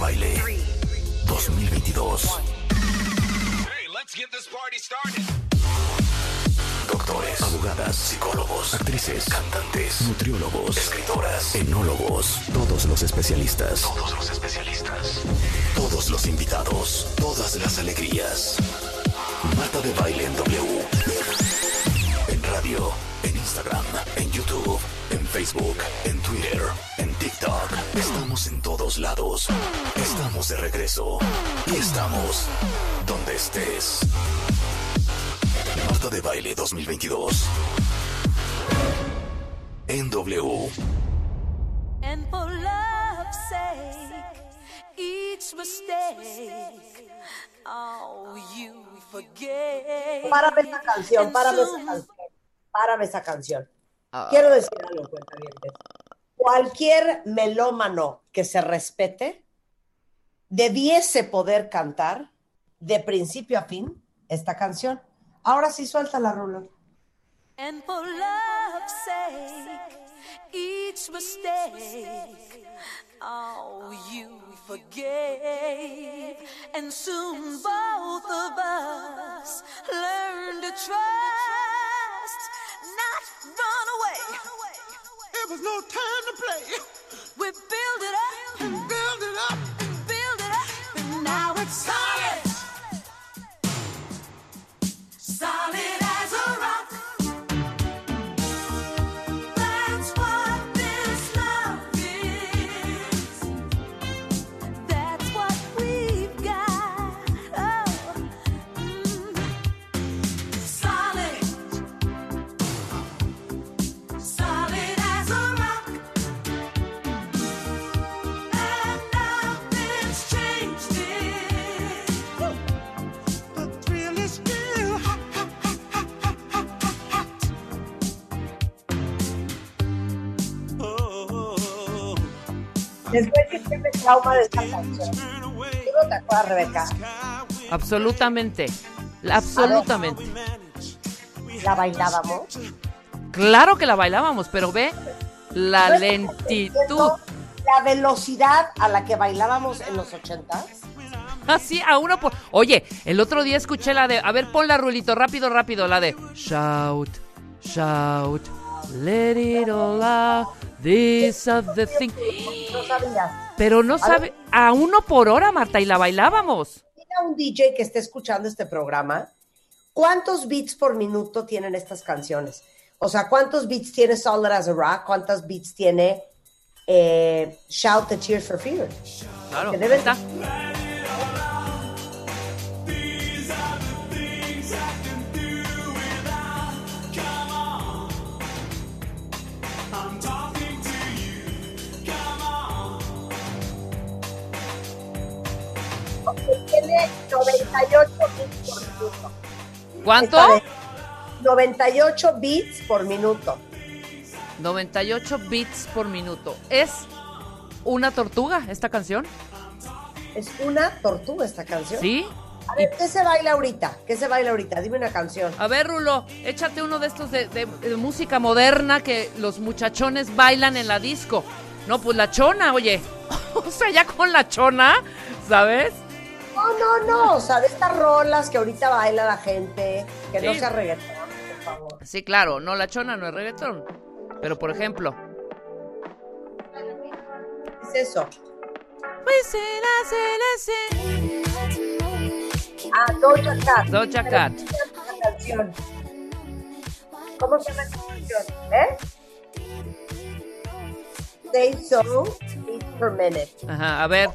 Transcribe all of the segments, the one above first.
Baile 2022. Doctores, abogadas, psicólogos, actrices, cantantes, nutriólogos, escritoras, enólogos, todos los especialistas. Todos los especialistas. Todos los invitados, todas las alegrías. Marta de Baile en W. En radio, en Instagram, en YouTube, en Facebook, en Twitter, TikTok. Estamos en todos lados. Estamos de regreso. Y estamos donde estés. Marta de Baile 2022. En W. And for love's sake, each mistake, oh, you forget. Párame esa canción, párame esa canción. Párame esa canción. Quiero decir algo, cuentavientes. Cualquier melómano que se respete debiese poder cantar de principio a fin esta canción. Ahora sí suelta la rula. And for love's sake, each mistake, oh, you forgave. And soon both of us learn to trust, not run away. Was no time to play. We build it up and build it up and build it up, and now it's solid. Solid Después que tiene trauma de esta canción. ¿Tú no te acuerdas, Rebeca? Absolutamente. Absolutamente. La bailábamos. Claro que la bailábamos, pero ve la ¿No es lentitud. La velocidad a la que bailábamos en los ochentas. Así, a uno por. Oye, el otro día escuché la de. A ver, pon la rulito, rápido, rápido, la de. Shout, shout, let it all out. This of the thing. No sabías. Pero no sabe. A uno por hora, Marta, y la bailábamos. Dile a un DJ que esté escuchando este programa, ¿cuántos beats por minuto tienen estas canciones? O sea, ¿cuántos beats tiene Solid as a Rock? ¿Cuántos beats tiene eh, Shout the Tears for Fears? Claro, Que debe- está. Tiene 98 beats por minuto. ¿Cuánto? Esta de 98 beats por minuto. 98 beats por minuto. ¿Es una tortuga esta canción? Es una tortuga esta canción. ¿Sí? A ver, ¿qué se baila ahorita? ¿Qué se baila ahorita? Dime una canción. A ver, Rulo, échate uno de estos de, de- de música moderna que los muchachones bailan en la disco. No, pues la chona, oye. o sea, ya con la chona, ¿sabes? No, no, no. O sea, de estas rolas que ahorita baila la gente, que no sea reggaetón, por favor. Sí, claro, no, la chona no es reggaetón. Pero, por ejemplo... ¿Qué es eso? Pues Ah, Doja Cat. Doja Cat. ¿Cómo se llama esta canción? ¿Eh? Say so per minute. Ajá, a ver,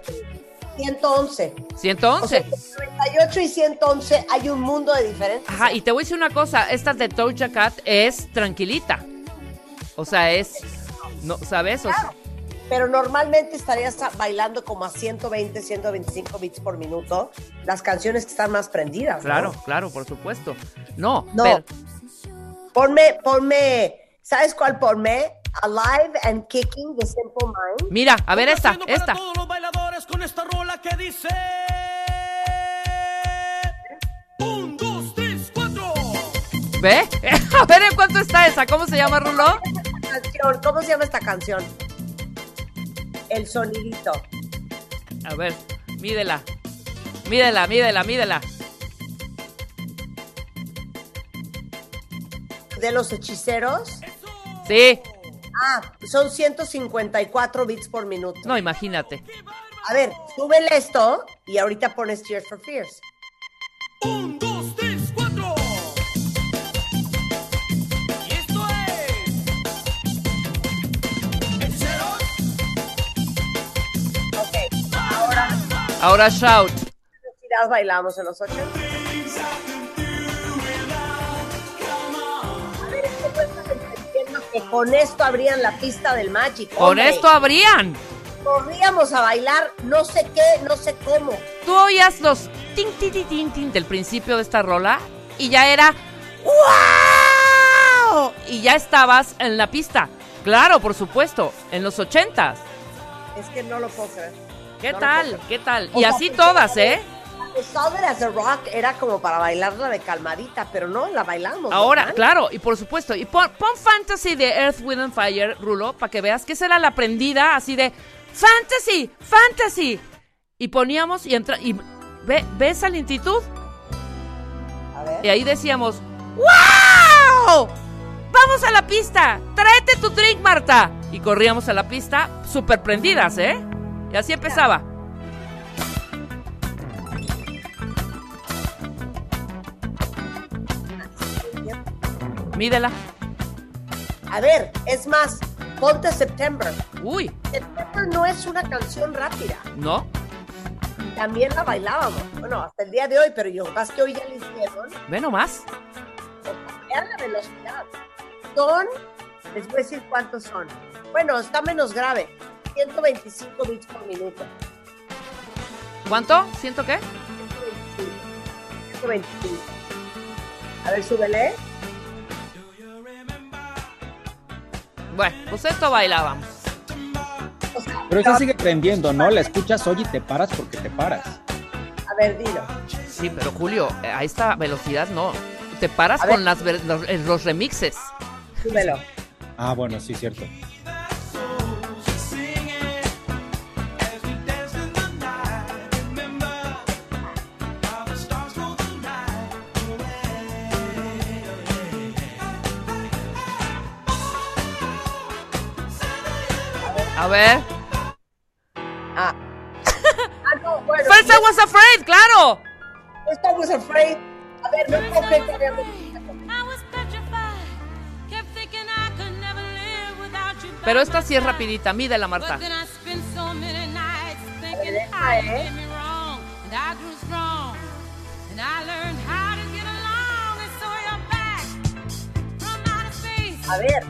111. O sea, 111. entre 98 y 111 hay un mundo de diferencia. Ajá, y te voy a decir una cosa, esta de Doja Cat es tranquilita. O sea, es... No, ¿Sabes? O sea, Pero normalmente estarías bailando como a 120, 125 beats por minuto las canciones que están más prendidas. ¿no? claro, claro, por supuesto. No, No. pero... Ponme, ponme, ¿sabes cuál ponme? Alive and Kicking de Simple Mind. Mira, a ver esta, para esta. todos los bailadores con esta rola que dice. Un, dos, tres, cuatro. ¿Ve? A ver en cuánto está esa. ¿Cómo se llama, Rulo? ¿Cómo se llama esta canción? El sonidito. A ver, mídela. Mídela, mídela, mídela. ¿De los hechiceros? Sí. Ah, son 154 bits por minuto. No, imagínate. A ver, súbele esto y ahorita pones Tears for Fears. Un, dos, tres, cuatro. Y esto es. Hechiceros. Ok, ahora, Ahora shout. ¿qué bailamos en los 80? A ver, es que con esto abrían la pista del Magic. Con hombre. esto abrían. Corríamos a bailar no sé qué, no sé cómo. Tú oías los tin, tin, tin, tin, tin del principio de esta rola y ya era ¡Wow! Y ya estabas en la pista. Claro, por supuesto, en los ochentas. Es que no lo puedo creer. ¿Qué No tal? ¿Qué tal? O Y sea, así todas, ¿eh? Solid as a Rock era como para bailarla de calmadita, pero no, la bailamos. Ahora, claro, y por supuesto, y pon, pon Fantasy de Earth, Wind and Fire, Rulo, para que veas que esa era la prendida así de Fantasy, Fantasy. Y poníamos y entra y ve, ve esa lentitud A ver. y ahí decíamos ¡Wow! ¡Vamos a la pista! ¡Tráete tu drink, Marta! Y corríamos a la pista súper prendidas, ¿eh? Y así empezaba. Mídela. A ver, es más, ponte September. Uy, September no es una canción rápida. ¿no? También la bailábamos. Bueno, hasta el día de hoy, pero yo más que hoy ya la hicieron. Ve nomás. Vean la velocidad. Son, les voy a decir cuántos son. Bueno, está menos grave. 125 bits por minuto. ¿Cuánto? ¿Siento qué? 125. 125. A ver, súbele. Bueno, pues esto bailábamos. Pero esa sigue prendiendo, ¿no? La escuchas hoy y te paras porque te paras. A ver, dilo. Sí, pero Julio, eh, a esta velocidad no. Te paras A con las, ver- los, eh, los remixes. Súbelo. Ah, bueno, sí, cierto. A ver. Ah. Ah, no, bueno. First I was afraid, claro. First I was afraid. A ver, no puedo creer que habíamos- I was petrified. Kept thinking I could never live without you. Pero esta sí es rapidita, mídela, Marta. Eh. A ver,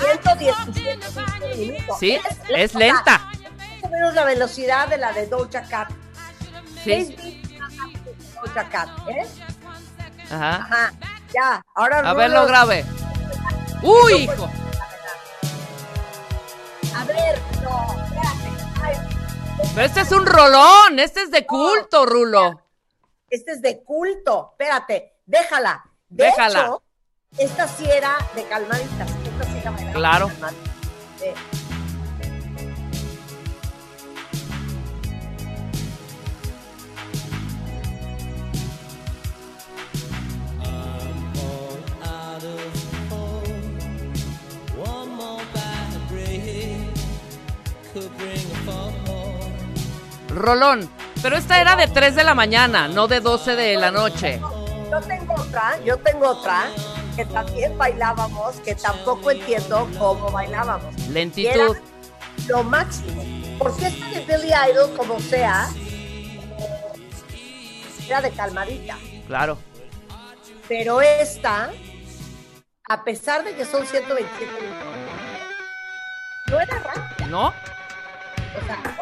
117 minutos. Sí, es lenta. Más o menos la velocidad de la de Doja Cat. Sí. Doja Cat, ¿eh? Ajá. Ajá, ya. Ahora A ver lo grave. Uy, hijo. A ver, no, espérate. Ay, Pero este es un rolón. Este es de culto, Rulo. este es de culto. Espérate, déjala. De Déjala. hecho, esta sí era de calmaditas. Sí Claro. Rolón. Pero esta era de 3 de la mañana, no de 12 de la noche. Yo tengo otra, yo tengo otra que también bailábamos, que tampoco entiendo cómo bailábamos. Era Lentitud. lo máximo. Porque esta de Billy Idol, como sea, era de calmadita. Claro. Pero esta, a pesar de que son 127 minutos, no era rápida. ¿No? O sea,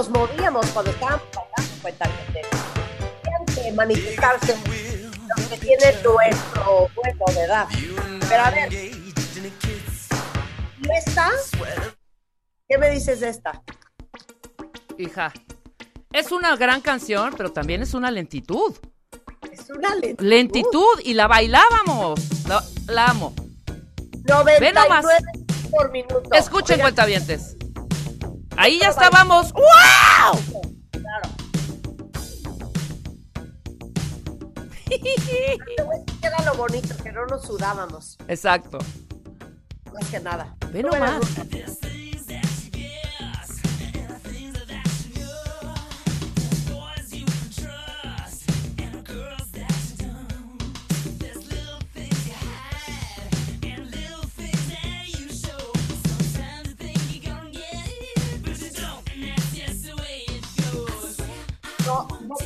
nos movíamos cuando estábamos bailando cuenta que tenían que manifestarse los que tienen nuestro bueno de edad. Pero a ver, ¿y esta? ¿Qué me dices de esta? Hija, es una gran canción, pero también es una lentitud. Es una lentitud. Lentitud y la bailábamos. La, la amo. 99 por minuto. Escuchen, Oigan, cuentavientes. Ahí ya estábamos. ¡Wow! Claro. Era lo bonito, que no nos sudábamos. Exacto. Más que nada. Ve nomás.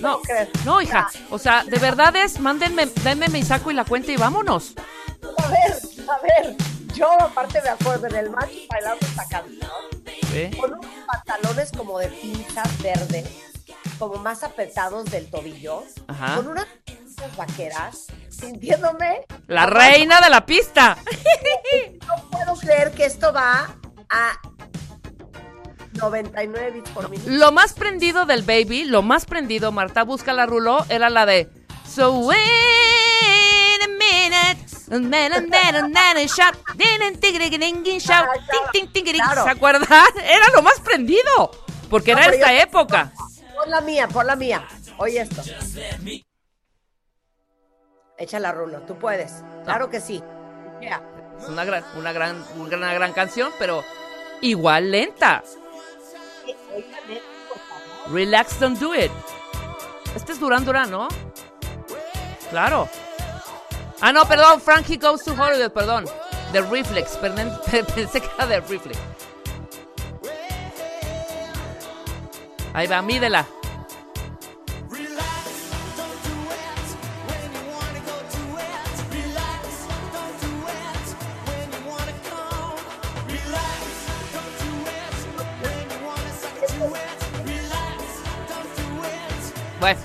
No, no hija. O sea, de verdad es, mándenme, denme mi saco y la cuenta y vámonos. A ver, a ver. Yo aparte me acuerdo en el match bailando esta canción ¿Ve? con unos pantalones como de pinzas verdes, como más apretados del tobillo, Ajá. con unas pinzas vaqueras, sintiéndome. La reina de la pista. No puedo creer que esto va a 99 bits por minuto. Lo más prendido del baby, lo más prendido, Marta, busca la ruló, era la de So wait a minute. ¿Se acuerdan? Era lo más prendido. Porque era esta época. Pon la mía, pon la mía. Oye esto. Echa la rulo, tú puedes. Claro que sí. Mira, Es una gran, una gran, una gran canción, pero igual lenta. Relax, don't do it. Este es Duran Duran, ¿no? Claro. Ah, no, perdón, Frankie Goes to Hollywood, perdón. The Reflex, perdón, pensé que era The Reflex. Ahí va, mídela. Bueno,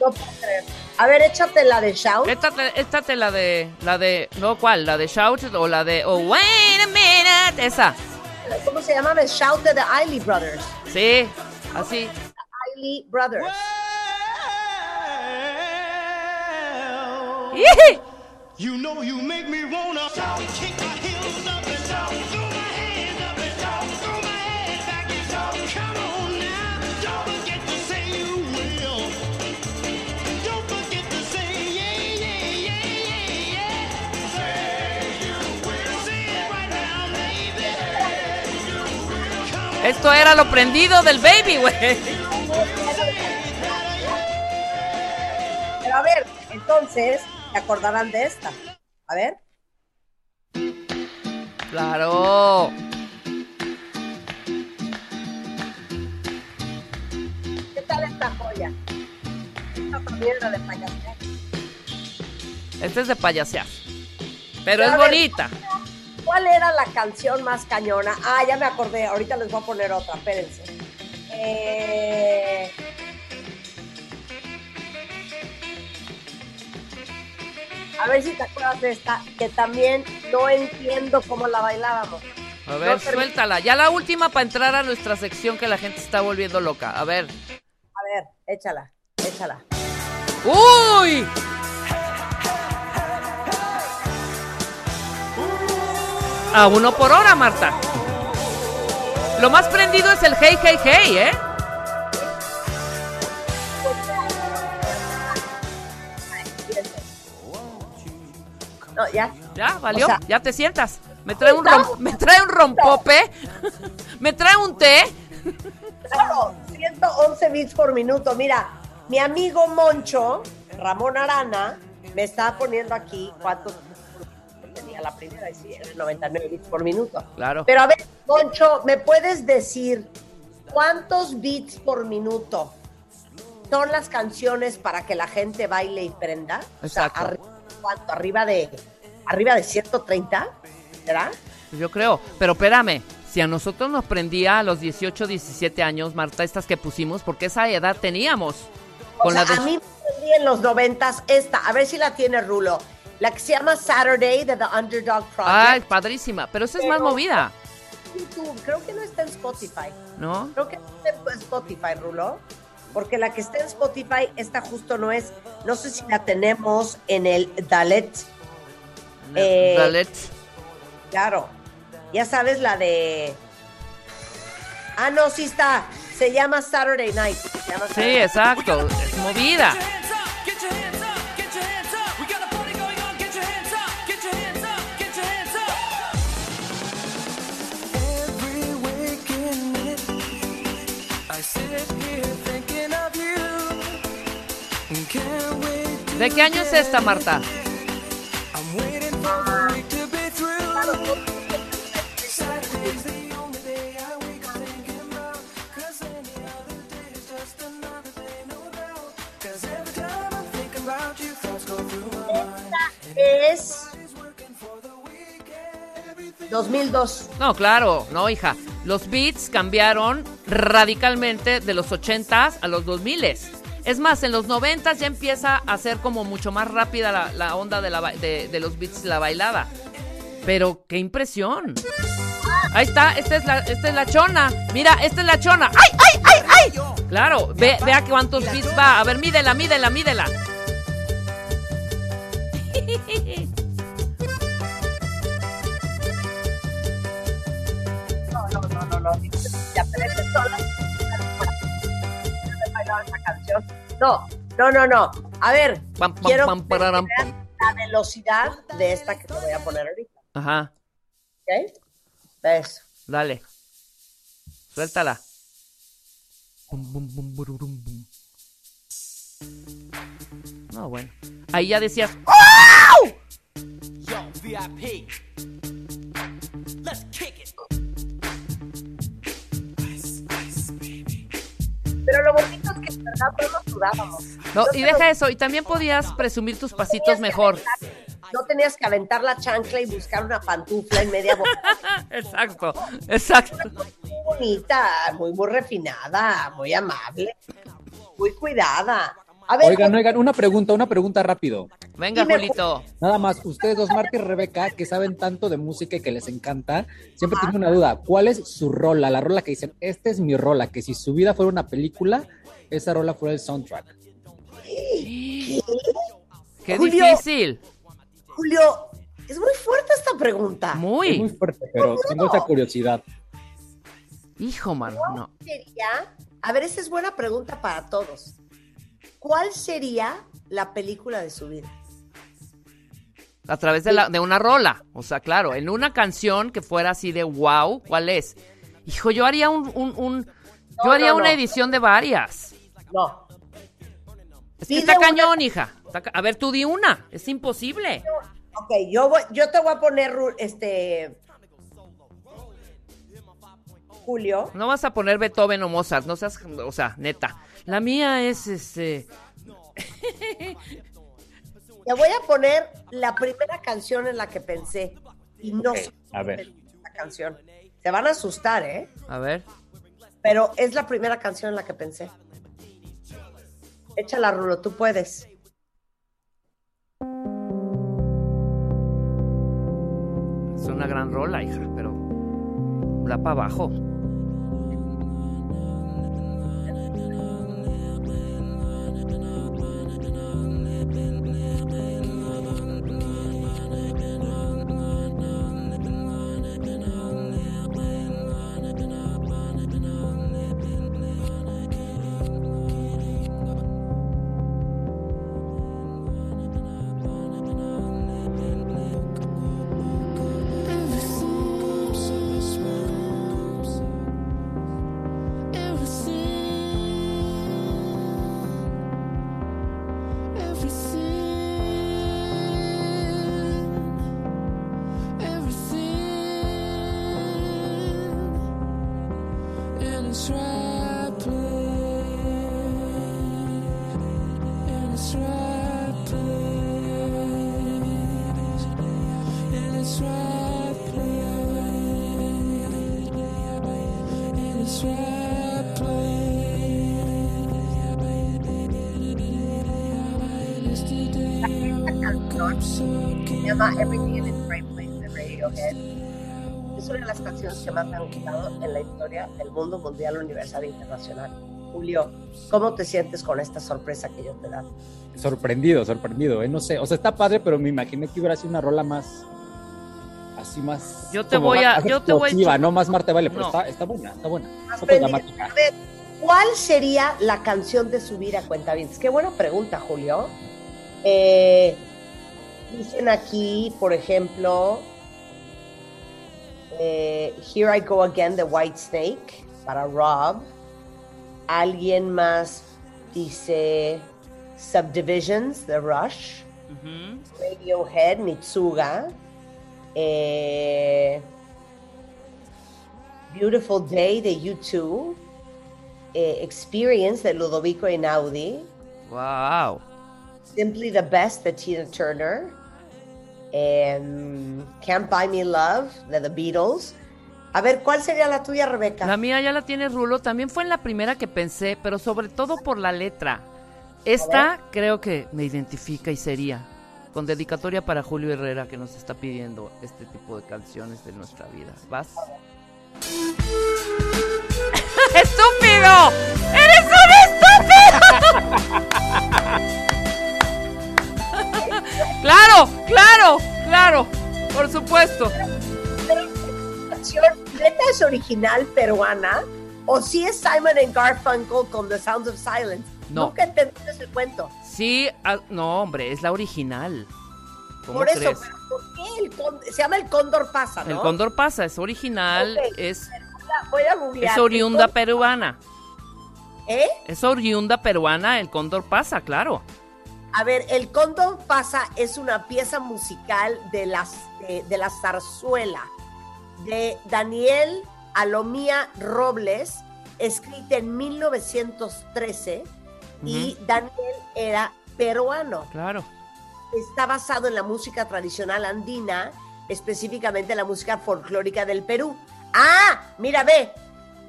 No puedo creer. A ver, échate la de Shout. esta, te- esta te la de, la de, no, ¿cuál? La de Shout o la de, oh, wait a minute, esa. ¿Cómo se llama? Shout de The Eiley Brothers. Sí, así. Eiley Brothers. ¡Ih! You know you make me wanna kick my heels up and throw Esto era lo prendido del baby, güey. Pero a ver, entonces, ¿se acordarán de esta? A ver. Claro. ¿Qué tal esta joya? Esta también era de payaseo. Este es de payasear. Pero es ver. ¿Cuál era la canción más cañona? Ah, ya me acordé. Ahorita les voy a poner otra. Espérense. Eh... A ver si te acuerdas de esta, que también no entiendo cómo la bailábamos. A ver, No, suéltala. Ya la última para entrar a nuestra sección que la gente está volviendo loca. A ver. A ver, échala, échala. ¡Uy! A uno por hora, Marta. Lo más prendido es el hey, hey, hey, ¿eh? No, ya. Ya, valió. O sea- ya te sientas. Me trae un, rom- me trae un rompope. me trae un té. Claro, 111 bits por minuto. Mira, mi amigo Moncho, Ramón Arana, me estaba poniendo aquí cuántos tenía la primera y sí, era 99 bits por minuto. Claro. Pero a ver, Moncho, ¿me puedes decir cuántos bits por minuto son las canciones para que la gente baile y prenda? O sea, Exacto. arri- ¿cuánto? ¿Arriba de, arriba de 130? ¿Será? Yo creo. Pero espérame. Si a nosotros nos prendía a los 18, 17 años, Marta, estas que pusimos, porque esa edad teníamos. O Con sea, la de... a mí me entendí en los noventas esta, a ver si la tiene Rulo, la que se llama Saturday de The Underdog Ay, Project. padrísima. Pero esa es más movida, YouTube, creo que no está en Spotify. ¿no? Creo que no está en Spotify, Rulo. Porque la que está en Spotify, esta justo no es. No sé si la tenemos en el Dalet. Eh, Dalet. Claro. Ya sabes la de. Ah, no, sí está. Se llama Saturday Night. Se llama Sí, Saturday- exacto. Es movida. You, thoughts go through my mind. Es 2002. No, claro, no, hija. Los beats cambiaron radicalmente de los 80s a los 2000s. Es más, en los 90s ya empieza a ser como mucho más rápida la, onda de, la, de, de los beats, la bailada. Pero qué impresión. Ahí está, esta es la, esta es la chona. Mira, esta es la chona. ¡Ay, ay, ay, ay! Claro, ve, vea cuántos beats va. A ver, mídela, mídela, mídela. No, no, no, no, sola. No esa canción. No, no, no, no. A ver, Pam, pam, quiero pam, que pararam, vean la velocidad de esta que te voy a poner ahorita. Ajá, ¿Ok? ¿Ves? dale. Suéltala. Bum, bum, bum, bururum, bum. No, bueno. Ahí ya decías, Yo, VIP. Let's kick it. Pero lo bonito verdad todos sudábamos. No, y deja eso, y también podías presumir tus pasitos mejor. aventar- No tenías que aventar la chancla y buscar una pantufla en media boca. Exacto, exacto. muy bonita, muy, muy refinada, muy amable, muy cuidada. A ver, Oigan, oigan, una pregunta, una pregunta rápido. Venga, Julito. Nada más, ustedes dos, Marta y Rebeca, que saben tanto de música y que les encanta, siempre tienen una duda. ¿Cuál es su rola? La rola que dicen, esta es mi rola, que si su vida fuera una película, esa rola fuera el soundtrack. Qué Julio. difícil. Julio, es muy fuerte esta pregunta. Es muy Muy. fuerte, pero tengo esa curiosidad. Hijo, mano, no. sería? A ver, esa es buena pregunta para todos. ¿Cuál sería la película de su vida? A través de, la, de una rola. O sea, claro, en una canción que fuera así de wow, ¿cuál es? Hijo, yo haría un, un, un- yo No, haría no, una no. edición de varias. No. Es que está una- cañón, hija. A ver, tú di una. Es imposible. Ok, yo, voy- yo te voy a poner este. Julio. No vas a poner Beethoven o Mozart, no seas, o sea, neta. La mía es este. Te voy a poner la primera canción en la que pensé. Y no sé a ver. la canción. Se van a asustar, ¿eh? A ver. Pero es la primera canción en la que pensé. Échala, Rulo, tú puedes. Es una gran rola, hija, pero. Da para abajo. Que más me han gustado en la historia del mundo mundial, universal e internacional. Julio, ¿cómo te sientes con esta sorpresa que yo te da? Sorprendido, sorprendido, ¿eh? No sé, o sea, está padre, pero me imaginé que hubiera sido una rola más. Así más. Yo te voy a- más yo te voy a no más Marte Vale, pero No. está, está buena, está buena. Más dramática. A ver, ¿cuál sería la canción de subir a cuenta Qué buena pregunta, Julio. Eh, dicen aquí, por ejemplo, eh, Here I Go Again de White Snake para Rob. Alguien más dice Subdivisions de Rush. Ujú. Radiohead, Mitsuga. Eh, Beautiful Day de U2. eh, Experience de Ludovico Einaudi. Wow. Simply the Best de Tina Turner. Em, Can't Buy Me Love de The Beatles. A ver, ¿cuál sería la tuya, Rebeca? La mía ya la tiene Rulo. También fue en la primera que pensé, pero sobre todo por la letra. Esta creo que me identifica y sería. Con dedicatoria para Julio Herrera que nos está pidiendo este tipo de canciones de nuestra vida. ¿Vas? ¡Estúpido! ¡Eres un estúpido! claro, claro, claro. Por supuesto. neta es original peruana o si es Simon and Garfunkel con The Sounds of Silence. No. Nunca entendí ese cuento. Sí, ah, no, hombre, es la original. ¿Cómo Por eso, crees? pero ¿por qué el cóndor? Se llama el cóndor pasa, ¿no? El cóndor pasa, es original, es, Voy a googlear. es oriunda El peruana. ¿Eh? Es oriunda peruana, el cóndor pasa, claro. A ver, el cóndor pasa es una pieza musical de, las, de, de la zarzuela de Daniel Alomía Robles, escrita en 1913 y Daniel era peruano. Claro. está basado en la música tradicional andina, específicamente la música folclórica del Perú. Ah, mira, ve.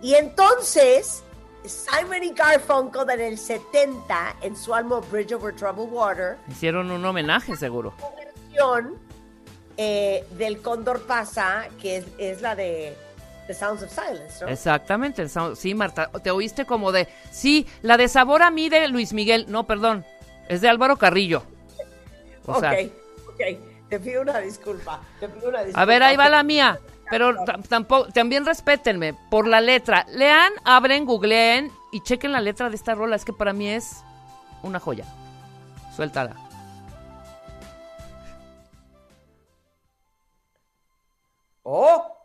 Y entonces, Simon y Garfunkel en el 70, en su álbum Bridge Over Troubled Water, Hicieron un homenaje, seguro. versión eh, del Cóndor Pasa, que es, es la de The Sounds of Silence, ¿no? Exactamente. el sound- Sí, Marta, te oíste como de. Sí, la de sabor a mí de Luis Miguel. No, perdón. Es de Álvaro Carrillo. O sea, ok, ok. Te pido una disculpa. Te pido una disculpa. a ver, ahí va la mía. Pero tam- tampoco, también respétenme por la letra. Lean, abren, googleen y chequen la letra de esta rola. Es que para mí es una joya. Suéltala. ¡Oh!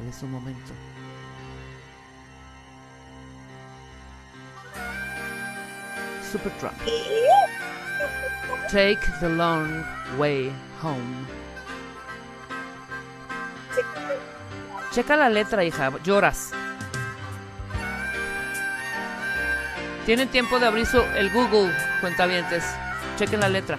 Dale su momento. Supertramp. Take the long way home. Checa la letra, hija. Lloras. Tienen tiempo de abrir su, el Google, cuentavientes. Chequen la letra.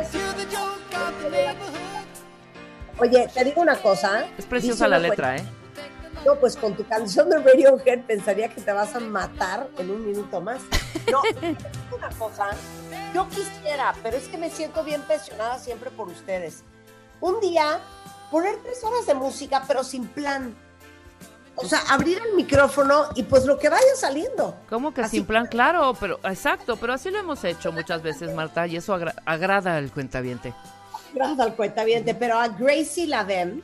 Ese- You're the joke of the neighborhood. Oye, te digo una cosa. Es preciosa la letra, ¿eh? No, pues con tu canción de Radiohead pensaría que te vas a matar en un minuto más. No, una cosa. Yo quisiera, pero es que me siento bien presionada siempre por ustedes. Un día, poner tres horas de música, pero sin plan. O sea, abrir el micrófono y pues lo que vaya saliendo. ¿Cómo que Así sin plan? Claro, pero exacto, pero así lo hemos hecho muchas veces, Marta, y eso agra- agrada al cuentaviente. Gracias al cuentaviente, pero a Gracie Lavem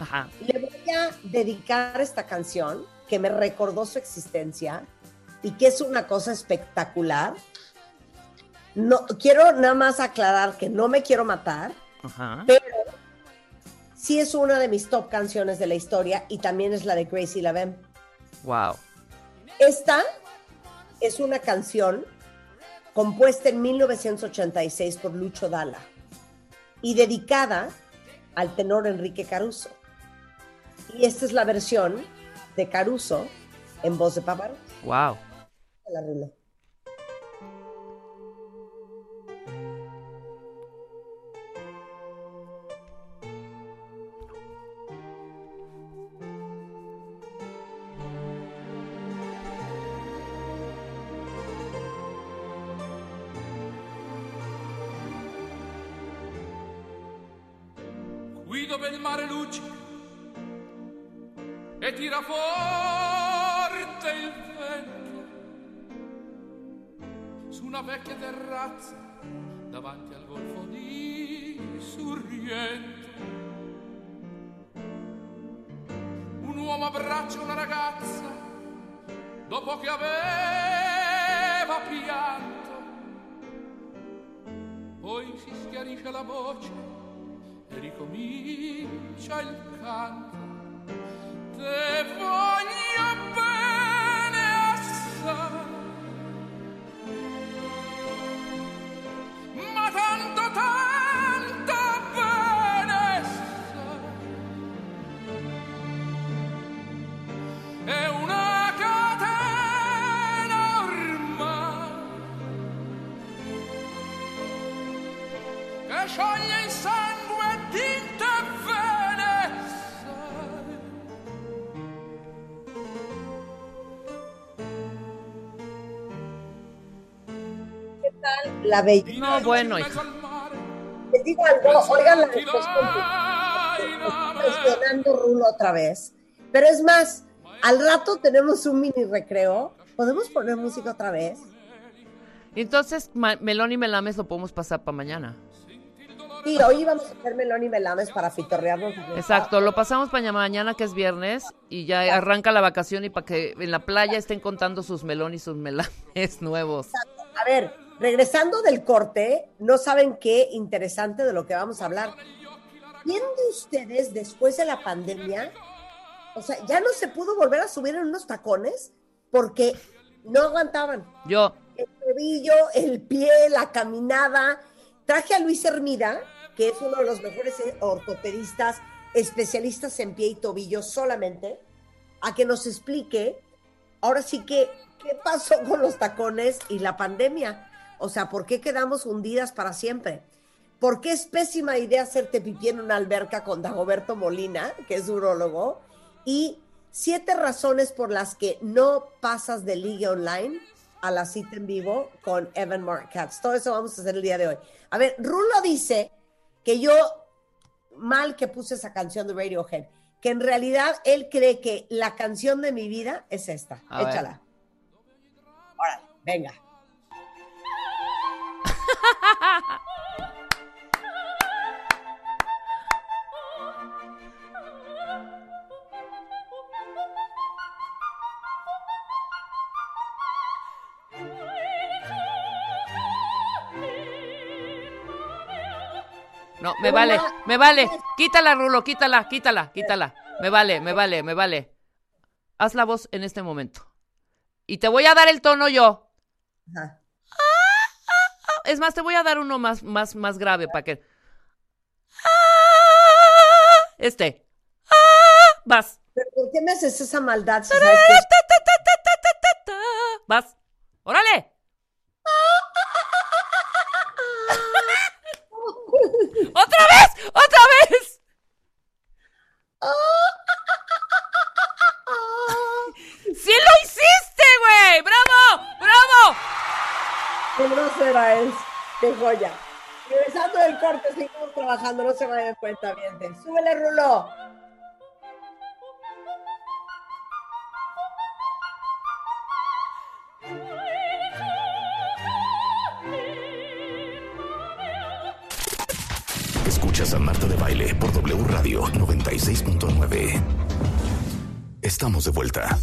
Ajá. le voy a dedicar esta canción que me recordó su existencia y que es una cosa espectacular. No, quiero nada más aclarar que no me quiero matar, Ajá. pero sí es una de mis top canciones de la historia y también es la de Gracie Lavem. Wow. Esta es una canción compuesta en 1986 por Lucho Dalla y dedicada al tenor Enrique Caruso. Y esta es la versión de Caruso en voz de Pavarotti. Wow. La rula. La bella? No, bueno, mare, Les digo algo, oigan la. Cuestionando Rulo otra vez. Pero es más, al rato tenemos un mini recreo. ¿Podemos poner música otra vez? Entonces, melón y melames lo podemos pasar para mañana. Sí, hoy vamos a hacer melón y melames para fitorrearnos. Exacto, lo pasamos para mañana que es viernes y ya arranca la vacación y para que en la playa estén contando sus melón y sus melames nuevos. A ver, regresando del corte, no saben qué interesante de lo que vamos a hablar. ¿Quién de ustedes después de la pandemia, o sea, ya no se pudo volver a subir en unos tacones porque no aguantaban? Yo, el tobillo, el pie, la caminada. Traje a Luis Hermida, que es uno de los mejores ortopedistas, especialistas en pie y tobillo solamente, a que nos explique, ahora sí que, ¿qué pasó con los tacones y la pandemia? O sea, ¿por qué quedamos hundidas para siempre? ¿Por qué es pésima idea hacerte pipí en una alberca con Dagoberto Molina, que es urólogo? Y siete razones por las que no pasas de liga online a la cita en vivo con Evan Mark Katz. Todo eso vamos a hacer el día de hoy. A ver, Rulo dice que yo mal que puse esa canción de Radiohead, que en realidad él cree que la canción de mi vida es esta. A. Échala. Órale, venga. No, me vale, me vale. Quítala, Rulo, quítala, quítala, quítala. Me vale, me vale, me vale. Haz la voz en este momento. Y te voy a dar el tono yo. Ajá. Es más, te voy a dar uno más, más, más grave para que. Este. Vas. ¿Pero ¿Por qué me haces esa maldad? si sabes que es- Vas. ¡Órale! ¡Otra vez! ¡Otra vez! ¡Sí lo hiciste, güey! ¡Bravo! ¡Bravo! Qué grosera es. Qué joya. Regresando del corte, seguimos trabajando. No se vayan cuenta, bien. Súbele, Rulo. Escuchas a Marta de Baile por W Radio 96.9. Estamos de vuelta.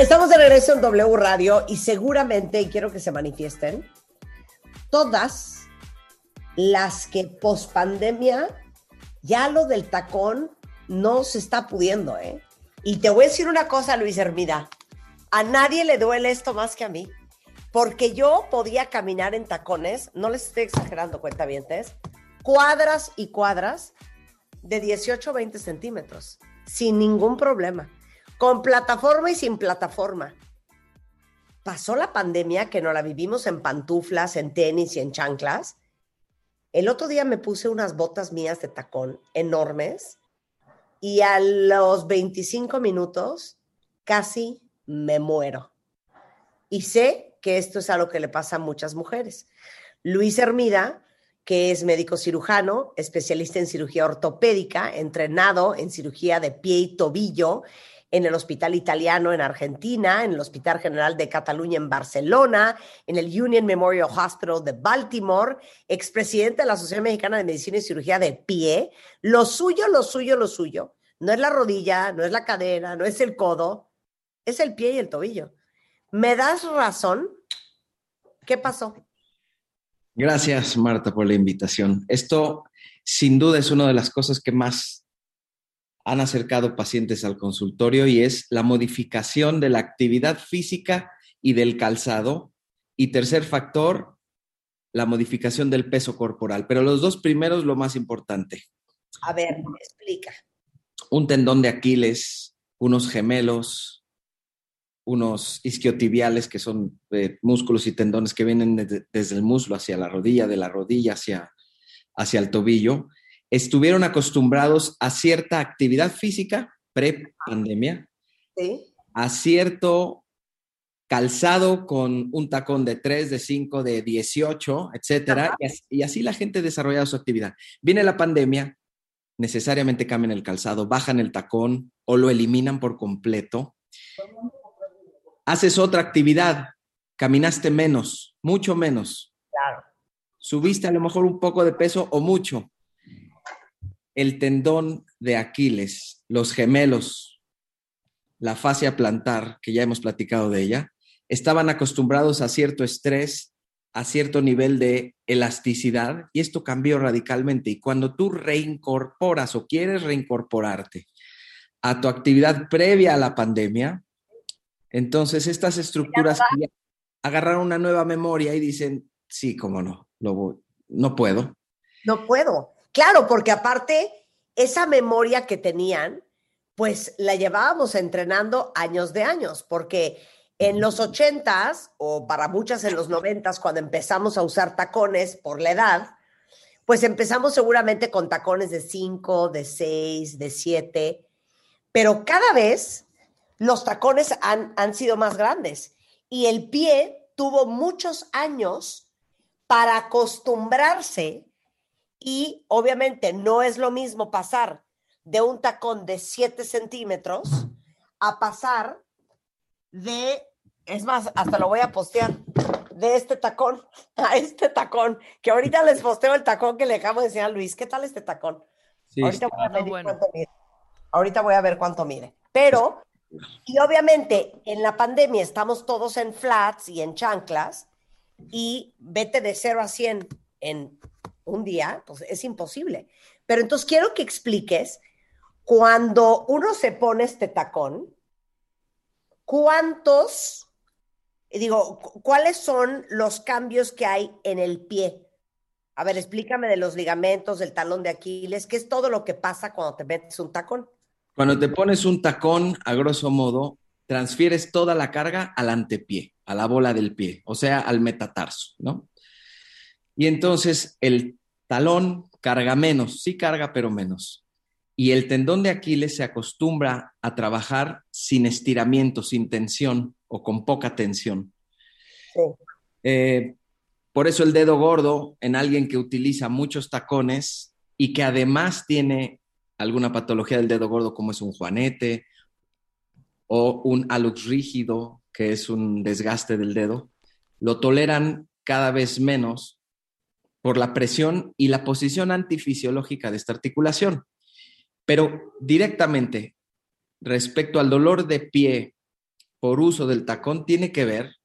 Estamos de regreso en W Radio y seguramente, y quiero que se manifiesten, todas las que post pandemia ya lo del tacón no se está pudiendo, ¿eh? Y te voy a decir una cosa, Luis Hermida. A nadie le duele esto más que a mí. Porque yo podía caminar en tacones, no les estoy exagerando, cuentavientes, cuadras y cuadras de 18 o 20 centímetros, sin ningún problema, con plataforma y sin plataforma. Pasó la pandemia que no la vivimos en pantuflas, en tenis y en chanclas. El otro día me puse unas botas mías de tacón enormes y a los 25 minutos casi me muero. Y sé que esto es algo que le pasa a muchas mujeres. Luis Hermida, que es médico cirujano, especialista en cirugía ortopédica, entrenado en cirugía de pie y tobillo en el Hospital Italiano en Argentina, en el Hospital General de Cataluña en Barcelona, en el Union Memorial Hospital de Baltimore, expresidente de la Sociedad Mexicana de Medicina y Cirugía de Pie. Lo suyo, lo suyo, lo suyo. No es la rodilla, no es la cadera, no es el codo, es el pie y el tobillo. ¿Me das razón? ¿Qué pasó? Gracias, Marta, por la invitación. Esto, sin duda, es una de las cosas que más han acercado pacientes al consultorio y es la modificación de la actividad física y del calzado. Y tercer factor, la modificación del peso corporal. Pero los dos primeros, lo más importante. A ver, explica. Un tendón de Aquiles, unos gemelos, unos isquiotibiales, que son eh, músculos y tendones que vienen desde, desde el muslo hacia la rodilla, de la rodilla hacia, hacia el tobillo, estuvieron acostumbrados a cierta actividad física pre-pandemia, ¿Sí? a cierto calzado con un tacón de 3, de 5, de 18, etcétera, y así, y así la gente desarrollaba su actividad. Viene la pandemia, necesariamente cambian el calzado, bajan el tacón o lo eliminan por completo. Haces otra actividad, caminaste menos, mucho menos. Claro. Subiste a lo mejor un poco de peso o mucho. El tendón de Aquiles, los gemelos, la fascia plantar, que ya hemos platicado de ella, estaban acostumbrados a cierto estrés, a cierto nivel de elasticidad, y esto cambió radicalmente. Y cuando tú reincorporas o quieres reincorporarte a tu actividad previa a la pandemia, entonces estas estructuras agarraron una nueva memoria y dicen, sí, cómo no, lo voy- no puedo. No puedo. Claro, porque aparte, esa memoria que tenían, pues la llevábamos entrenando años de años, porque en los ochentas, o para muchas en los noventas, cuando empezamos a usar tacones por la edad, pues empezamos seguramente con tacones de 5, de 6, de 7, pero cada vez los tacones han, han sido más grandes y el pie tuvo muchos años para acostumbrarse y obviamente no es lo mismo pasar de un tacón de 7 centímetros a pasar de, es más, hasta lo voy a postear, de este tacón a este tacón, que ahorita les posteo el tacón que le acabo de enseñar a Luis. ¿Qué tal este tacón? Sí, ahorita, voy a bueno. cuánto mide. ahorita voy a ver cuánto mide. Pero, y obviamente en la pandemia estamos todos en flats y en chanclas y vete de 0 a 100 en un día, pues es imposible. Pero entonces quiero que expliques, cuando uno se pone este tacón, ¿cuántos, digo, cu- cuáles son los cambios que hay en el pie? A ver, explícame de los ligamentos, del talón de Aquiles, qué es todo lo que pasa cuando te metes un tacón. Cuando te pones un tacón, a grosso modo, transfieres toda la carga al antepié, a la bola del pie, o sea, al metatarso, ¿no? Y entonces el talón carga menos, sí carga, pero menos. Y el tendón de Aquiles se acostumbra a trabajar sin estiramiento, sin tensión o con poca tensión. Sí. Eh, por eso el dedo gordo en alguien que utiliza muchos tacones y que además tiene alguna patología del dedo gordo como es un juanete o un alux rígido, que es un desgaste del dedo, lo toleran cada vez menos por la presión y la posición antifisiológica de esta articulación. Pero directamente, respecto al dolor de pie por uso del tacón tiene que ver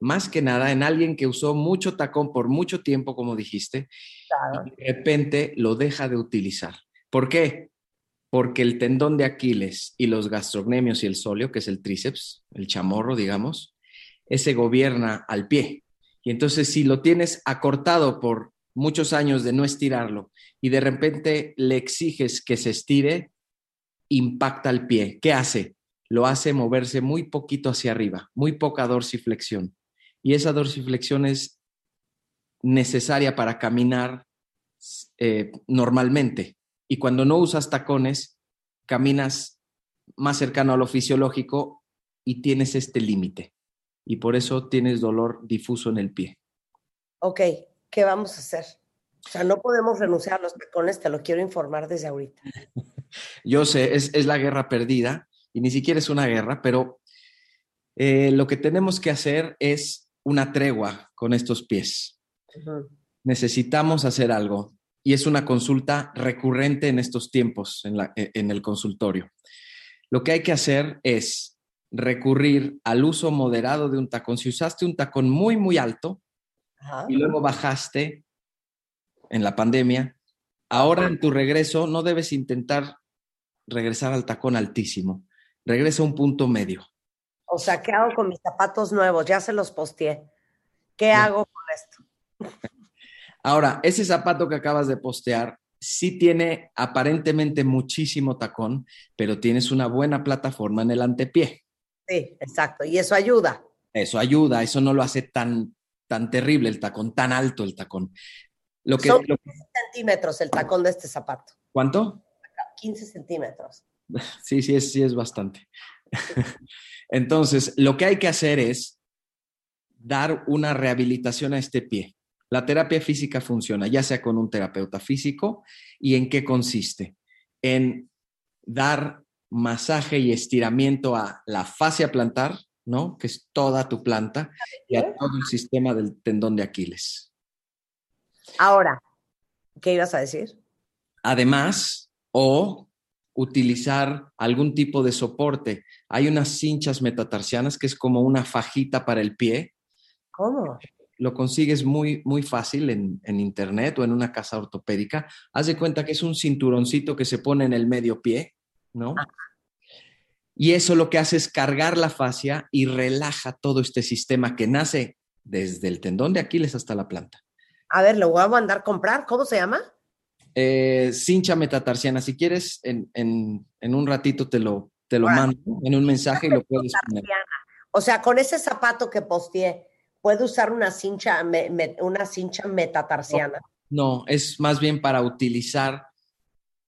más que nada en alguien que usó mucho tacón por mucho tiempo, como dijiste, Claro. y de repente lo deja de utilizar. ¿Por qué? Porque el tendón de Aquiles y los gastrocnemios y el sóleo, que es el tríceps, el chamorro, digamos, ese gobierna al pie. Y entonces si lo tienes acortado por muchos años de no estirarlo y de repente le exiges que se estire, impacta el pie. ¿Qué hace? Lo hace moverse muy poquito hacia arriba, muy poca dorsiflexión. Y esa dorsiflexión es necesaria para caminar eh, normalmente. Y cuando no usas tacones, caminas más cercano a lo fisiológico y tienes este límite. Y por eso tienes dolor difuso en el pie. Ok, ¿qué vamos a hacer? O sea, no podemos renunciar a los tacones, te lo quiero informar desde ahorita. Yo sé, es, es la guerra perdida y ni siquiera es una guerra, pero eh, lo que tenemos que hacer es una tregua con estos pies. Ujú. necesitamos hacer algo y es una consulta recurrente en estos tiempos en, la- e, en el consultorio. Lo que hay que hacer es recurrir al uso moderado de un tacón. Si usaste un tacón muy, muy alto Ajá. y luego bajaste en la pandemia, ahora en tu regreso no debes intentar regresar al tacón altísimo. Regresa a un punto medio. O sea, ¿qué hago con mis zapatos nuevos? Ya se los posteé. ¿Qué hago con esto? Ahora, ese zapato que acabas de postear sí tiene aparentemente muchísimo tacón, pero tienes una buena plataforma en el antepié. Sí, exacto. Y eso ayuda. Eso ayuda, eso no lo hace tan, tan terrible el tacón, tan alto el tacón. Lo que, Son lo- 15 centímetros el tacón de este zapato. ¿Cuánto? 15 centímetros. Sí, sí es, sí es bastante. Entonces, lo que hay que hacer es dar una rehabilitación a este pie. La terapia física funciona, ya sea con un terapeuta físico, ¿y en qué consiste? En dar masaje y estiramiento a la fascia plantar, ¿no? Que es toda tu planta, y a todo el sistema del tendón de Aquiles. Ahora, ¿qué ibas a decir? Además, o utilizar algún tipo de soporte. Hay unas cinchas metatarsianas que es como una fajita para el pie. ¿Cómo? Lo consigues muy, muy fácil en, en internet o en una casa ortopédica. Haz de cuenta que es un cinturoncito que se pone en el medio pie, ¿no? Y eso lo que hace es cargar la fascia y relaja todo este sistema que nace desde el tendón de Aquiles hasta la planta. A ver, lo voy a mandar a comprar. ¿Cómo se llama? Eh, cincha metatarsiana. Si quieres, en, en- en un ratito te lo, te lo mando en un mensaje y lo puedes poner. O sea, con ese zapato que posteé, ¿puedo usar una cincha, me- me- una cincha metatarsiana? No, es más bien para utilizar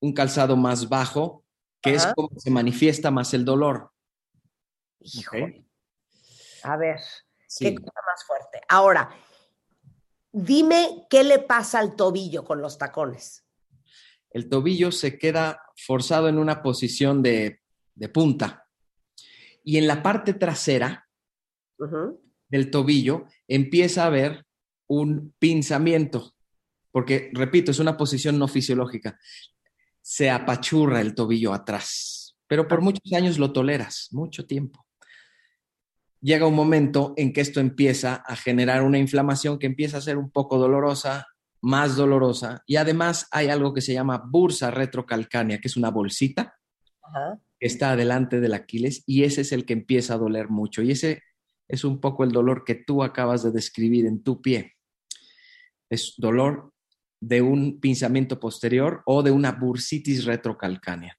un calzado más bajo, que es como se manifiesta más el dolor. Híjole. A ver, Sí. qué cosa más fuerte. Ahora, dime qué le pasa al tobillo con los tacones. El tobillo se queda forzado en una posición de, de punta. Y en la parte trasera del tobillo empieza a haber un pinzamiento, porque, repito, es una posición no fisiológica. Se apachurra el tobillo atrás, pero por muchos años lo toleras, mucho tiempo. Llega un momento en que esto empieza a generar una inflamación que empieza a ser un poco dolorosa, más dolorosa, y además hay algo que se llama bursa retrocalcánea, que es una bolsita Ajá. que está adelante del Aquiles y ese es el que empieza a doler mucho. Y ese es un poco el dolor que tú acabas de describir en tu pie. Es dolor de un pinzamiento posterior o de una bursitis retrocalcánea.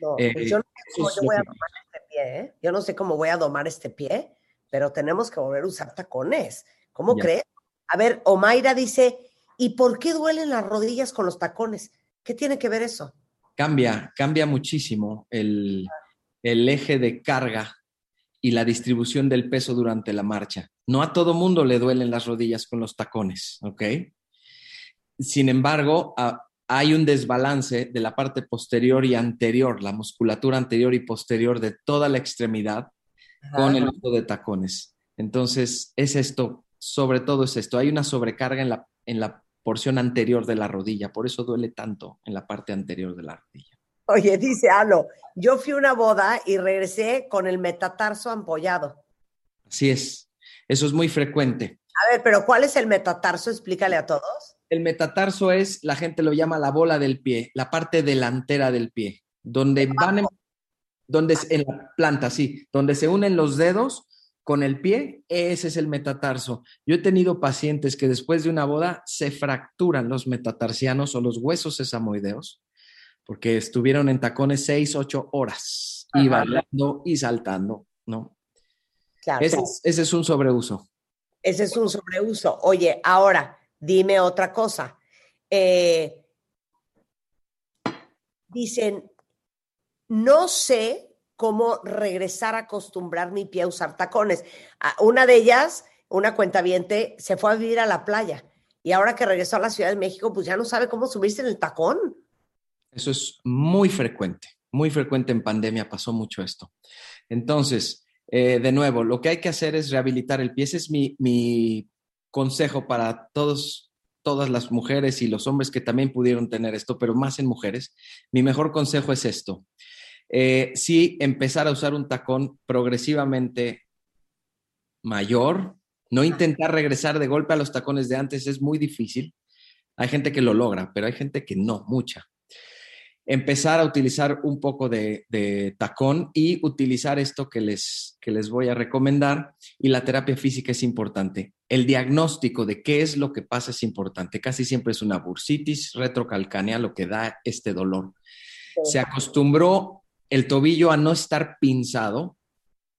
No, Eh, pues yo no sé cómo yo voy a domar este pie, ¿eh? Yo no sé cómo voy a domar este pie, pero tenemos que volver a usar tacones. ¿Cómo Ya. crees? A ver, Omaira dice, ¿y por qué duelen las rodillas con los tacones? ¿Qué tiene que ver eso? Cambia, cambia muchísimo el, el eje de carga y la distribución del peso durante la marcha. No a todo mundo le duelen las rodillas con los tacones, ¿ok? Sin embargo, a- hay un desbalance de la parte posterior y anterior, la musculatura anterior y posterior de toda la extremidad con el uso de tacones. Entonces, es esto, sobre todo es esto, hay una sobrecarga en la, en la porción anterior de la rodilla, por eso duele tanto en la parte anterior de la rodilla. Oye, dice Alo, yo fui a una boda y regresé con el metatarso ampollado. Así es. Eso es muy frecuente. A ver, pero ¿cuál es el metatarso? Explícale a todos. El metatarso es, la gente lo llama la bola del pie, la parte delantera del pie, donde van en, donde es- en la planta, sí, donde se unen los dedos con el pie, ese es el metatarso. Yo he tenido pacientes que después de una boda se fracturan los metatarsianos o los huesos sesamoideos, porque estuvieron en tacones seis, ocho horas y bailando y saltando, ¿no? Claro. Ese es, ese es un sobreuso. Ese es un sobreuso. Oye, ahora, dime otra cosa. Eh, dicen, no sé cómo regresar a acostumbrar mi pie a usar tacones. Ah, Una de ellas, una cuentaviente, se fue a vivir a la playa y ahora que regresó a la Ciudad de México, pues ya no sabe cómo subirse en el tacón. Eso es muy frecuente, muy frecuente en pandemia, pasó mucho esto. Entonces, eh, de nuevo, lo que hay que hacer es rehabilitar el pie. Ese es mi, mi consejo para todos, todas las mujeres y los hombres que también pudieron tener esto, pero más en mujeres. Mi mejor consejo es esto. Eh, sí, empezar a usar un tacón progresivamente mayor, no intentar regresar de golpe a los tacones de antes es muy difícil. Hay gente que lo logra, pero hay gente que no, mucha empezar a utilizar un poco de, de tacón y utilizar esto que les, que les voy a recomendar. Y la terapia física es importante. El diagnóstico de qué es lo que pasa es importante. Casi siempre es una bursitis retrocalcánea lo que da este dolor. Se acostumbró el tobillo a no estar pinzado,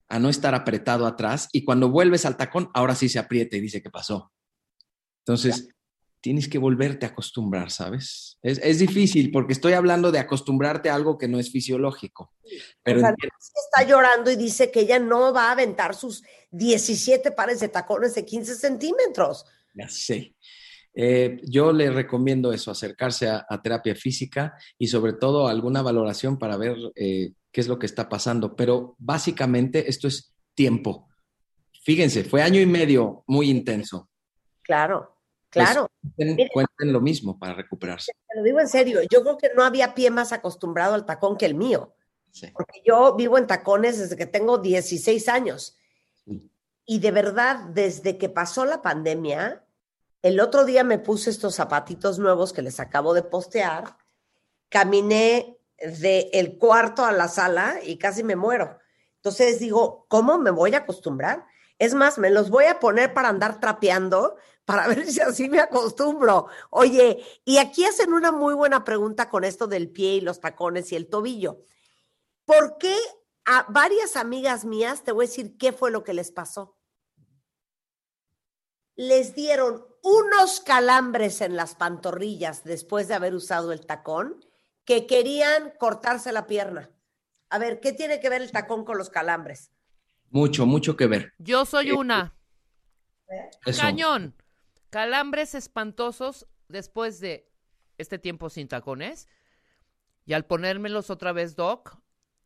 a no estar apretado atrás y cuando vuelves al tacón, ahora sí se aprieta y dice qué pasó. Entonces, tienes que volverte a acostumbrar, ¿sabes? Es, es difícil porque estoy hablando de acostumbrarte a algo que no es fisiológico. Pero O sea, está llorando y dice que ella no va a aventar sus 17 pares de tacones de 15 centímetros. Ya sé. Eh, yo le recomiendo eso, acercarse a, a terapia física y sobre todo alguna valoración para ver eh, qué es lo que está pasando. Pero básicamente esto es tiempo. Fíjense, fue año y medio muy intenso. Claro, Pues, claro. cuenten, Mire. cuenten lo mismo para recuperarse. Te lo digo en serio, yo creo que no había pie más acostumbrado al tacón que el mío, Sí. porque yo vivo en tacones desde que tengo 16 años. Sí. Y de verdad, desde que pasó la pandemia, el otro día me puse estos zapatitos nuevos que les acabo de postear, caminé de el cuarto a la sala y casi me muero. Entonces digo, ¿cómo me voy a acostumbrar? Es más, me los voy a poner para andar trapeando para ver si así me acostumbro. Oye, y aquí hacen una muy buena pregunta con esto del pie y los tacones y el tobillo. ¿Por qué a varias amigas mías, te voy a decir qué fue lo que les pasó? Les dieron unos calambres en las pantorrillas después de haber usado el tacón que querían cortarse la pierna. A ver, ¿qué tiene que ver el tacón con los calambres? Mucho, mucho que ver. Yo soy una. Eso. Cañón. Calambres espantosos después de este tiempo sin tacones. Y al ponérmelos otra vez, Doc,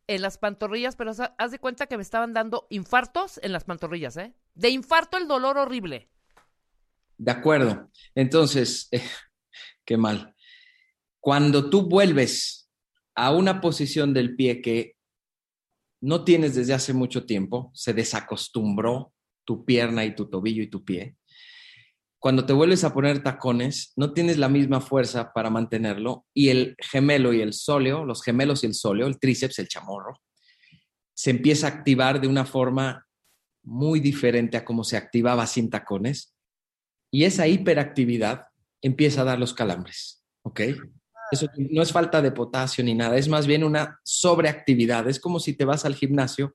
en las pantorrillas, pero haz de cuenta que me estaban dando infartos en las pantorrillas, ¿eh? De infarto el dolor horrible. De acuerdo. Entonces, eh, qué mal. Cuando tú vuelves a una posición del pie que no tienes desde hace mucho tiempo, se desacostumbró tu pierna y tu tobillo y tu pie. Cuando te vuelves a poner tacones, no tienes la misma fuerza para mantenerlo y el gemelo y el sóleo, los gemelos y el sóleo, el tríceps, el chamorro, se empieza a activar de una forma muy diferente a como se activaba sin tacones y esa hiperactividad empieza a dar los calambres, ¿ok? Eso no es falta de potasio ni nada, es más bien una sobreactividad. Es como si te vas al gimnasio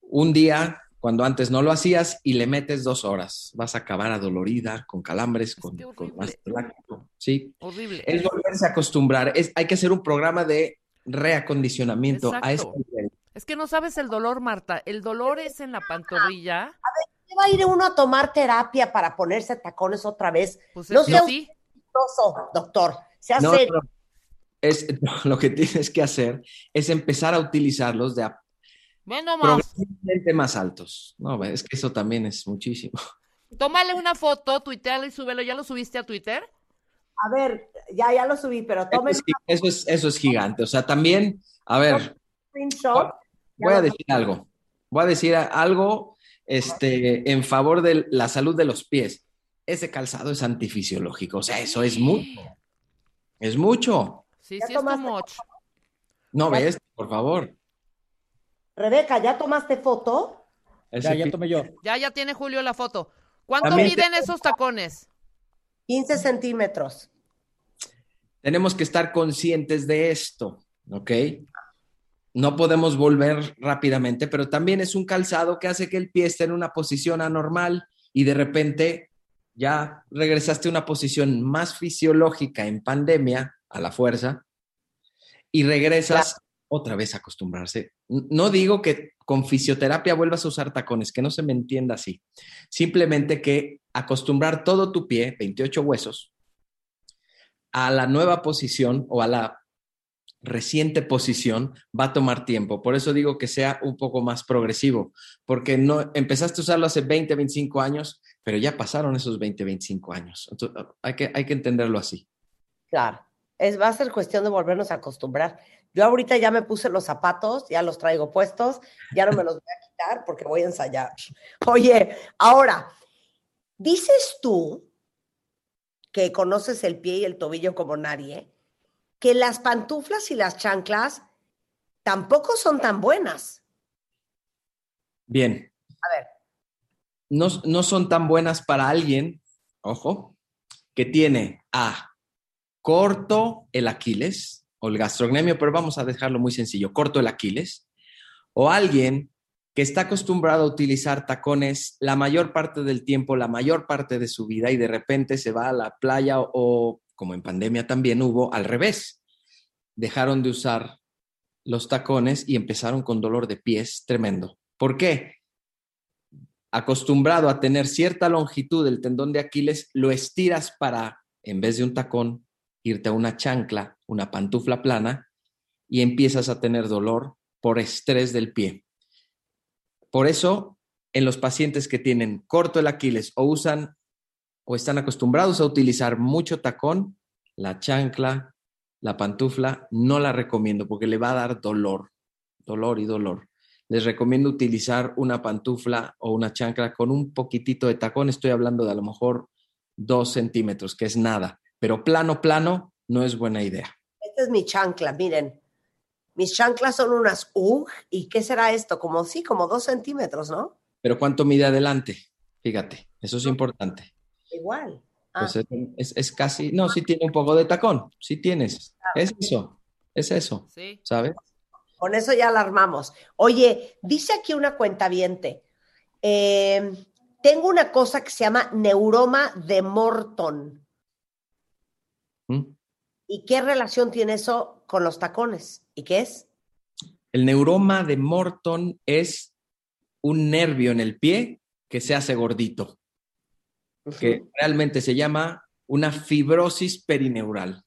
un día cuando antes no lo hacías y le metes dos horas. Vas a acabar adolorida, con calambres, con, con horrible. más láctico, ¿sí? Horrible. Es volverse a acostumbrar. Es, hay que hacer un programa de reacondicionamiento a Exacto. nivel. Es que no sabes el dolor, Marta. El dolor es en la pantorrilla. ¿Qué va a ir uno a tomar terapia para ponerse tacones otra vez? Pues No es que sea sí. doctor. No, serio. no. Es, lo que tienes que hacer es empezar a utilizarlos de a Ve nomás. más altos. No, es que eso también es muchísimo. Tómale una foto, tuiteala y súbelo. ¿Ya lo subiste a Twitter? A ver, ya, ya lo subí, pero Eso tomen es, eso es- eso es gigante. O sea, también, a ver, screenshot. voy a decir algo. Voy a decir algo este, en favor de la salud de los pies. Ese calzado es antifisiológico. O sea, eso es mucho. Es mucho. Sí, sí, es much. No ves, por favor. Rebeca, ¿ya tomaste foto? Ese Ya, ya tomé yo. Ya, ya tiene Julio la foto. ¿Cuánto También te- miden esos tacones? 15 centímetros. Tenemos que estar conscientes de esto, ¿ok? No podemos volver rápidamente, pero también es un calzado que hace que el pie esté en una posición anormal y de repente ya regresaste a una posición más fisiológica en pandemia, a la fuerza, y regresas otra vez a acostumbrarse. No digo que con fisioterapia vuelvas a usar tacones, que no se me entienda así. Simplemente que acostumbrar todo tu pie, 28 huesos, a la nueva posición o a la reciente posición va a tomar tiempo. Por eso digo que sea un poco más progresivo, porque no empezaste a usarlo hace 20, 25 años, pero ya pasaron esos 20, 25 años. Hay que, hay que entenderlo así. Claro. Es, va a ser cuestión de volvernos a acostumbrar. Yo ahorita ya me puse los zapatos, ya los traigo puestos, ya no me los voy a quitar porque voy a ensayar. Oye, ahora, dices tú que conoces el pie y el tobillo como nadie, que las pantuflas y las chanclas tampoco son tan buenas. Bien, A ver, no, no son tan buenas para alguien, ojo, que tiene A, corto el Aquiles o el gastrocnemio, pero vamos a dejarlo muy sencillo, corto el Aquiles, o alguien que está acostumbrado a utilizar tacones la mayor parte del tiempo, la mayor parte de su vida, y de repente se va a la playa o, como en pandemia también hubo, al revés. Dejaron de usar los tacones y empezaron con dolor de pies tremendo. ¿Por qué? Acostumbrado a tener cierta longitud del tendón de Aquiles, lo estiras para, en vez de un tacón, irte a una chancla, una pantufla plana, y empiezas a tener dolor por estrés del pie. Por eso, en los pacientes que tienen corto el Aquiles o usan o están acostumbrados a utilizar mucho tacón, la chancla, la pantufla, no la recomiendo porque le va a dar dolor, dolor y dolor. Les recomiendo utilizar una pantufla o una chancla con un poquitito de tacón. Estoy hablando de a lo mejor dos centímetros, que es nada, pero plano, plano, no es buena idea. esta es mi chancla, miren. Mis chanclas son unas UG, ¿y qué será esto? Como sí, como dos centímetros, ¿no? Pero ¿cuánto mide adelante? Fíjate, eso es importante. Igual. Ah, Pues es, es- es casi, no, sí tiene un poco de tacón, sí tienes. Es eso, es eso, Sí. ¿sabes? Con eso ya la armamos. Oye, dice aquí una cuentaviente. eh, tengo una cosa que se llama neuroma de Morton. ¿Mm? ¿Y qué relación tiene eso con los tacones? ¿Y qué es? El neuroma de Morton es un nervio en el pie que se hace gordito, que realmente se llama una fibrosis perineural.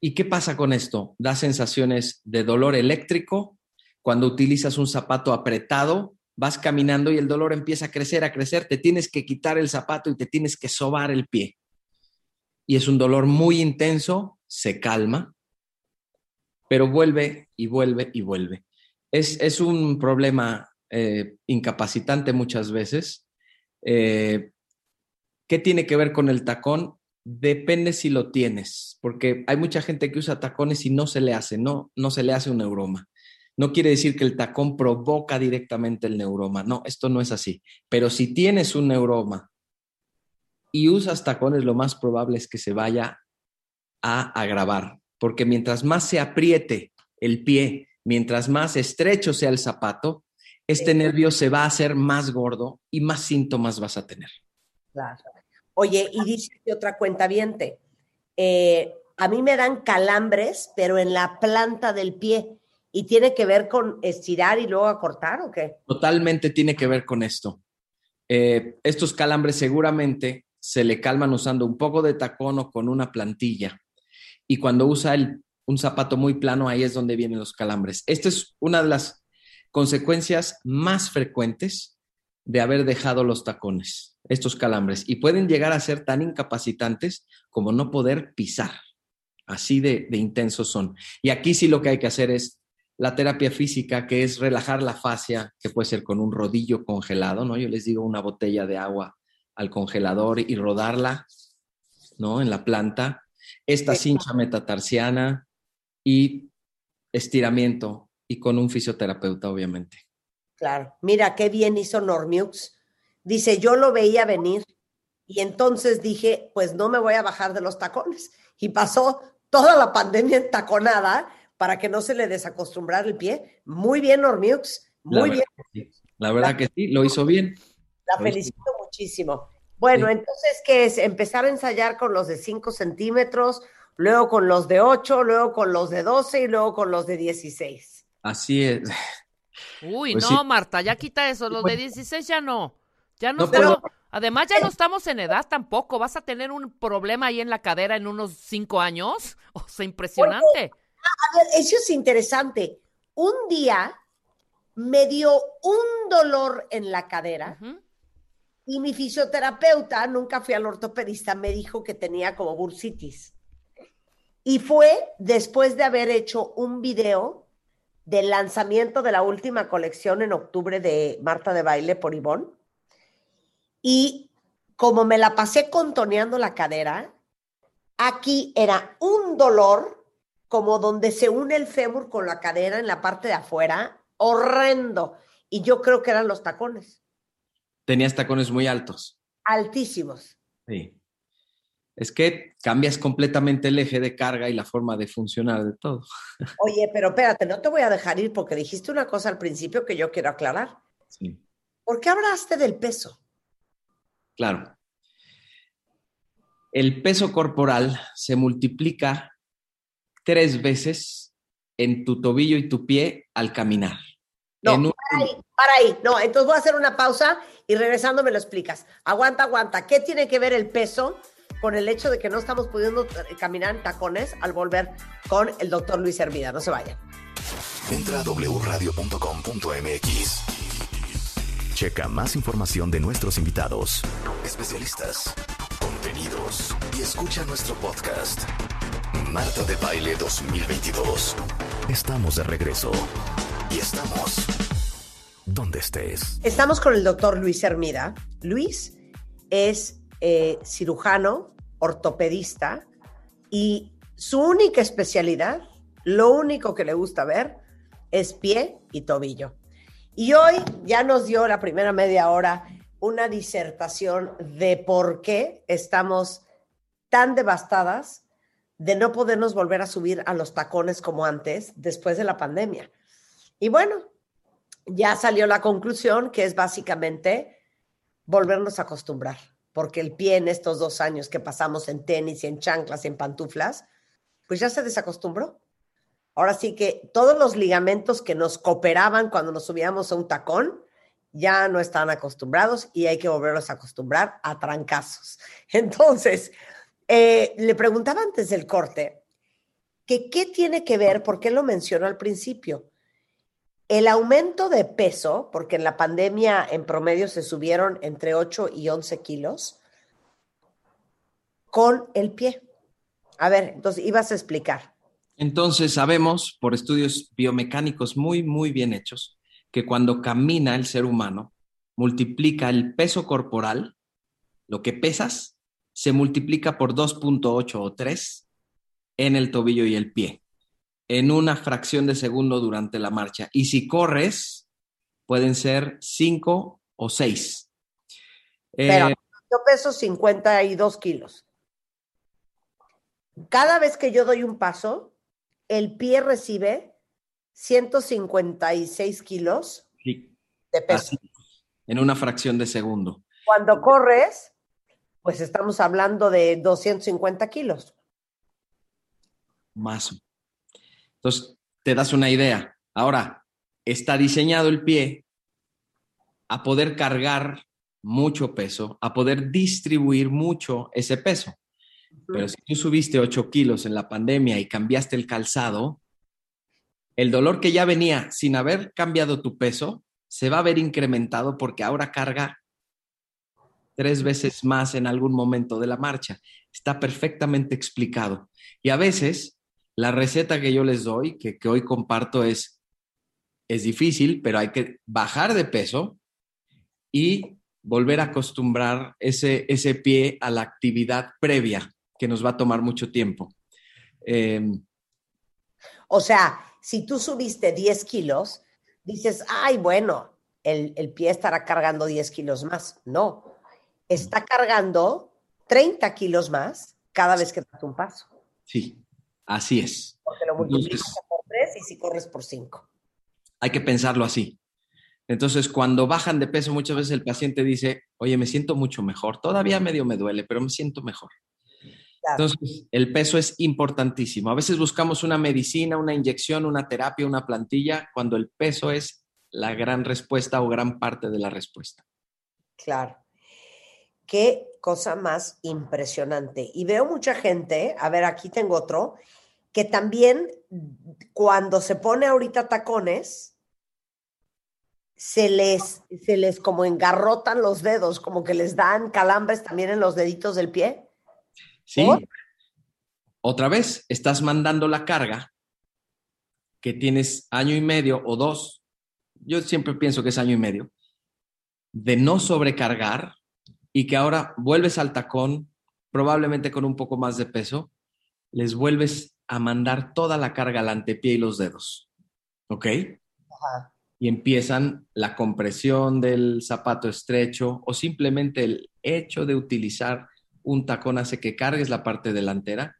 ¿Y qué pasa con esto? Da sensaciones de dolor eléctrico. Cuando utilizas un zapato apretado, vas caminando y el dolor empieza a crecer, a crecer, te tienes que quitar el zapato y te tienes que sobar el pie. Y es un dolor muy intenso, se calma, pero vuelve y vuelve y vuelve. Es, es un problema eh, incapacitante muchas veces. Eh, ¿Qué tiene que ver con el tacón? Depende si lo tienes, porque hay mucha gente que usa tacones y no se le hace, no, no se le hace un neuroma. No quiere decir que el tacón provoca directamente el neuroma, no, esto no es así. Pero si tienes un neuroma y usas tacones, lo más probable es que se vaya a agravar, porque mientras más se apriete el pie, mientras más estrecho sea el zapato, este nervio se va a hacer más gordo y más síntomas vas a tener. Claro. Oye, y dice otra cuentaviente. eh, a mí me dan calambres, pero en la planta del pie. ¿Y tiene que ver con estirar y luego acortar o qué? Totalmente tiene que ver con esto. Eh, estos calambres seguramente se le calman usando un poco de tacón o con una plantilla. Y cuando usa el- un zapato muy plano, ahí es donde vienen los calambres. Esta es una de las consecuencias más frecuentes de haber dejado los tacones. estos calambres y pueden llegar a ser tan incapacitantes como no poder pisar. Así de, de intensos son. Y aquí sí lo que hay que hacer es la terapia física, que es relajar la fascia, que puede ser con un rodillo congelado, ¿no? Yo les digo una botella de agua al congelador y rodarla, ¿no? En la planta. Esta cincha metatarsiana y estiramiento y con un fisioterapeuta, obviamente. Claro. Mira qué bien hizo Normiux. Dice, yo lo veía venir y entonces dije, pues no me voy a bajar de los tacones. Y pasó toda la pandemia en taconada para que no se le desacostumbrara el pie. Muy bien, Normiux. La Muy bien. sí. La verdad que sí, lo hizo bien. La felicito muchísimo. Bueno, Sí. entonces, ¿qué es? Empezar a ensayar con los de 5 centímetros, luego con los de 8, luego con los de 12 y luego con los de 16. Así es. Uy, Pues no, sí. Marta, ya quita eso. Los de 16 ya no. Ya no, No, Además, ya no estamos en edad tampoco. Vas a tener un problema ahí en la cadera en unos cinco años. O sea, impresionante. A ver, eso es interesante. Un día me dio un dolor en la cadera Ujú. Y mi fisioterapeuta, nunca fui al ortopedista, me dijo que tenía como bursitis. Y fue después de haber hecho un video del lanzamiento de la última colección en octubre de Marta de Baile por Ivonne. Y como me la pasé contoneando la cadera, aquí era un dolor como donde se une el fémur con la cadera en la parte de afuera, horrendo. Y yo creo que eran los tacones, Tenías tacones muy altos. altísimos. Sí. Es que cambias completamente el eje de carga y la forma de funcionar de todo. Oye, pero espérate, no te voy a dejar ir porque dijiste una cosa al principio que yo quiero aclarar. Sí, ¿Por qué hablaste del peso? claro. El peso corporal se multiplica tres veces en tu tobillo y tu pie al caminar. No, un- para ahí, para ahí. No, entonces voy a hacer una pausa y regresando me lo explicas. Aguanta, aguanta. ¿Qué tiene que ver el peso con el hecho de que no estamos pudiendo eh, caminar en tacones al volver con el doctor Luis Hermida? No se vayan. Entra a wradio.com.mx. Checa más información de nuestros invitados, especialistas, contenidos y escucha nuestro podcast. Marta de Baile 2022. Estamos de regreso. Y estamos donde estés. Estamos con el doctor Luis Hermida. Luis es eh, cirujano, ortopedista y su única especialidad, lo único que le gusta ver, es pie y tobillo. Y hoy ya nos dio la primera media hora una disertación de por qué estamos tan devastadas de no podernos volver a subir a los tacones como antes después de la pandemia. Y bueno, ya salió la conclusión que es básicamente volvernos a acostumbrar, porque el pie en estos dos años que pasamos en tenis y en chanclas y en pantuflas, pues ya se desacostumbró. Ahora sí que todos los ligamentos que nos cooperaban cuando nos subíamos a un tacón ya no están acostumbrados y hay que volverlos a acostumbrar a trancazos. Entonces, eh, le preguntaba antes del corte que qué tiene que ver, por qué lo mencionó al principio, el aumento de peso, porque en la pandemia en promedio se subieron entre 8 y 11 kilos, con el pie. A ver, entonces ibas a explicar. Entonces sabemos por estudios biomecánicos muy, muy bien hechos que cuando camina el ser humano, multiplica el peso corporal, lo que pesas, se multiplica por 2.8 o 3 en el tobillo y el pie, en una fracción de segundo durante la marcha. Y si corres, pueden ser 5 o 6. Pero yo peso 52 kilos. Cada vez que yo doy un paso, el pie recibe 156 kilos de peso. en una fracción de segundo. Cuando corres, pues estamos hablando de 250 kilos. Más. Entonces, te das una idea. Ahora, está diseñado el pie a poder cargar mucho peso, a poder distribuir mucho ese peso. Pero si tú subiste 8 kilos en la pandemia y cambiaste el calzado, el dolor que ya venía sin haber cambiado tu peso se va a ver incrementado porque ahora carga tres veces más en algún momento de la marcha. Está perfectamente explicado. Y a veces la receta que yo les doy, que, que hoy comparto, es, es difícil, pero hay que bajar de peso y volver a acostumbrar ese, ese pie a la actividad previa, que nos va a tomar mucho tiempo. Eh, O sea, si tú subiste 10 kilos, dices, ay, bueno, el, el pie estará cargando 10 kilos más. No, está cargando 30 kilos más cada vez que das un paso. sí, así es. Porque lo multiplicas Entonces- por 3 y si corres por 5. Hay que pensarlo así. Entonces, cuando bajan de peso, muchas veces el paciente dice, oye, me siento mucho mejor. Todavía medio me duele, pero me siento mejor. Entonces, el peso es importantísimo. A veces buscamos una medicina, una inyección, una terapia, una plantilla, cuando el peso es la gran respuesta o gran parte de la respuesta. Claro. Qué cosa más impresionante. Y veo mucha gente, a ver, aquí tengo otro, que también cuando se pone ahorita tacones, se les, se les como engarrotan los dedos, como que les dan calambres también en los deditos del pie. Sí. ¿Por? Otra vez, estás mandando la carga que tienes año y medio o dos, yo siempre pienso que es año y medio, de no sobrecargar y que ahora vuelves al tacón, probablemente con un poco más de peso, les vuelves a mandar toda la carga al antepié y los dedos. ¿Ok? Y empiezan la compresión del zapato estrecho o simplemente el hecho de utilizar un tacón hace que cargues la parte delantera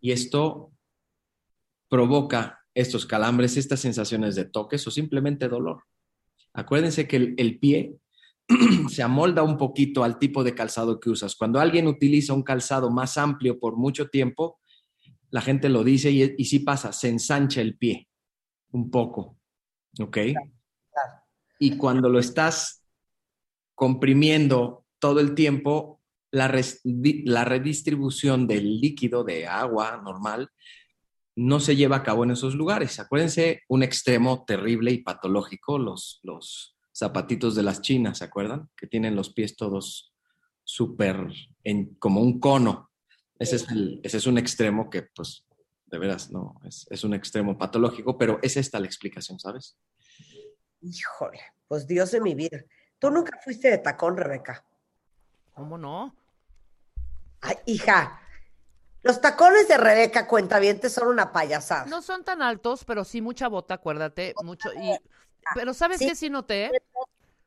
y esto provoca estos calambres, estas sensaciones de toques o simplemente dolor. Acuérdense que el, el pie se amolda un poquito al tipo de calzado que usas. Cuando alguien utiliza un calzado más amplio por mucho tiempo, la gente lo dice y, sí pasa, se ensancha el pie un poco. ¿Ok? Y cuando lo estás comprimiendo todo el tiempo, la, redistribución del líquido de agua normal no se lleva a cabo en esos lugares. Acuérdense, un extremo terrible y patológico, los, los zapatitos de las chinas, ¿se acuerdan? Que tienen los pies todos súper como un cono. Ese es, el- ese es un extremo que, pues, de veras, no, es, es un extremo patológico, pero es esta la explicación, ¿sabes? Híjole, pues Dios de mi vida. Tú nunca fuiste de tacón, Rebeca. ¿Cómo no? Ay, hija, los tacones de Rebeca Cuentavientes son una payasada. No son tan altos, pero sí mucha bota, acuérdate. Mucho, y, pero ¿sabes Sí. qué sí noté?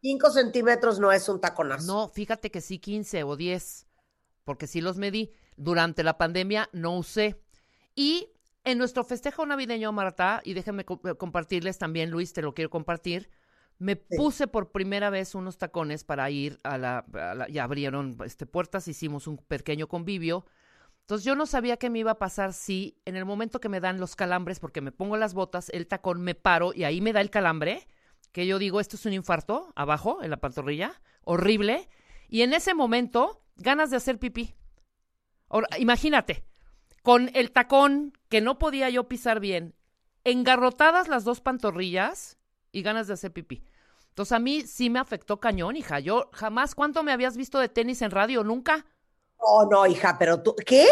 5 centímetros no es un taconazo. No, fíjate que sí 15 o 10, porque sí los medí. Durante la pandemia no usé. Y en nuestro festejo navideño, Marta, y déjenme co- eh, compartirles también, Luis, te lo quiero compartir, me puse por primera vez unos tacones para ir a la, a la- ya abrieron este, puertas, hicimos un pequeño convivio. Entonces yo no sabía qué me iba a pasar si en el momento que me dan los calambres, porque me pongo las botas, el tacón me paro y ahí me da el calambre, que yo digo, esto es un infarto, abajo, en la pantorrilla, horrible, y en ese momento, ganas de hacer pipí. Ahora, imagínate, con el tacón que no podía yo pisar bien, engarrotadas las dos pantorrillas y ganas de hacer pipí. Entonces a mí sí me afectó cañón, hija. Yo jamás, ¿cuánto me habías visto de tenis en radio? Nunca. Oh, no, hija, pero tú, ¿qué?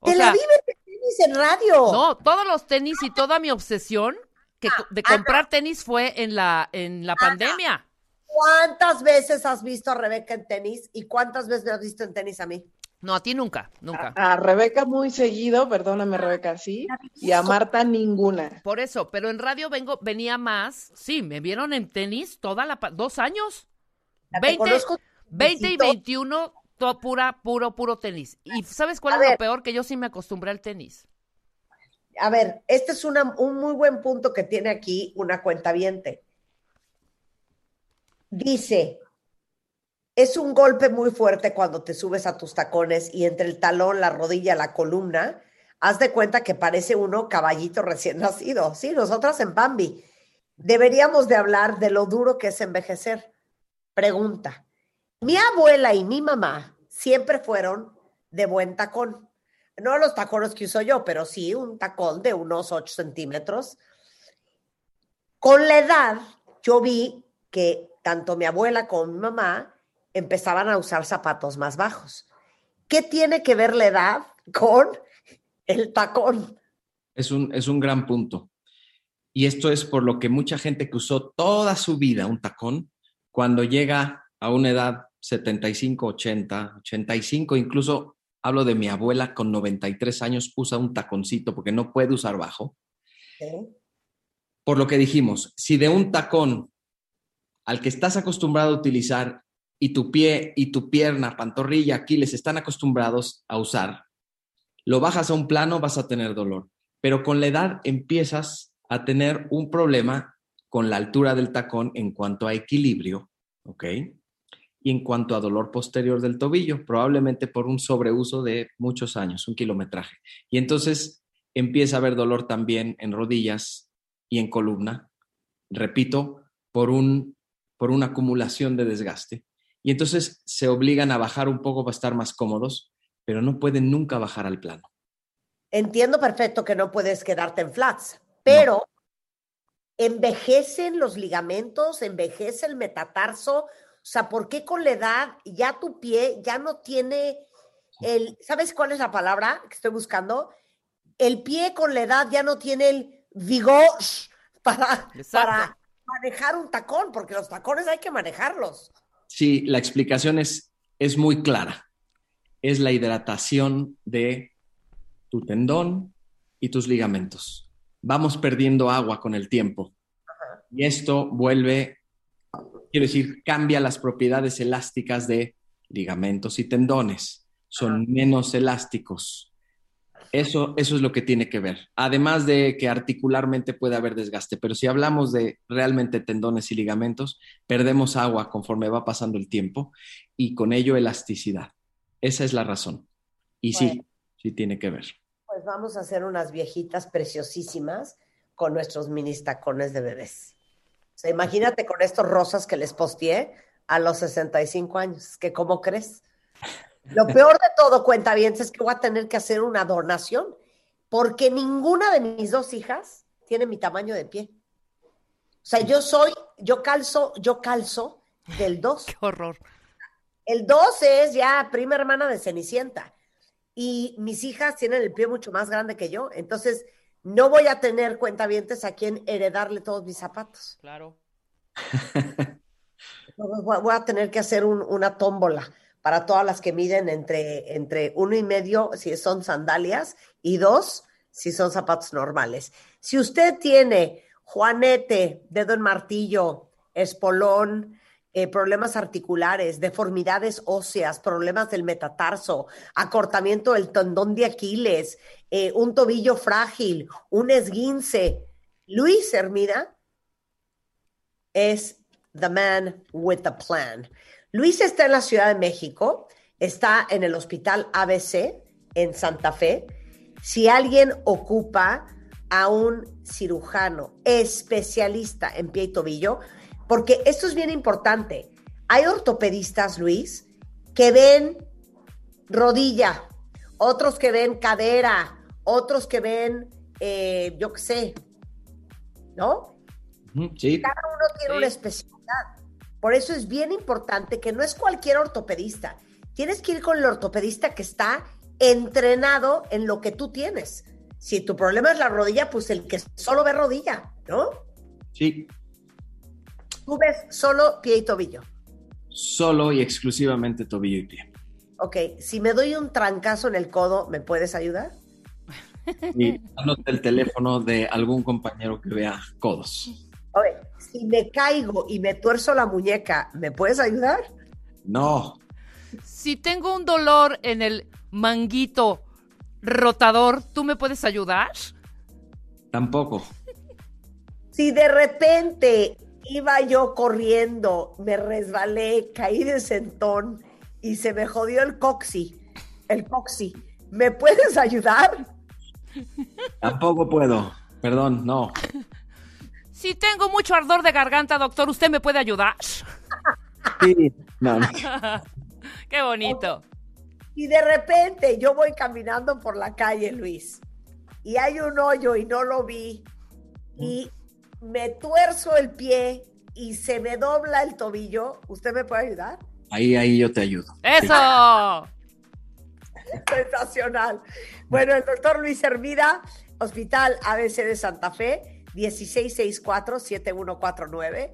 O Te la sea, vives de tenis en radio. No, todos los tenis y toda mi obsesión que, co- de comprar tenis fue en la, en la pandemia. ¿Cuántas veces has visto a Rebeca en tenis y cuántas veces me has visto en tenis a mí? No, a ti nunca, nunca. A Rebeca muy seguido, perdóname Rebeca, sí, y a Marta ninguna. Por eso, pero en radio vengo, venía más. Sí, me vieron en tenis toda la dos años. Te 20, conozco, 20 y besito. 21, todo pura, puro, puro tenis. ¿Y sabes cuál A es lo peor? Que yo sí me acostumbré al tenis. A ver, este es una- un muy buen punto que tiene aquí una cuenta Dice, es un golpe muy fuerte cuando te subes a tus tacones y entre el talón, la rodilla, la columna, haz de cuenta que parece uno caballito recién nacido. Sí, nosotras en Bambi. Deberíamos de hablar de lo duro que es envejecer. Pregunta. Mi abuela y mi mamá siempre fueron de buen tacón. No los tacones que uso yo, pero sí un tacón de unos 8 centímetros. Con la edad, yo vi que tanto mi abuela como mi mamá empezaban a usar zapatos más bajos. ¿Qué tiene que ver la edad con el tacón? Es un, es un gran punto. Y esto es por lo que mucha gente que usó toda su vida un tacón, cuando llega a una edad 75, 80, 85, incluso hablo de mi abuela con 93 años, usa un taconcito porque no puede usar bajo. Por lo que dijimos, si de un tacón al que estás acostumbrado a utilizar y tu pie y tu pierna, pantorrilla, Aquiles están acostumbrados a usar, lo bajas a un plano, vas a tener dolor. Pero con la edad empiezas a tener un problema con la altura del tacón en cuanto a equilibrio, ¿ok? Y en cuanto a dolor posterior del tobillo, probablemente por un sobreuso de muchos años, un kilometraje. Y entonces empieza a haber dolor también en rodillas y en columna, repito, por, un, por una acumulación de desgaste. Y entonces se obligan a bajar un poco para estar más cómodos, pero no pueden nunca bajar al plano. Entiendo perfecto que no puedes quedarte en flats, pero envejecen los ligamentos, envejece el metatarso. O sea, ¿por qué con la edad ya tu pie ya no tiene el, ¿sabes cuál es la palabra que estoy buscando? El pie con la edad ya no tiene el vigor para, para manejar un tacón, porque los tacones hay que manejarlos. Sí, la explicación es, es muy clara. Es la hidratación de tu tendón y tus ligamentos. Vamos perdiendo agua con el tiempo. Y esto vuelve, quiero decir, cambia las propiedades elásticas de ligamentos y tendones. Son menos elásticos. Eso, eso es lo que tiene que ver. Además de que articularmente puede haber desgaste, pero si hablamos de realmente tendones y ligamentos, perdemos agua conforme va pasando el tiempo y con ello elasticidad. Esa es la razón. Y sí, sí tiene que ver. Pues vamos a hacer unas viejitas preciosísimas con nuestros mini tacones de bebés. O sea, imagínate con estos rosas que les posteé a los 65 años. que ¿Cómo crees? Lo peor de todo, cuenta bien, es que voy a tener que hacer una donación porque ninguna de mis dos hijas tiene mi tamaño de pie. O sea, yo soy, yo calzo, yo calzo del 2. Qué horror. El 2 es ya prima hermana de Cenicienta. Y mis hijas tienen el pie mucho más grande que yo. Entonces, no voy a tener cuentavientes a quien heredarle todos mis zapatos. Claro. Voy a- voy a tener que hacer un- una tómbola para todas las que miden entre, entre uno y medio si son sandalias y dos si son zapatos normales. Si usted tiene juanete, dedo en martillo, espolón, eh, problemas articulares, deformidades óseas, problemas del metatarso, acortamiento del tendón de Aquiles, eh, un tobillo frágil, un esguince, Luis Hermida es the man with the plan. Luis está en la Ciudad de México, está en el Hospital ABC en Santa Fe. Si alguien ocupa a un cirujano especialista en pie y tobillo, porque esto es bien importante. Hay ortopedistas, Luis, que ven rodilla, otros que ven cadera, otros que ven, eh, yo qué sé, ¿no? Sí, Cada uno tiene una especialidad. Por eso es bien importante que no es cualquier ortopedista. Tienes que ir con el ortopedista que está entrenado en lo que tú tienes. Si tu problema es la rodilla, pues el que solo ve rodilla, ¿no? sí. Tú ves solo pie y tobillo. Solo y exclusivamente tobillo y pie. Ok, si me doy un trancazo en el codo, ¿me puedes ayudar? Y anota el teléfono de algún compañero que vea codos. Oye, si me caigo y me tuerzo la muñeca, ¿me puedes ayudar? No, Si tengo un dolor en el manguito rotador, ¿tú me puedes ayudar? tampoco. Si de repente iba yo corriendo, me resbalé, caí de sentón y se me jodió el coxi, el coxi, ¿me puedes ayudar? Tampoco puedo. Perdón, no. Si tengo mucho ardor de garganta, doctor, ¿usted me puede ayudar? Sí, no, no. Qué bonito. Y de repente yo voy caminando por la calle, Luis, y hay un hoyo y no lo vi, y me tuerzo el pie y se me dobla el tobillo, ¿usted me puede ayudar? Ahí, ahí yo te ayudo. ¡Eso! Sensacional. Bueno, el doctor Luis Hermida, Hospital ABC de Santa Fe, 1664-7149,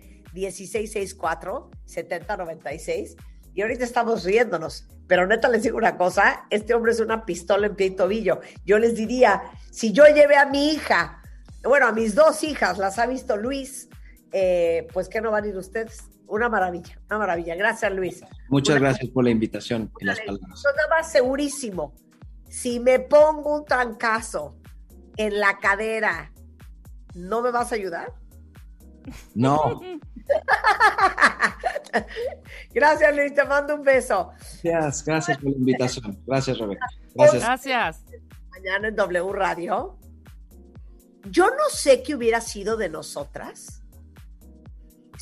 1664-7096. Y ahorita estamos riéndonos, pero neta les digo una cosa, este hombre es una pistola en pie y tobillo. Yo les diría, si yo llevé a mi hija, bueno, a mis dos hijas, las ha visto Luis, eh, pues que no van a ir ustedes. Una maravilla, una maravilla. Gracias, Luis. Muchas Una- gracias por la invitación y las palabras. yo nada más segurísimo. Si me pongo un trancazo en la cadera, ¿no me vas a ayudar? No, Gracias, Luis. Te mando un beso. gracias, gracias por la invitación. Gracias, Rebeca. Gracias. Gracias. Mañana en W Radio. Yo no sé qué hubiera sido de nosotras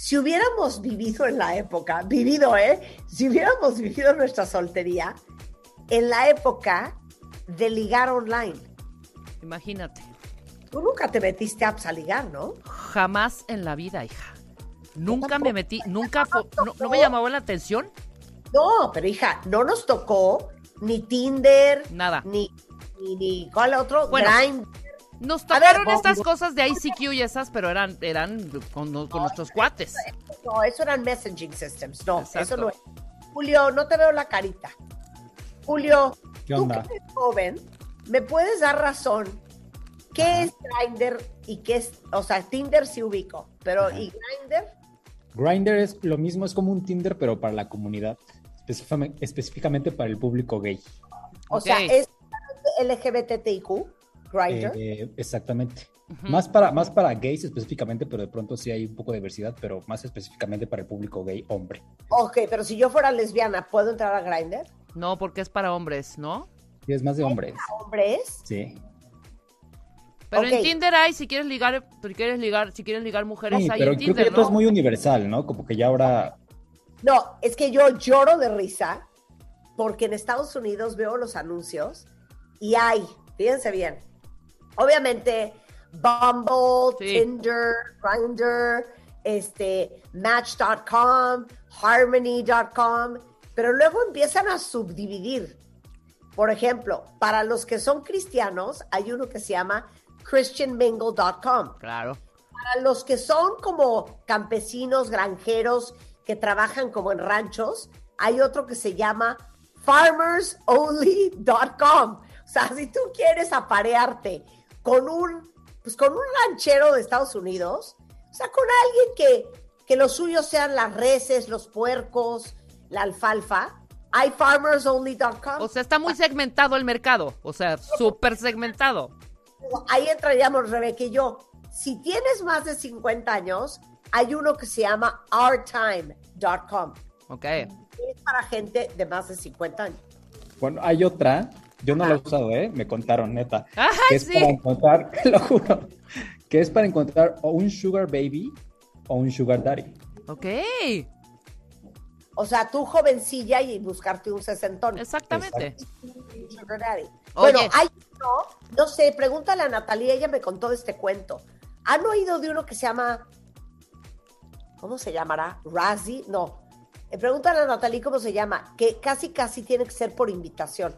si hubiéramos vivido en la época, vivido, ¿eh? Si hubiéramos vivido nuestra soltería en la época de ligar online. Imagínate. Tú nunca te metiste a apps a ligar, ¿no? Jamás en la vida, hija. Nunca me metí, nunca, no, no me llamaba la atención. No, pero hija, no nos tocó ni Tinder, Nada. ni, ni, ni ¿cuál otro? Bueno, Grindr. Nos ver, tocaron estas cosas de ICQ y esas, pero eran, eran con, con nuestros cuates. No, eso eran messaging systems. No, Exacto. eso no es. Julio, no te veo la carita. Julio, ¿Qué tú que eres joven, ¿me puedes dar razón? ¿Qué es Grindr y qué es, o sea, Tinder sí ubico, pero Ajá. ¿y Grindr? Grinder es lo mismo, es como un Tinder, pero para la comunidad, específicame- específicamente para el público gay. O sea, es LGBTIQ, Grindr. Eh, exactamente. Más para, más para gays específicamente, pero de pronto sí hay un poco de diversidad, pero más específicamente para el público gay hombre. Ok, pero si yo fuera lesbiana, ¿puedo entrar a Grindr? No, porque es para hombres, ¿no? Y es más de hombres. ¿Hombres? Sí. Pero Ok. en Tinder hay, si quieres ligar, si quieres ligar, si quieres ligar mujeres, Sí, hay pero en creo que Tinder, esto ¿no? es muy universal, ¿no? Como que ya ahora No, es que yo lloro de risa porque en Estados Unidos veo los anuncios y hay, fíjense bien, obviamente Bumble, Sí. Tinder, Grindr, este, Match.com, Harmony.com, pero luego empiezan a subdividir. Por ejemplo, para los que son cristianos, hay uno que se llama christianmingle.com. Claro. Para los que son como campesinos, granjeros, que trabajan como en ranchos, hay otro que se llama farmersonly.com. O sea, si tú quieres aparearte con un, pues con un ranchero de Estados Unidos, o sea, con alguien que, que los suyos sean las reses, los puercos, la alfalfa, hay farmersonly.com. O sea, está muy segmentado el mercado. O sea, súper segmentado. Ahí entraríamos Rebeca y yo. Si tienes más de 50 años, hay uno que se llama ourtime.com. Ok. Es para gente de más de 50 años. Bueno, hay otra, yo no la he usado, ¿eh? Me contaron, neta. Que es sí. para encontrar, te lo juro, que es para encontrar o un sugar baby o un sugar daddy. Ok. O sea, tú jovencilla y buscarte un sesentón. Exactamente. Sugar daddy. Oye. Bueno, hay uno, no sé, pregúntale a Natalia, ella me contó este cuento. ¿Han oído de uno que se llama, ¿cómo se llamará? Razzie, no. Eh, pregúntale a Natalie cómo se llama, que casi casi tiene que ser por invitación.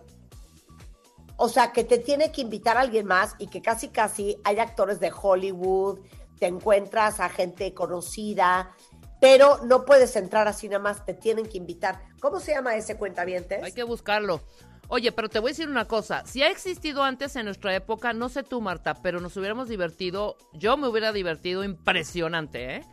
O sea, que te tiene que invitar alguien más y que casi casi hay actores de Hollywood, te encuentras a gente conocida, pero no puedes entrar así nada más, te tienen que invitar. ¿Cómo se llama ese cuentavientes? Hay que buscarlo. Oye, pero te voy a decir una cosa. Si ha existido antes en nuestra época, no sé tú, Marta, pero nos hubiéramos divertido. Yo me hubiera divertido impresionante, ¿eh?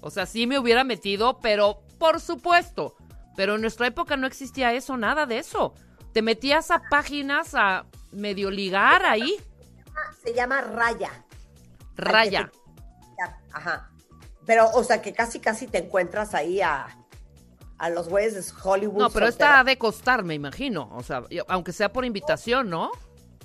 O sea, sí me hubiera metido, pero por supuesto. Pero en nuestra época no existía eso, nada de eso. Te metías a páginas a medio ligar ahí. Se llama Raya. Raya. Ajá. Pero, o sea, que casi, casi te encuentras ahí a, a los güeyes de Hollywood. No, pero solteros. esta ha de costar, me imagino. O sea, yo- aunque sea por invitación, ¿no?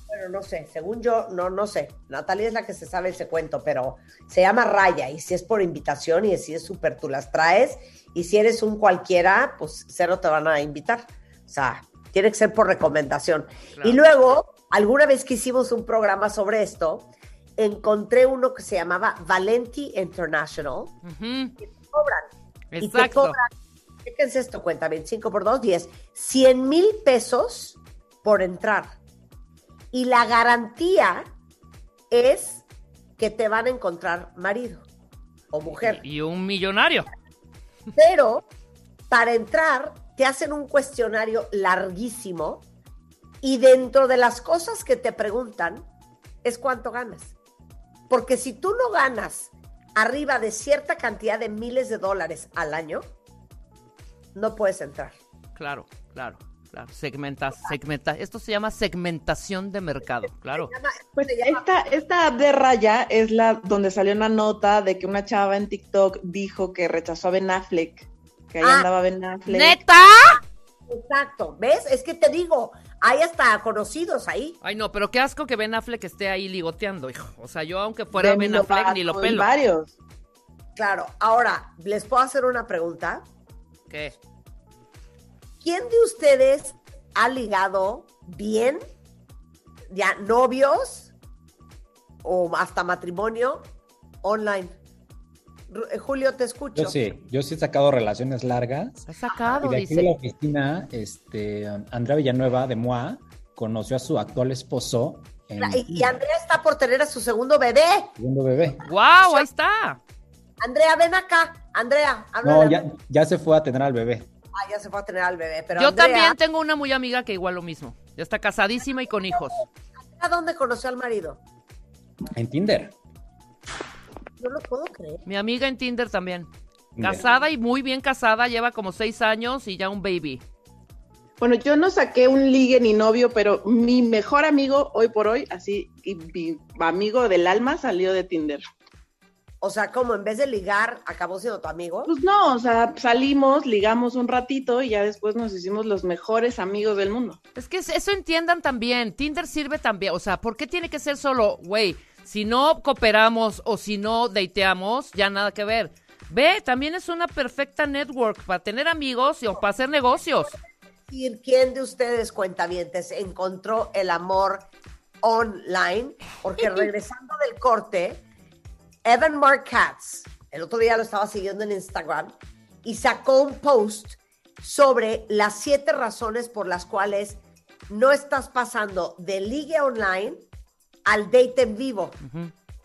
Bueno, no sé, según yo, no, no sé. Natalia es la que se sabe ese cuento, pero se llama Raya y si es por invitación y si es súper, tú las traes y si eres un cualquiera, pues cero te van a invitar. O sea, tiene que ser por recomendación. Claro. Y luego, alguna vez que hicimos un programa sobre esto, encontré uno que se llamaba Valenti International. Cobran. Y te Exacto. cobran Fíjense esto, cuenta 25 por 2, 10. 100 mil pesos por entrar. Y la garantía es que te van a encontrar marido o mujer. Y un millonario. Pero para entrar te hacen un cuestionario larguísimo y dentro de las cosas que te preguntan es cuánto ganas. Porque si tú no ganas arriba de cierta cantidad de miles de dólares al año, no puedes entrar. Claro, claro, claro. Segmenta, segmenta. Esto se llama segmentación de mercado, claro. Pues esta, esta app de Raya es la donde salió una nota de que una chava en TikTok dijo que rechazó a Ben Affleck, que ahí Ah, andaba Ben Affleck. ¡Neta! Exacto, ¿ves? Es que te digo, hay hasta conocidos ahí. Ay, no, pero qué asco que Ben Affleck esté ahí ligoteando, hijo. O sea, yo aunque fuera Demi Ben Affleck ni lo pelo. varios. Claro, ahora, ¿les puedo hacer una pregunta? ¿Qué? ¿Quién de ustedes ha ligado bien, ya novios o hasta matrimonio online? Eh, Julio, te escucho. Yo sí, yo sí he sacado relaciones largas. Ha sacado, Y de aquí de la dice. oficina, este, Andrea Villanueva de MOA conoció a su actual esposo en La- Y, y Andrea está por tener a su segundo bebé. segundo bebé. ¡Wow! Ahí está. Andrea, ven acá. Andrea, habla No, ya, ya se fue a tener al bebé. Ah, ya se fue a tener al bebé. Pero Yo Andrea, también tengo una muy amiga que igual lo mismo. Ya está casadísima y con hijos. ¿A dónde conoció al marido? En Tinder. No lo puedo creer. Mi amiga en Tinder también. Casada y muy bien casada, lleva como seis años y ya un baby. Bueno, yo no saqué un ligue ni novio, pero mi mejor amigo hoy por hoy, así, y mi amigo del alma salió de Tinder. O sea, como en vez de ligar, acabó siendo tu amigo. Pues no, o sea, salimos, ligamos un ratito y ya después nos hicimos los mejores amigos del mundo. Es que eso entiendan también. Tinder sirve también. O sea, ¿por qué tiene que ser solo, güey? Si no cooperamos o si no dateamos, ya nada que ver. Ve, también es una perfecta network para tener amigos y o para hacer negocios. decir quién de ustedes, cuentavientes, encontró el amor online, porque regresando del corte, Evan Mark Katz, el otro día lo estaba siguiendo en Instagram, y sacó un post sobre las siete razones por las cuales no estás pasando de ligue online al date en vivo.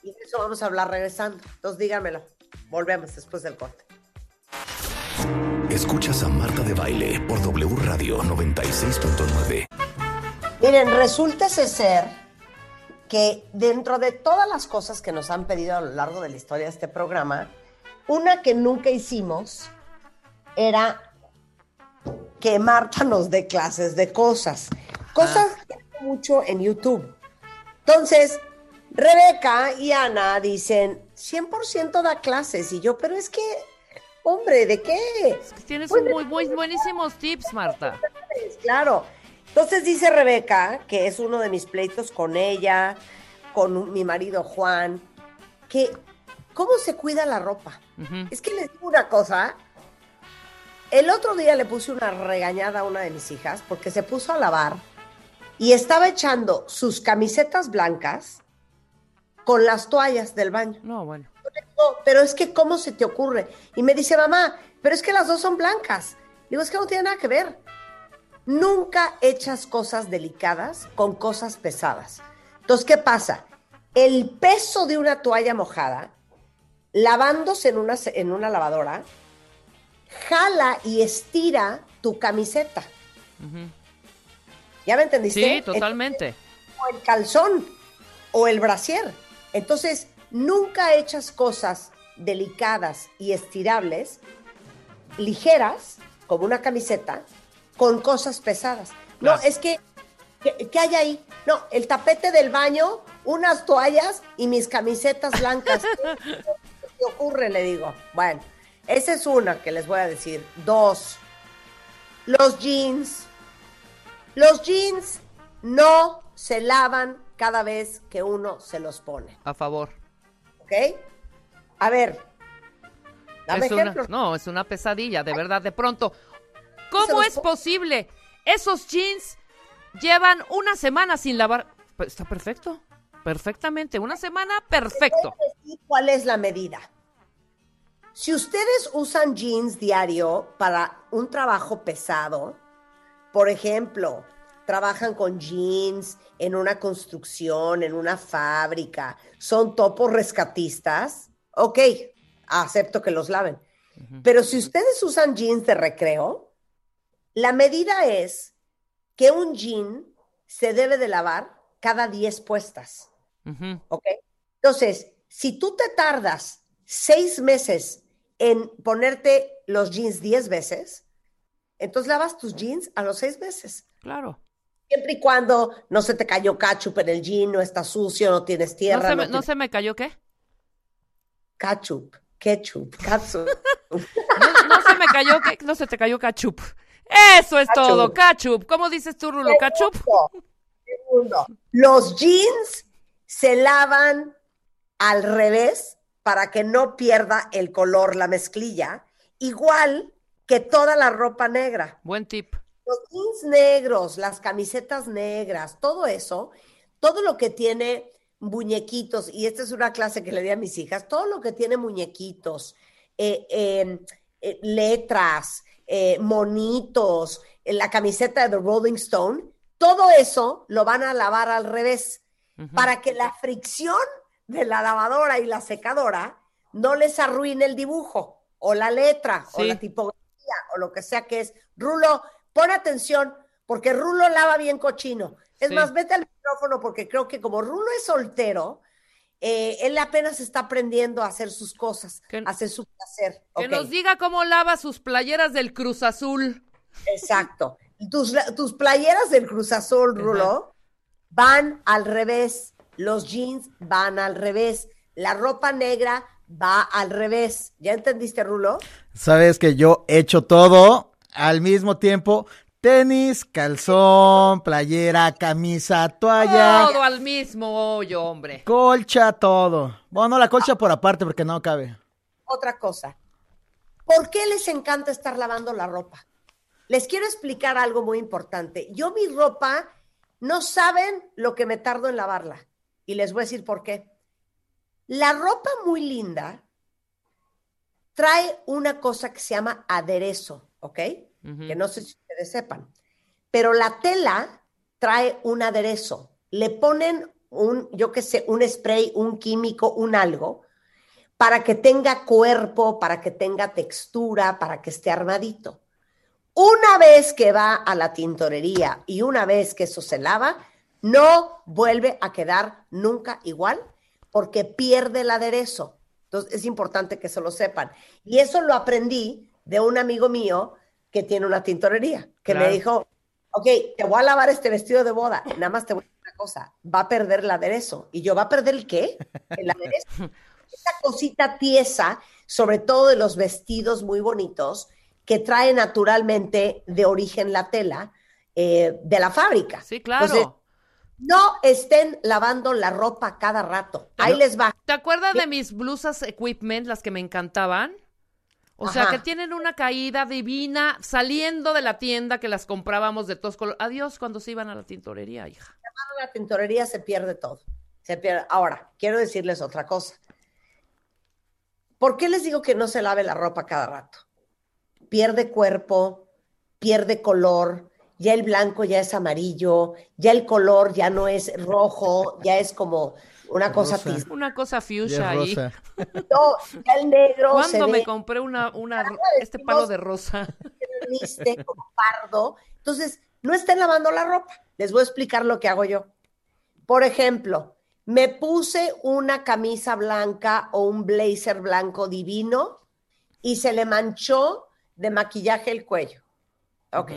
Y de eso vamos a hablar regresando. Entonces díganmelo. Volvemos después del corte. Escuchas a Marta de Baile por W Radio 96.9. Miren, resulta ser que dentro de todas las cosas que nos han pedido a lo largo de la historia de este programa, una que nunca hicimos era que Marta nos dé clases de cosas. Cosas que hago mucho en YouTube. Entonces, Rebeca y Ana dicen, 100% da clases. Y yo, pero es que, hombre, ¿de qué? Tienes Pues, muy, muy buenísimos tips, Marta. Claro. Entonces dice Rebeca, que es uno de mis pleitos con ella, con mi marido Juan, que cómo se cuida la ropa. Es que les digo una cosa. El otro día le puse una regañada a una de mis hijas porque se puso a lavar y estaba echando sus camisetas blancas con las toallas del baño. No, bueno. No, pero es que, ¿cómo se te ocurre? Y me dice, mamá, pero es que las dos son blancas. Digo, es que no tiene nada que ver. Nunca echas cosas delicadas con cosas pesadas. Entonces, ¿qué pasa? El peso de una toalla mojada, lavándose en una, en una lavadora, jala y estira tu camiseta. ¿Ya me entendiste? Sí, totalmente. o el calzón o el brasier. Entonces, nunca echas cosas delicadas y estirables, ligeras, como una camiseta, con cosas pesadas. No, Claro. es que, ¿qué, hay ahí? No, el tapete del baño, unas toallas y mis camisetas blancas. ¿Qué ocurre? Le digo. Bueno, esa es una que les voy a decir. Dos, los jeans. Los jeans no se lavan cada vez que uno se los pone, A favor. ¿ok? A ver, dame Es una- no, es una pesadilla, de verdad. De pronto, ¿cómo es po- posible? Esos jeans llevan una semana sin lavar. Pues, Está perfecto. Perfectamente. Una semana, perfecto. decir cuál es la medida. Si ustedes usan jeans diario para un trabajo pesado, por ejemplo, trabajan con jeans en una construcción, en una fábrica, son topos rescatistas, ok, acepto que los laven. Pero si ustedes usan jeans de recreo, la medida es que un jean se debe de lavar cada 10 puestas. ¿Ok? Entonces, si tú te tardas seis meses en ponerte los jeans 10 veces, entonces lavas tus jeans a los seis meses. Claro. Siempre y cuando no se te cayó ketchup en el jean, no está sucio, no tienes ¿No tierra. se, No, me, no tienes se me cayó qué? ketchup, ketchup, ketchup. No, no se me cayó qué? No se te cayó cachup. Eso es Cachup. todo, cachup. ¿Cómo dices tú, Rulo? ¿Cachup? Segundo, los jeans se lavan al revés para que no pierda el color la mezclilla, igual que toda la ropa negra. Buen tip. Los jeans negros, las camisetas negras, todo eso, todo lo que tiene muñequitos, y esta es una clase que le di a mis hijas, todo lo que tiene muñequitos, eh, eh, eh, letras, eh, monitos, la camiseta de The Rolling Stone, todo eso lo van a lavar al revés para que la fricción de la lavadora y la secadora no les arruine el dibujo o la letra o la tipografía o lo que sea que es. Rulo, pon atención porque Rulo lava bien cochino. Es Sí. más, vete al micrófono porque creo que como Rulo es soltero, eh, él apenas está aprendiendo a hacer sus cosas, Que- a hacer su placer. Que nos diga cómo lava sus playeras del Cruz Azul. Exacto. Tus, tus playeras del Cruz Azul, Ajá. Rulo, van al revés. Los jeans van al revés. La ropa negra va al revés. ¿Ya entendiste, Rulo? Sabes que yo he hecho todo al mismo tiempo. Tenis, calzón, playera, camisa, toalla, Todo al mismo hoyo, hombre. colcha, todo. Bueno, la colcha por aparte porque no cabe. Otra cosa. ¿Por qué les encanta estar lavando la ropa? Les quiero explicar algo muy importante. Yo mi ropa no saben lo que me tardo en lavarla. Y les voy a decir por qué. La ropa muy linda trae una cosa que se llama aderezo, ¿ok? Que no sé si ustedes sepan. Pero la tela trae un aderezo. Le ponen un, yo qué sé, un spray, un químico, un algo, para que tenga cuerpo, para que tenga textura, para que esté armadito. Una vez que va a la tintorería y una vez que eso se lava, no vuelve a quedar nunca igual porque pierde el aderezo. Entonces es importante que se lo sepan. Y eso lo aprendí de un amigo mío que tiene una tintorería, que Claro. me dijo, ok, te voy a lavar este vestido de boda, nada más te voy a decir una cosa, va a perder el aderezo. Y yo, ¿va a perder el qué? El aderezo. Esa cosita tiesa, sobre todo de los vestidos muy bonitos, que trae naturalmente de origen la tela eh, de la fábrica. Sí, claro. Entonces, no estén lavando la ropa cada rato. Ahí les va. ¿Te acuerdas de mis blusas equipment, las que me encantaban? O sea, que tienen una caída divina saliendo de la tienda que las comprábamos de todos colores. Adiós cuando se iban a la tintorería, hija. En la tintorería se pierde todo. Se pierde. Ahora, quiero decirles otra cosa. ¿Por qué les digo que no se lave la ropa cada rato? Pierde cuerpo, pierde color, ya el blanco ya es amarillo, ya el color ya no es rojo, ya es como una cosa Rosa. Una cosa fuchsia ahí. No, ya el negro se ¿Cuándo me ve compré una, este palo de rosa? como pardo. Entonces, no estén lavando la ropa. Les voy a explicar lo que hago yo. Por ejemplo, me puse una camisa blanca o un blazer blanco divino y se le manchó de maquillaje el cuello. Ok.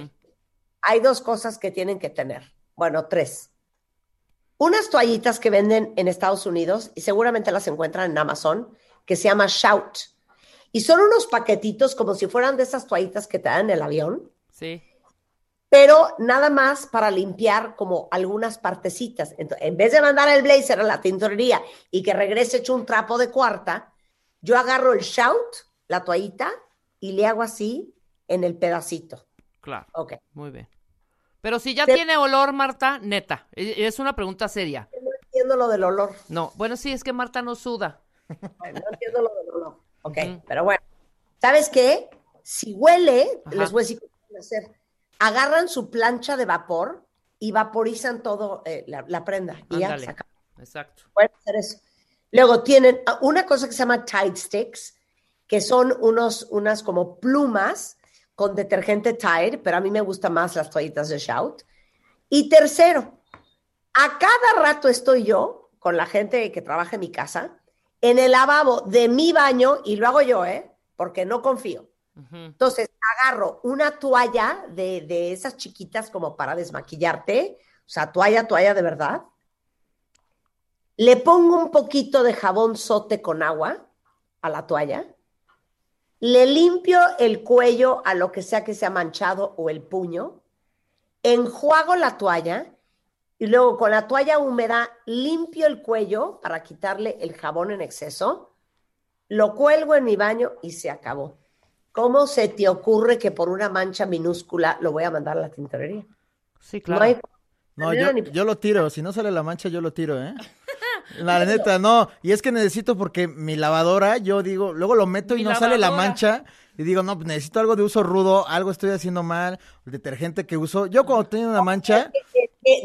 Hay dos cosas que tienen que tener. Bueno, tres. Unas toallitas que venden en Estados Unidos y seguramente las encuentran en Amazon, que se llama Shout. Y son unos paquetitos como si fueran de esas toallitas que te dan en el avión, Sí. pero nada más para limpiar como algunas partecitas. Entonces, en vez de mandar el blazer a la tintorería y que regrese hecho un trapo de cuarta, yo agarro el Shout, la toallita, y le hago así en el pedacito. Claro. Ok. Muy bien. Pero si ya tiene olor, Marta, neta, e- es una pregunta seria. No entiendo lo del olor. No, bueno, sí, es que Marta no suda. No entiendo lo del olor. Ok, pero bueno. ¿Sabes qué? Si huele, Ajá. les voy a decir qué pueden hacer. Agarran su plancha de vapor y vaporizan todo eh, la, la prenda. Y ya se. Exacto. Pueden hacer eso. Luego tienen ah, una cosa que se llama Tide Sticks, que son unos, unas como plumas con detergente Tide, pero a mí me gustan más las toallitas de Shout. Y tercero, a cada rato estoy yo con la gente que trabaja en mi casa en el lavabo de mi baño y lo hago yo, ¿eh? Porque no confío. Entonces agarro una toalla de, de esas chiquitas como para desmaquillarte, o sea, toalla, toalla de verdad. Le pongo un poquito de jabón sote con agua a la toalla. Le limpio el cuello a lo que sea que sea manchado o el puño. Enjuago la toalla y luego con la toalla húmeda limpio el cuello para quitarle el jabón en exceso. Lo cuelgo en mi baño y se acabó. ¿Cómo se te ocurre que por una mancha minúscula lo voy a mandar a la tintorería? Sí, No claro. hay No, yo, ni- yo lo tiro. Si no sale la mancha, yo lo tiro, ¿eh? La neta, no. Y es que necesito porque mi lavadora, yo digo, luego lo meto y Mi no sale la mancha. Y digo, no, pues necesito algo de uso rudo, algo estoy haciendo mal, el detergente que uso. Yo cuando tengo una mancha,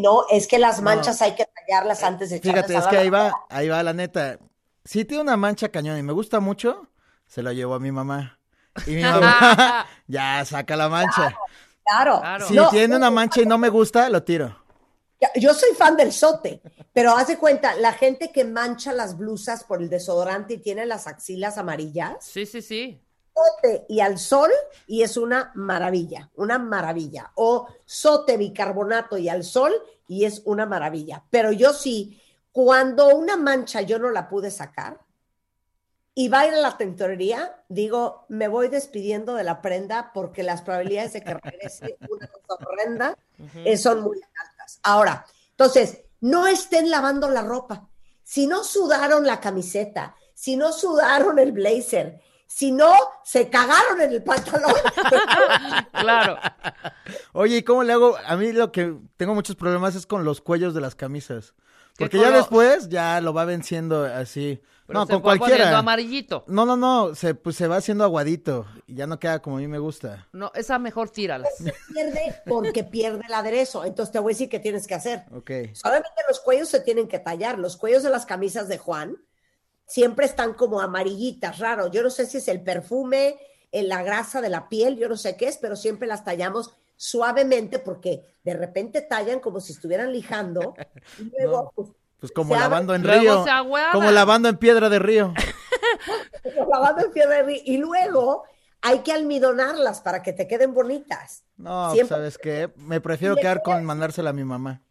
No, es que las No. manchas hay que tallarlas antes de echarlas fíjate, es la que ahí va, ahí va la neta. Si tiene una mancha cañón y me gusta mucho, se lo llevo a mi mamá. Y mi mamá ya saca la mancha. Claro. Claro. Si No, tiene una mancha y no me gusta, lo tiro. Yo soy fan del sote, pero haz de cuenta, la gente que mancha las blusas por el desodorante y tiene las axilas amarillas, Sí, sí, sí. sote y al sol y es una maravilla, una maravilla. O sote, bicarbonato y al sol y es una maravilla. Pero yo sí, cuando una mancha yo no la pude sacar y va a ir a la tintorería, digo, me voy despidiendo de la prenda porque las probabilidades de que regrese una cosa horrenda eh, son muy altas. Ahora, entonces, no estén lavando la ropa. Si no sudaron la camiseta, si no sudaron el blazer, si no se cagaron en el pantalón, Claro. Oye, ¿y cómo le hago? A mí lo que tengo muchos problemas es con los cuellos de las camisas. ¿Qué Porque ya después ya lo va venciendo así. Pero no, se con fue poniendo cualquiera. amarillito. No, no, no, se, pues se va haciendo aguadito y ya no queda como a mí me gusta. No, esa mejor tíralas. pierde porque pierde el aderezo. Entonces te voy a decir qué tienes que hacer. Ok. Solamente los cuellos se tienen que tallar. Los cuellos de las camisas de Juan siempre están como amarillitas, raro. Yo no sé si es el perfume, en la grasa de la piel, yo no sé qué es, pero siempre las tallamos suavemente porque de repente tallan como si estuvieran lijando y luego No. pues, Pues como Se lavando en río. Como lavando en piedra de río. pues, lavando en piedra de río. y luego hay que almidonarlas para que te queden bonitas. No, Siempre- ¿sabes qué? Me prefiero quedar con mandársela a mi mamá.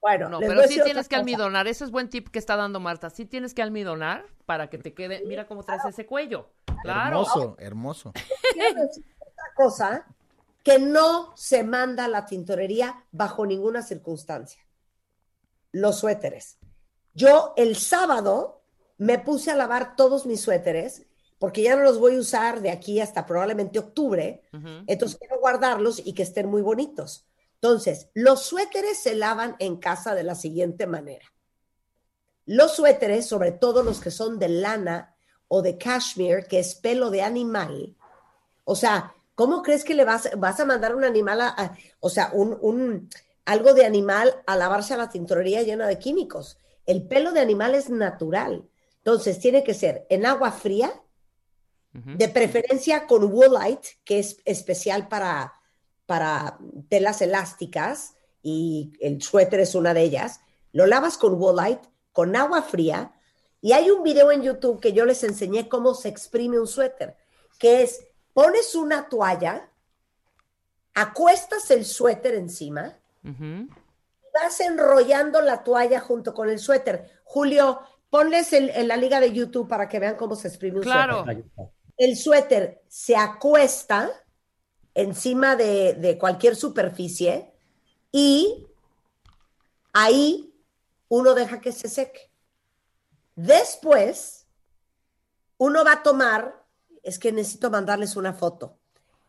Bueno, No, pero sí tienes que cosa. almidonar. Ese es buen tip que está dando Marta. Sí tienes que almidonar para que te quede. Mira cómo traes ese cuello. Claro. Hermoso, hermoso. quiero decir otra cosa que no se manda a la tintorería bajo ninguna circunstancia. Los suéteres. Yo el sábado me puse a lavar todos mis suéteres porque ya no los voy a usar de aquí hasta probablemente octubre. Entonces quiero guardarlos y que estén muy bonitos. Entonces, los suéteres se lavan en casa de la siguiente manera. Los suéteres, sobre todo los que son de lana o de cashmere, que es pelo de animal, o sea, ¿cómo crees que le vas, vas a mandar un animal a, a- o sea, un, un- algo de animal a lavarse a la tintorería llena de químicos? El pelo de animal es natural. Entonces, tiene que ser en agua fría, de preferencia con woolite, que es especial para, para telas elásticas, y el suéter es una de ellas. Lo lavas con woolite, con agua fría, y hay un video en YouTube que yo les enseñé cómo se exprime un suéter, que es, pones una toalla, acuestas el suéter encima. Vas enrollando la toalla junto con el suéter. Julio, ponles el- en la liga de YouTube para que vean cómo se exprime un Claro. suéter el suéter se acuesta encima de, de cualquier superficie y ahí uno deja que se seque. Después, uno va a tomar, es que necesito mandarles una foto,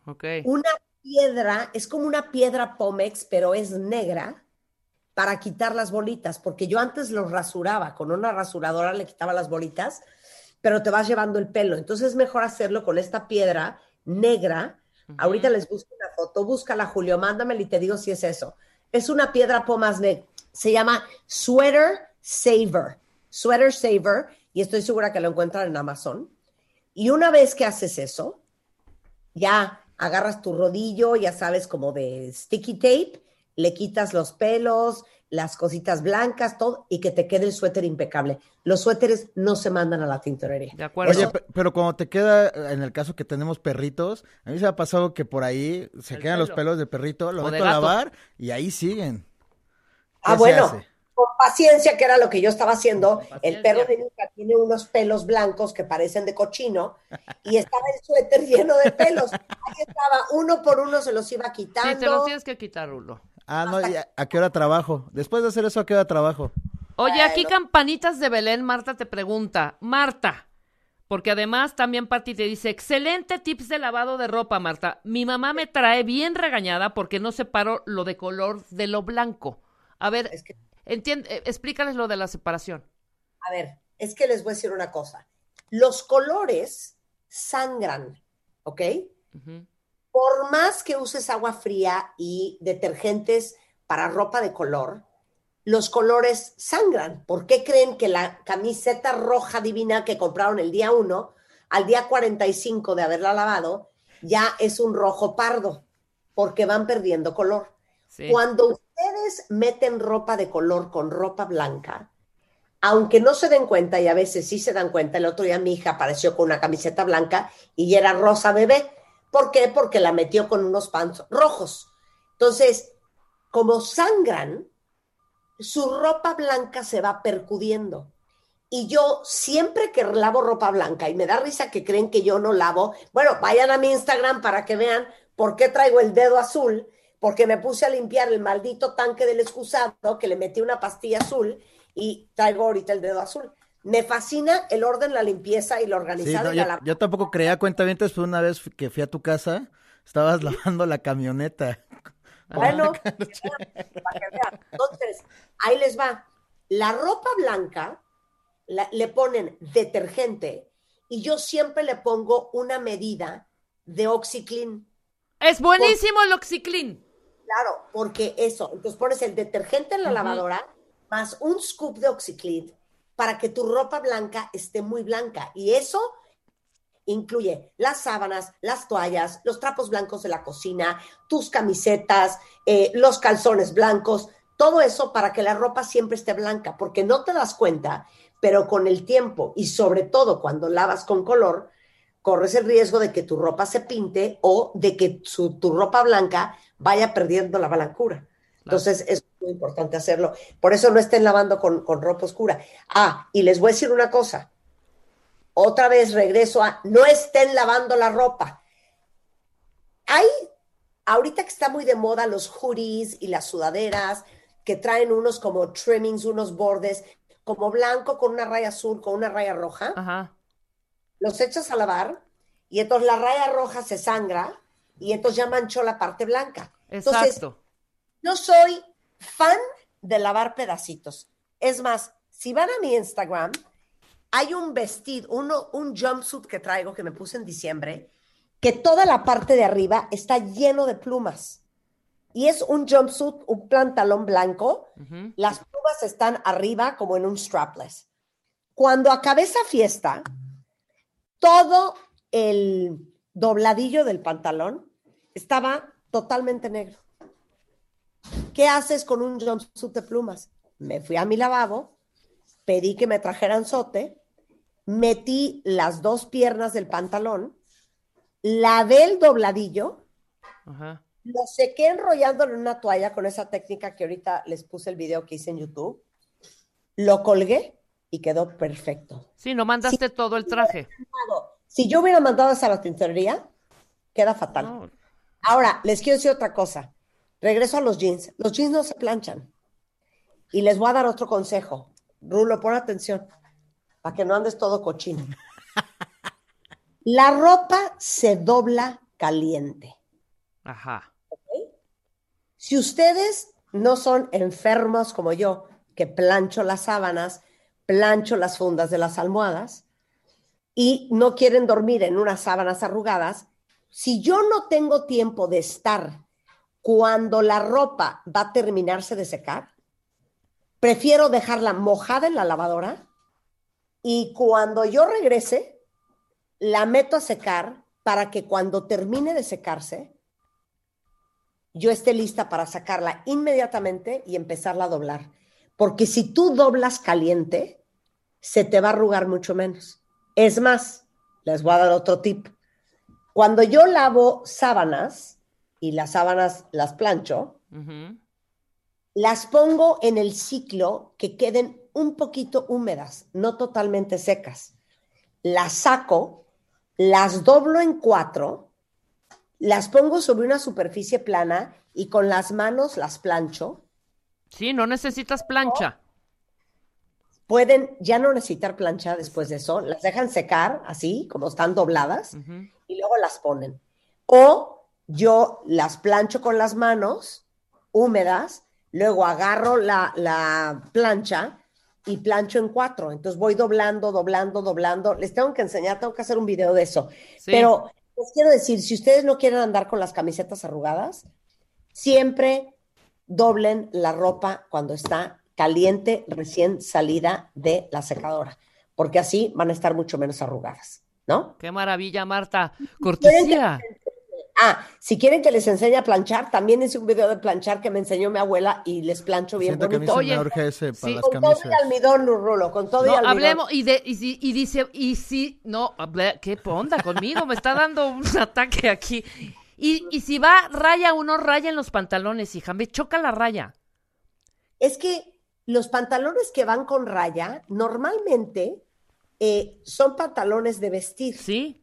Ok. una piedra, es como una piedra Pomex, pero es negra para quitar las bolitas, porque yo antes los rasuraba, con una rasuradora le quitaba las bolitas pero te vas llevando el pelo. Entonces es mejor hacerlo con esta piedra negra. Ahorita les busco una foto, búscala Julio, mándamela y te digo si es eso. Es una piedra pomas negra. Se llama Sweater Saver. Sweater Saver, y estoy segura que lo encuentran en Amazon. Y una vez que haces eso, ya agarras tu rodillo, ya sabes, como de sticky tape, le quitas los pelos, las cositas blancas, todo, y que te quede el suéter impecable. Los suéteres no se mandan a la tintorería. De acuerdo. Oye, pe- pero cuando te queda, en el caso que tenemos perritos, a mí se me ha pasado que por ahí se El quedan los pelo. pelos de perrito, lo meto a lavar y ahí siguen. Ah, ¿Qué se bueno, hace? con paciencia, que era lo que yo estaba haciendo. El perro de. Nica tiene unos pelos blancos que parecen de cochino y estaba el suéter lleno de pelos. Ahí estaba, uno por uno se los iba quitando. Sí, te los tienes que quitar, Rulo. Ah, no, ¿y a, a qué hora trabajo? Después de hacer eso, ¿a qué hora trabajo? Oye, aquí Campanitas de Belén, Marta te pregunta, Marta, porque además también Pati te dice, excelente tips de lavado de ropa, Marta. Mi mamá me trae bien regañada porque no separo lo de color de lo blanco. A ver, Es que- entien- eh, explícales lo de la separación. A ver, es que les voy a decir una cosa. Los colores sangran, ¿ok? Ujú. Por más que uses agua fría y detergentes para ropa de color, los colores sangran. ¿Por qué creen que la camiseta roja divina que compraron el día 1, al día 45 de haberla lavado, ya es un rojo pardo? Porque van perdiendo color. Sí. Cuando ustedes meten ropa de color con ropa blanca, aunque no se den cuenta, y a veces sí se dan cuenta, el otro día mi hija apareció con una camiseta blanca y era rosa bebé. ¿Por qué? Porque la metió con unos pants rojos. Entonces, como sangran, su ropa blanca se va percudiendo. Y yo siempre que lavo ropa blanca, y me da risa que creen que yo no lavo, bueno, vayan a mi Instagram para que vean por qué traigo el dedo azul, porque me puse a limpiar el maldito tanque del excusado, que le metí una pastilla azul y traigo ahorita el dedo azul. Me fascina el orden, la limpieza y la Sí, organizada no, y yo, la yo tampoco creía cuenta bien, pero una vez que fui a tu casa, estabas lavando la camioneta. Bueno, para que vean. Entonces, ahí les va. La ropa blanca la- le ponen detergente y yo siempre le pongo una medida de OxyClean. Es buenísimo el Oxiclin. Claro, porque eso, entonces pones el detergente en la lavadora más un scoop de OxyClean para que tu ropa blanca esté muy blanca. Y eso incluye las sábanas, las toallas, los trapos blancos de la cocina, tus camisetas, eh, los calzones blancos, todo eso para que la ropa siempre esté blanca, porque no te das cuenta, pero con el tiempo y sobre todo cuando lavas con color, corres el riesgo de que tu ropa se pinte o de que su- tu ropa blanca vaya perdiendo la blancura. Entonces es muy importante hacerlo. Por eso no estén lavando con, con ropa oscura. Ah, y les voy a decir una cosa. Otra vez regreso a no estén lavando la ropa. Hay, ahorita que está muy de moda los hoodies y las sudaderas que traen unos como trimmings, unos bordes, como blanco con una raya azul, con una raya roja Ajá. los echas a lavar y entonces la raya roja se sangra y entonces ya manchó la parte blanca. Entonces, Exacto. yo soy fan de lavar pedacitos. Es más, si van a mi Instagram, hay un vestido, uno, un jumpsuit que traigo que me puse en diciembre, que toda la parte de arriba está lleno de plumas. Y es un jumpsuit, un pantalón blanco. Las plumas están arriba como en un strapless. Cuando acabé esa fiesta, todo el dobladillo del pantalón estaba totalmente negro. ¿Qué haces con un jumpsuit de plumas? Me fui a mi lavabo, pedí que me trajeran sote, metí las dos piernas del pantalón, lavé el dobladillo, Ajá. lo sequé enrollándolo en una toalla con esa técnica que ahorita les puse el video que hice en YouTube, lo colgué y quedó perfecto. Sí, no mandaste todo el traje. Si yo hubiera mandado esa a la tintorería, queda fatal. No. Ahora, les quiero decir otra cosa. Regreso a los jeans. Los jeans no se planchan. Y les voy a dar otro consejo. Rulo, pon atención, para que no andes todo cochino. La ropa se dobla caliente. Ajá. Si ustedes no son enfermos como yo, que plancho las sábanas, plancho las fundas de las almohadas, y no quieren dormir en unas sábanas arrugadas, si yo no tengo tiempo de estar cuando la ropa va a terminarse de secar, prefiero dejarla mojada en la lavadora y cuando yo regrese, la meto a secar para que cuando termine de secarse, yo esté lista para sacarla inmediatamente y empezarla a doblar. Porque si tú doblas caliente, se te va a arrugar mucho menos. Es más, les voy a dar otro tip. Cuando yo lavo sábanas y las sábanas las plancho, las pongo en el ciclo que queden un poquito húmedas, no totalmente secas. Las saco, las doblo en cuatro, las pongo sobre una superficie plana y con las manos las plancho. Sí, no necesitas plancha. Pueden ya no necesitar plancha después de eso, las dejan secar así, como están dobladas, y luego las ponen. O yo las plancho con las manos húmedas, luego agarro la, la plancha y plancho en cuatro. Entonces voy doblando, doblando, doblando. Les tengo que enseñar, tengo que hacer un video de eso. Sí. Pero les quiero decir, si ustedes no quieren andar con las camisetas arrugadas, siempre doblen la ropa cuando está caliente, recién salida de la secadora, porque así van a estar mucho menos arrugadas, ¿no? Qué maravilla, Marta. Cortesía. Ah, si quieren que les enseñe a planchar, también hice un video de planchar que me enseñó mi abuela y les plancho bien Siento que a mí bonito. se me urge ese para sí, las Con todo y almidón, Rulo, con todo y No, almidón. hablemos y de y, y dice y si no, hable- qué onda conmigo, me está dando un ataque aquí. Y, y si va raya uno raya en los pantalones, hija, me choca la raya. Es que los pantalones que van con raya normalmente eh, son pantalones de vestir. Sí.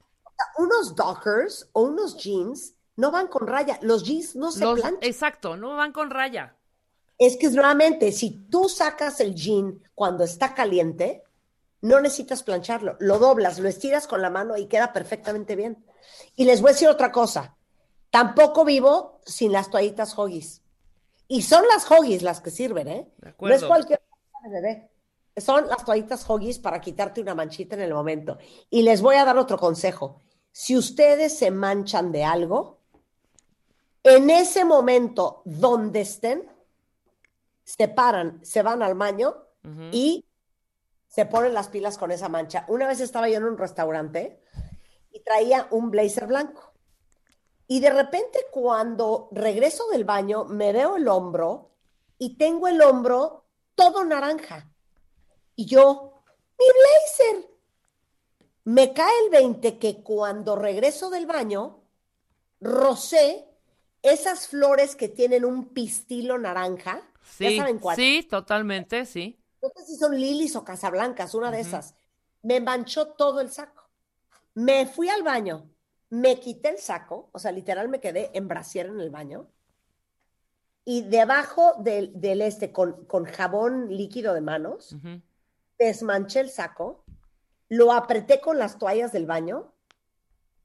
Unos dockers o unos jeans no van con raya. Los jeans no se Los- planchan. exacto, no van con raya. Es que nuevamente, si tú sacas el jean cuando está caliente, no necesitas plancharlo. Lo doblas, lo estiras con la mano y queda perfectamente bien. Y les voy a decir otra cosa. Tampoco vivo sin las toallitas Hoggies. Y son las Hoggies las que sirven, ¿eh? De No es cualquier cosa de bebé. Son las toallitas Hoggies para quitarte una manchita en el momento. Y les voy a dar otro consejo. Si ustedes se manchan de algo, en ese momento donde estén, se paran, se van al baño y se ponen las pilas con esa mancha. Una vez estaba yo en un restaurante y traía un blazer blanco. Y de repente cuando regreso del baño me veo el hombro y tengo el hombro todo naranja. Y yo, mi blazer. Me cae el 20 que cuando regreso del baño, rocé esas flores que tienen un pistilo naranja. Sí, ¿Ya saben cuál? sí, totalmente, sí. no sé si son lilis o casablancas, una de esas. Me manchó todo el saco. Me fui al baño, me quité el saco, o sea, literal me quedé en brasier en el baño. Y debajo del, del este, con, con jabón líquido de manos, desmanché el saco, lo apreté con las toallas del baño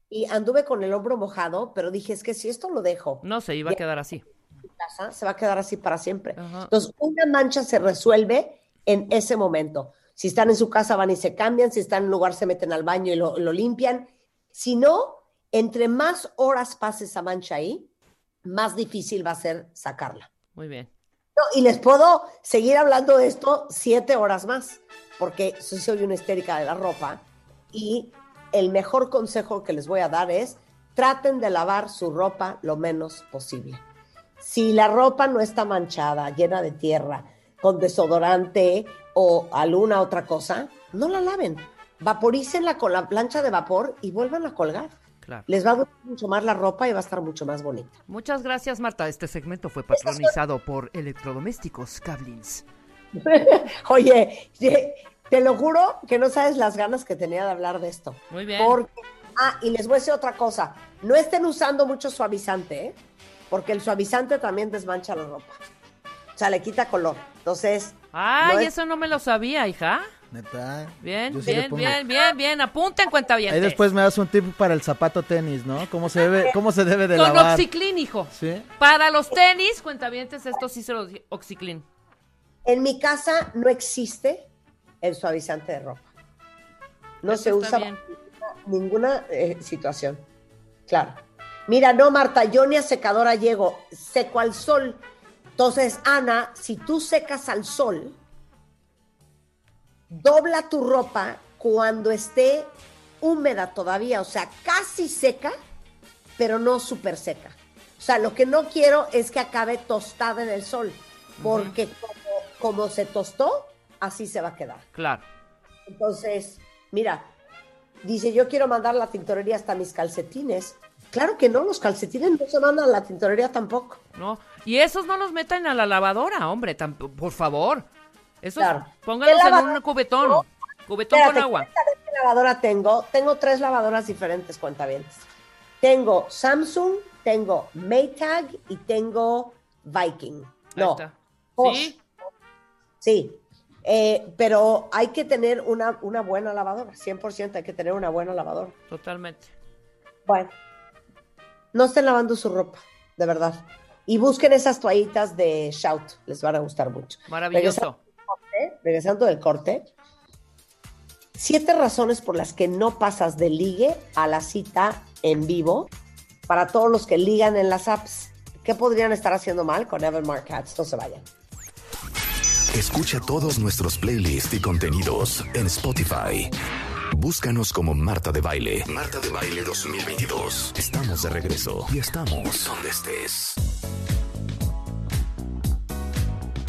y anduve con el hombro mojado, pero dije, es que si esto lo dejo No se iba a quedar así. casa, se va a quedar así para siempre. Ajá. Entonces, una mancha se resuelve en ese momento. Si están en su casa, van y se cambian. Si están en un lugar, se meten al baño y lo, lo limpian. Si no, entre más horas pase esa mancha ahí, más difícil va a ser sacarla. Muy bien. No, y les puedo seguir hablando de esto siete horas más, porque soy, una histérica de la ropa. Y el mejor consejo que les voy a dar es, traten de lavar su ropa lo menos posible. Si la ropa no está manchada, llena de tierra, con desodorante o alguna otra cosa, no la laven. Vaporícenla con la plancha de vapor y vuelvan a colgar. Claro. Les va a durar mucho más la ropa y va a estar mucho más bonita. Muchas gracias, Marta. Este segmento fue patronizado por Electrodomésticos Cablins. Oye, te, lo juro que no sabes las ganas que tenía de hablar de esto. Muy bien. Porque, ah, y les voy a decir otra cosa. No estén usando mucho suavizante, ¿eh? Porque el suavizante también desmancha la ropa. O sea, le quita color. Entonces, Ay, No es- eso no me lo sabía, hija. Neta. Bien, sí bien, pongo. bien, bien, bien. Apunta en cuenta bien. Ahí después me das un tip para el zapato tenis, ¿no? ¿Cómo se debe, cómo se debe de Con lavar? Oxiclin, hijo. ¿Sí? Para los tenis, cuentavientes, esto sí se los Oxiclin. En mi casa no existe el suavizante de ropa. No Eso se usa para ninguna eh, situación. Claro. Mira, no, Marta, yo ni a secadora llego, seco al sol. Entonces, Ana, si tú secas al sol, dobla tu ropa cuando esté húmeda todavía, o sea, casi seca, pero no súper seca. O sea, lo que no quiero es que acabe tostada en el sol, porque como se tostó, así se va a quedar. Claro. Entonces, mira, dice, yo quiero mandar la tintorería hasta mis calcetines. Claro que no, los calcetines no se mandan a la tintorería tampoco. No. Y esos no los metan a la lavadora, hombre, por favor. Esos Claro. póngalos ¿Qué en un cubetón. Cubetón Espérate, con agua. ¿sabes qué lavadora tengo? Tengo tres lavadoras diferentes, cuentavientes. Tengo Samsung, tengo Maytag y tengo Viking. No. ¿Sí? Sí. Eh, pero hay que tener una, una buena lavadora, 100% hay que tener una buena lavadora. Totalmente. Bueno, no estén lavando su ropa, de verdad. Y busquen esas toallitas de Shout, les van a gustar mucho. Maravilloso. Regresando del corte, regresando del corte, siete razones por las que no pasas de ligue a la cita en vivo para todos los que ligan en las apps. ¿Qué podrían estar haciendo mal con Evan Mark Katz? No se vayan. Escucha todos nuestros playlists y contenidos en Spotify. Búscanos como Marta de Baile. Marta de Baile 2022. Estamos de regreso y estamos donde estés.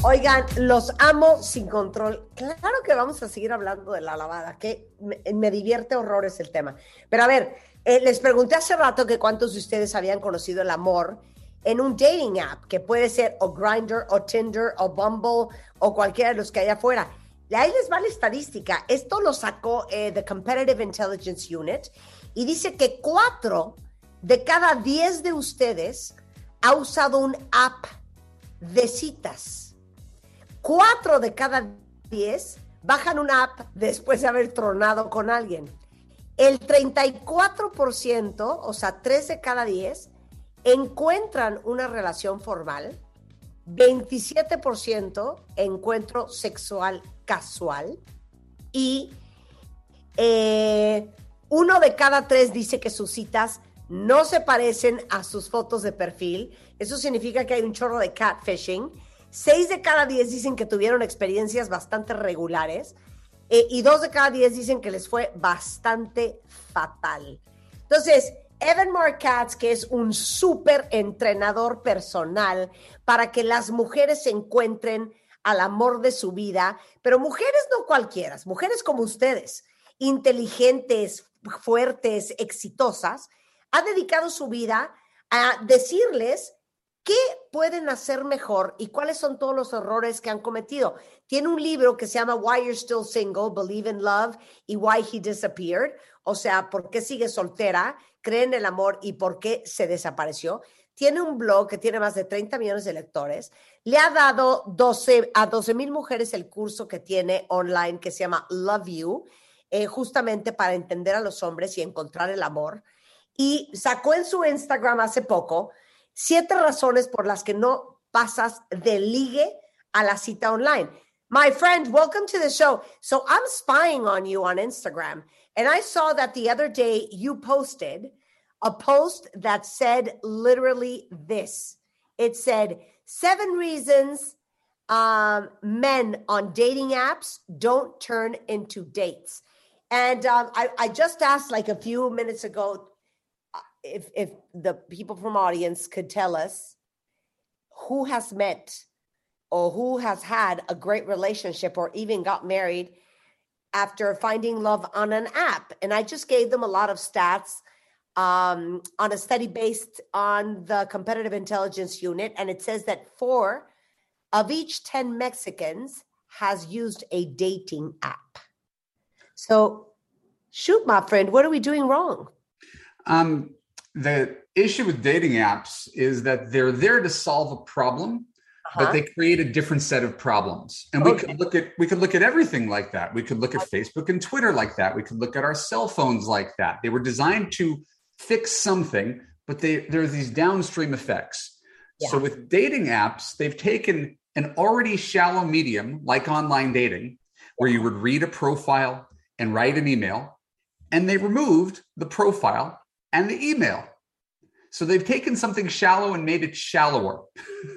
Oigan, los amo sin control. Claro que vamos a seguir hablando de la lavada, que me, me divierte horrores el tema. Pero a ver, eh, les pregunté hace rato que cuántos de ustedes habían conocido el amor en un dating app, que puede ser o Grindr o Tinder o Bumble o cualquiera de los que hay afuera. Ahí les va la estadística. Esto lo sacó eh, The Competitive Intelligence Unit y dice que cuatro de cada diez de ustedes ha usado un app de citas. Cuatro de cada diez bajan una app después de haber tronado con alguien. El 34%, o sea, tres de cada diez, encuentran una relación formal. 27% encuentro sexual casual. Y eh, uno de cada tres dice que sus citas no se parecen a sus fotos de perfil. Eso significa que hay un chorro de catfishing. Seis de cada diez dicen que tuvieron experiencias bastante regulares. eh, y dos de cada diez dicen que les fue bastante fatal. Entonces, Evan Mark Katz, que es un súper entrenador personal para que las mujeres se encuentren al amor de su vida, pero mujeres no cualquiera, mujeres como ustedes, inteligentes, fuertes, exitosas, ha dedicado su vida a decirles qué pueden hacer mejor y cuáles son todos los errores que han cometido. Tiene un libro que se llama Why You're Still Single, Believe in Love y Why He Disappeared, o sea, por qué sigue soltera, cree en el amor y por qué se desapareció. Tiene un blog que tiene más de 30 millones de lectores. Le ha dado 12, a 12 mil mujeres el curso que tiene online que se llama Love You, eh, justamente para entender a los hombres y encontrar el amor. Y sacó en su Instagram hace poco siete razones por las que no pasas de ligue a la cita online. My friend, welcome to the show. So I'm spying on you on Instagram, and I saw that the other day you posted a post that said literally this. It said, seven reasons um, men on dating apps don't turn into dates. And um, I, I just asked like a few minutes ago uh, if, if the people from audience could tell us who has met or who has had a great relationship or even got married after finding love on an app. And I just gave them a lot of stats um, on a study based on the competitive intelligence unit. And it says that four of each 10 Mexicans has used a dating app. So, shoot, my friend, what are we doing wrong? Um, the issue with dating apps is that they're there to solve a problem, Uh-huh. but they create a different set of problems. And we could look at we could look at everything like that. We could look at Facebook and Twitter like that. We could look at our cell phones like that. They were designed to fix something, but they there are these downstream effects. So with dating apps, they've taken an already shallow medium like online dating, where you would read a profile and write an email, and they removed the profile and the email. So they've taken something shallow and made it shallower. Yeah.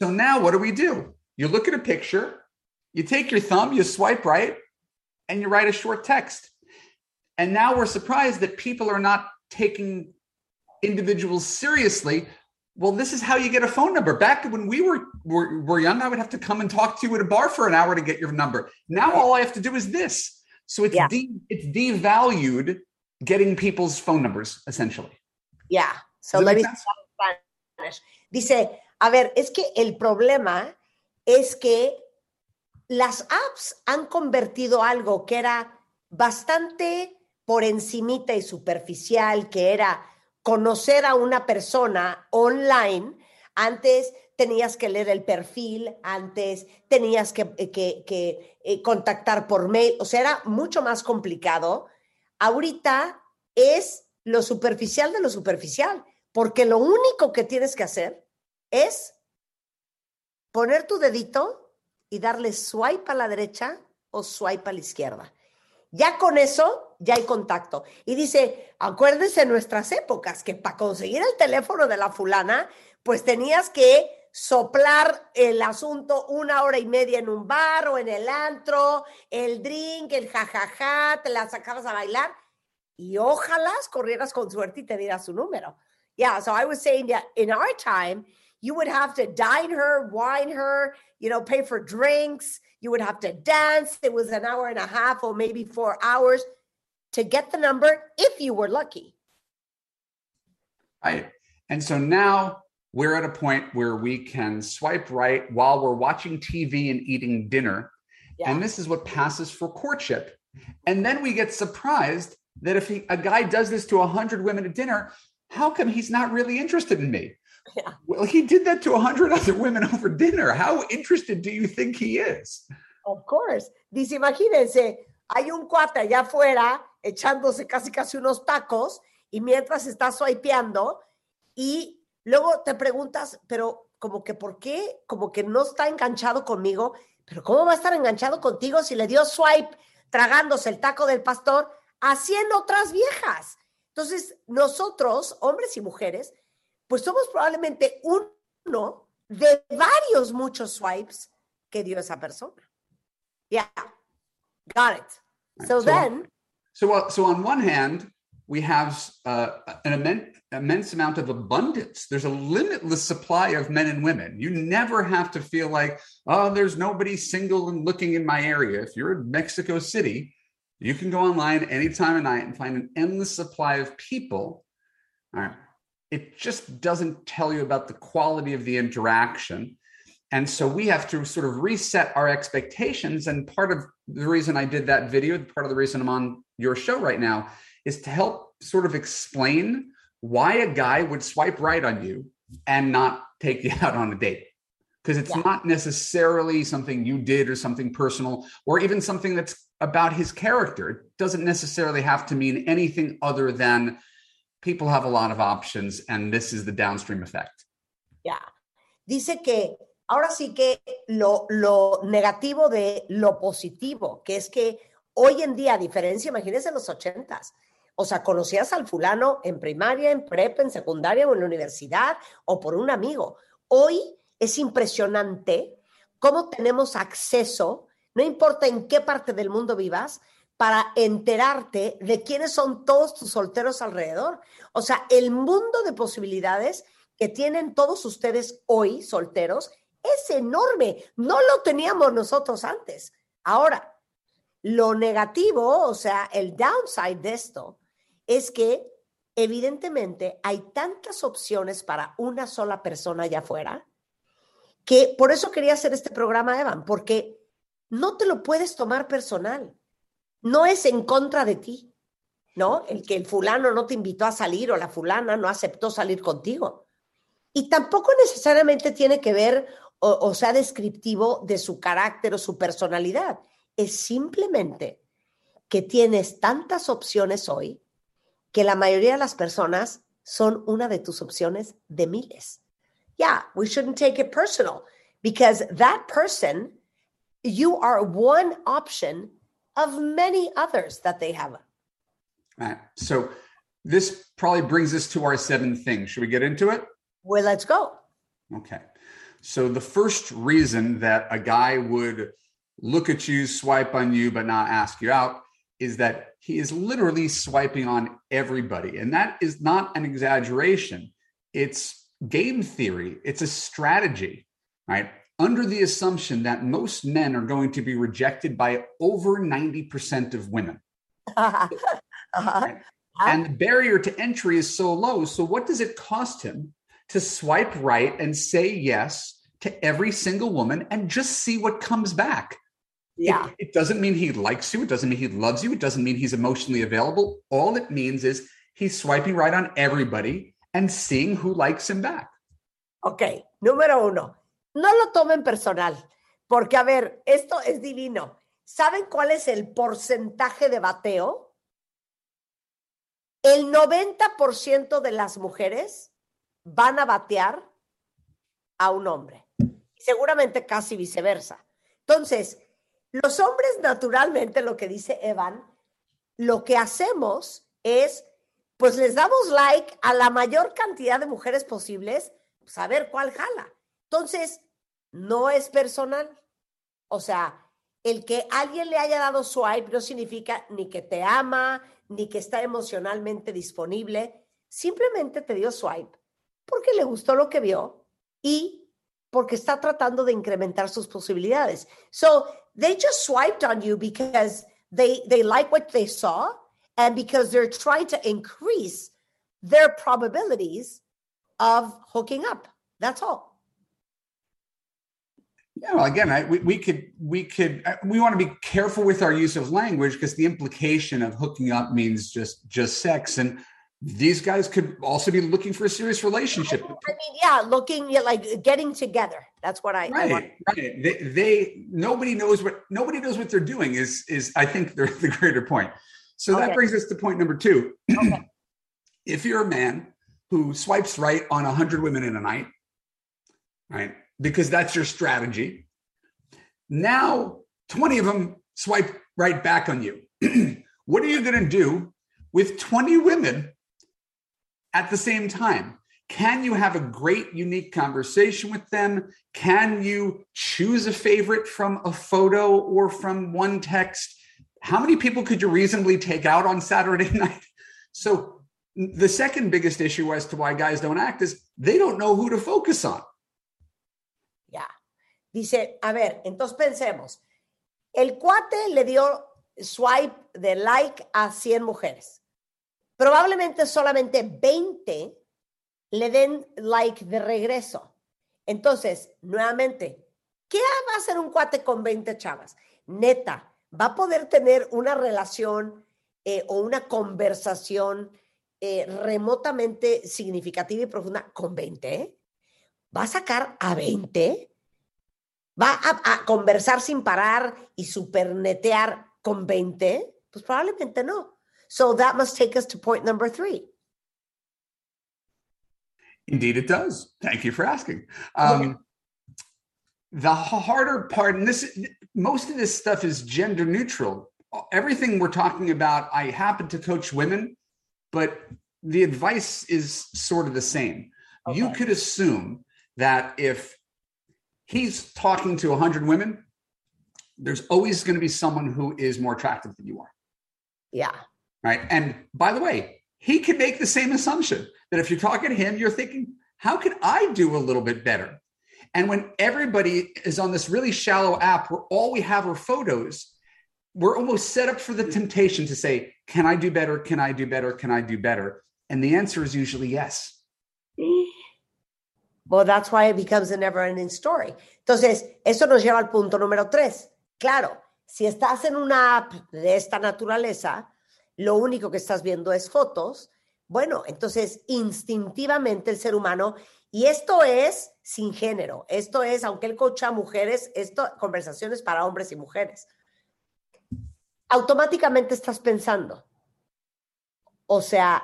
So now what do we do? You look at a picture, you take your thumb, you swipe right, and you write a short text. And now we're surprised that people are not taking individuals seriously. Well, this is how you get a phone number. Back when we were, were, were young, I would have to come and talk to you at a bar for an hour to get your number. Now all I have to do is this. So it's Yeah. de- it's devalued getting people's phone numbers, essentially. Yeah. So let me make sense? start Spanish. Dice, a ver, es que el problema es que las apps han convertido algo que era bastante por encimita y superficial, que era conocer a una persona online. Antes tenías que leer el perfil, antes tenías que, que- que, eh, contactar por mail, o sea, era mucho más complicado. Ahorita es lo superficial de lo superficial, porque lo único que tienes que hacer es poner tu dedito y darle swipe a la derecha o swipe a la izquierda. Ya con eso, ya hay contacto. Y dice, acuérdense en nuestras épocas que para conseguir el teléfono de la fulana, pues tenías que soplar el asunto una hora y media en un bar o en el antro, el drink, el jajaja, te la sacabas a bailar y ojalá corrieras con suerte y te diera su número. Yeah, so I was saying that in our time, you would have to dine her, wine her, you know, pay for drinks. You would have to dance. It was an hour and a half or maybe four hours to get the number if you were lucky. Right. And so now we're at a point where we can swipe right while we're watching TV and eating dinner. And this is what passes for courtship. And then we get surprised that if he, a guy does this to 100 women at dinner, how come he's not really interested in me? Well, he did that to 100 other women over dinner. How interested do you think he is? Of course. Dice, imagínense, hay un cuate allá afuera echándose casi casi unos tacos y mientras está swipeando y luego te preguntas, pero como que por qué, como que no está enganchado conmigo, pero ¿cómo va a estar enganchado contigo si le dio swipe tragándose el taco del pastor a 100 otras viejas? Entonces, nosotros, hombres y mujeres, pues somos probablemente uno de varios muchos swipes que dio esa persona. Yeah, got it. So So- then, So, uh, so on one hand, we have uh, an immense, immense amount of abundance. There's a limitless supply of men and women. You never have to feel like, oh, there's nobody single and looking in my area. If you're in Mexico City, you can go online any time of night and find an endless supply of people. All right. It just doesn't tell you about the quality of the interaction. And so we have to sort of reset our expectations. And part of the reason I did that video, part of the reason I'm on your show right now, is to help sort of explain why a guy would swipe right on you and not take you out on a date. Because it's not necessarily something you did or something personal or even something that's about his character. It doesn't necessarily have to mean anything other than people have a lot of options and this is the downstream effect. ya. Dice que ahora sí que lo, lo negativo de lo positivo, que es que hoy en día, a diferencia, imagínense en los ochentas, o sea, conocías al fulano en primaria, en prepa, en secundaria o en la universidad o por un amigo. Hoy es impresionante cómo tenemos acceso, no importa en qué parte del mundo vivas, para enterarte de quiénes son todos tus solteros alrededor. O sea, el mundo de posibilidades que tienen todos ustedes hoy, solteros, es enorme. No lo teníamos nosotros antes. Ahora, lo negativo, o sea, el downside de esto, es que evidentemente hay tantas opciones para una sola persona allá afuera, que por eso quería hacer este programa, Evan, porque no te lo puedes tomar personal. No es en contra de ti, ¿no? El que el fulano no te invitó a salir o la fulana no aceptó salir contigo. Y tampoco necesariamente tiene que ver o, sea descriptivo de su carácter o su personalidad. Es simplemente que tienes tantas opciones hoy que la mayoría de las personas son una de tus opciones de miles. Yeah, we shouldn't take it personal because that person, you are one option of many others that they have Right. So this probably brings us to our seven things. Should we get into it? Well, let's go. Okay. So the first reason that a guy would look at you, swipe on you, but not ask you out is that he is literally swiping on everybody. And that is not an exaggeration. It's game theory, it's a strategy, right? Under the assumption that most men are going to be rejected by over 90% of women. Uh-huh. And the barrier to entry is so low. So, what does it cost him to swipe right and say yes to every single woman and just see what comes back? Yeah. It, it doesn't mean he likes you. It doesn't mean he loves you. It doesn't mean he's emotionally available. All it means is he's swiping right on everybody and seeing who likes him back. Ok, número uno, no lo tomen personal, porque a ver, esto es divino. ¿Saben cuál es el porcentaje de bateo? El 90% de las mujeres van a batear a un hombre. Seguramente casi viceversa. Entonces, los hombres naturalmente, lo que dice Evan, lo que hacemos es, pues les damos like a la mayor cantidad de mujeres posibles, saber cuál jala. Entonces, no es personal. O sea, el que alguien le haya dado swipe no significa ni que te ama, ni que está emocionalmente disponible. Simplemente te dio swipe porque le gustó lo que vio y porque está tratando de incrementar sus posibilidades. So they just swiped on you because they they like what they saw and because they're trying to increase their probabilities of hooking up. That's all. Yeah, well, again, I, we, we could we could uh, we want to be careful with our use of language because the implication of hooking up means just just sex, and these guys could also be looking for a serious relationship. I mean, yeah, looking yeah, like getting together. That's what I, I want. Right, right. They, they nobody knows what nobody knows what they're doing. Is is I think they're the greater point. So that brings us to point number two. if you're a man who swipes right on a hundred women in a night, right, because that's your strategy. Now twenty of them swipe right back on you. what are you going to do with twenty women at the same time? Can you have a great, unique conversation with them? Can you choose a favorite from a photo or from one text? How many people could you reasonably take out on Saturday night? So, the second biggest issue as to why guys don't act is they don't know who to focus on. Dice, a ver, entonces pensemos. El cuate le dio swipe de like a 100 mujeres. Probablemente solamente 20 le den like de regreso. Entonces, nuevamente, ¿qué va a hacer un cuate con 20 chavas? Neta, ¿va a poder tener una relación eh, o una conversación eh, remotamente significativa y profunda con 20? ¿Va a sacar a 20? ¿Va a, a conversar sin parar y supernetear con 20? Pues probablemente no. So that must take us to point number three. Indeed, it does. Thank you for asking. Um, the harder part, and this most of this stuff is gender neutral. Everything we're talking about, I happen to coach women, but the advice is sort of the same. You could assume that if he's talking to 100 women, there's always going to be someone who is more attractive than you are Yeah. right? And by the way, he can make the same assumption that if you're talking to him, you're thinking, how can I do a little bit better? And when everybody is on this really shallow app where all we have are photos, we're almost set up for the temptation to say, can I do better? Can I do better? Can I do better? And the answer is usually yes. Well, that's why it becomes a never ending story. Entonces, eso nos lleva al punto número tres. Claro, si estás en una app de esta naturaleza, lo único que estás viendo es fotos. Bueno, entonces instintivamente el ser humano, y esto es sin género, esto es, aunque él cocha a mujeres, esto, conversaciones para hombres y mujeres. Automáticamente estás pensando, o sea,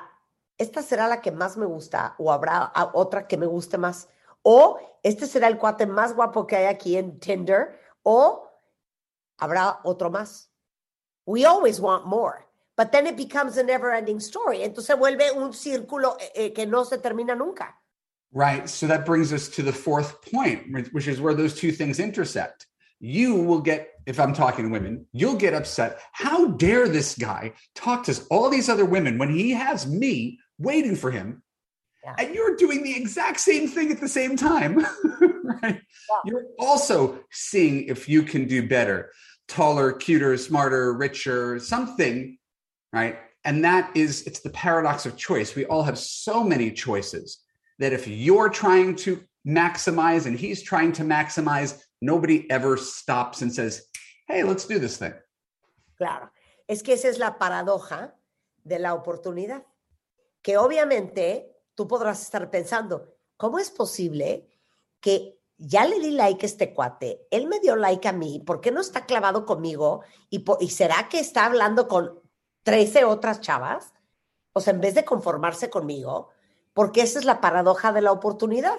esta será la que más me gusta o habrá otra que me guste más. O este será el cuate más guapo que hay aquí en Tinder o habrá otro más. We always want more. but then it becomes a never ending story. Entonces vuelve un círculo eh, eh, que no se termina nunca. Right. So that brings us to the fourth point, which- which is where those two things intersect. You will get, if I'm talking to women, you'll get upset. How dare this guy talk to all these other women when he has me waiting for him? And you're doing the exact same thing at the same time. right? You're also seeing if you can do better, taller, cuter, smarter, richer, something, right? And that is, it's the paradox of choice. We all have so many choices that if you're trying to maximize and he's trying to maximize, nobody ever stops and says, hey, let's do this thing. Claro, es que esa es la paradoja de la oportunidad. Que obviamente tú podrás estar pensando, ¿cómo es posible que ya le di like a este cuate, él me dio like a mí, ¿por qué no está clavado conmigo? ¿Y, y será que está hablando con 13 otras chavas? O sea, en vez de conformarse conmigo, porque esa es la paradoja de la oportunidad.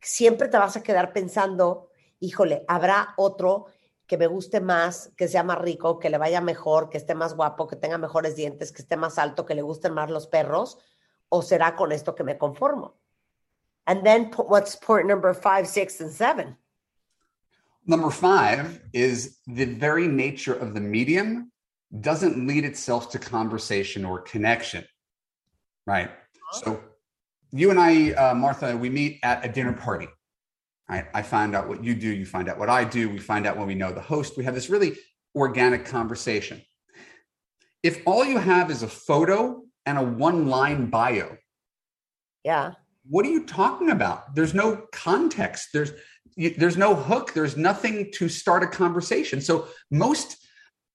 Siempre te vas a quedar pensando, híjole, habrá otro que me guste más, que sea más rico, que le vaya mejor, que esté más guapo, que tenga mejores dientes, que esté más alto, que le gusten más los perros, o será con esto que me conformo. And then what's point number five, six, and seven? Number five is the very nature of the medium doesn't lead itself to conversation or connection, right? So, you and I, uh, Martha, we meet at a dinner party. Right? I find out what you do, you find out what I do, we find out when we know the host. We have this really organic conversation. If all you have is a photo and a one line bio, Yeah. what are you talking about? There's no context. There's there's no hook. There's nothing to start a conversation. So most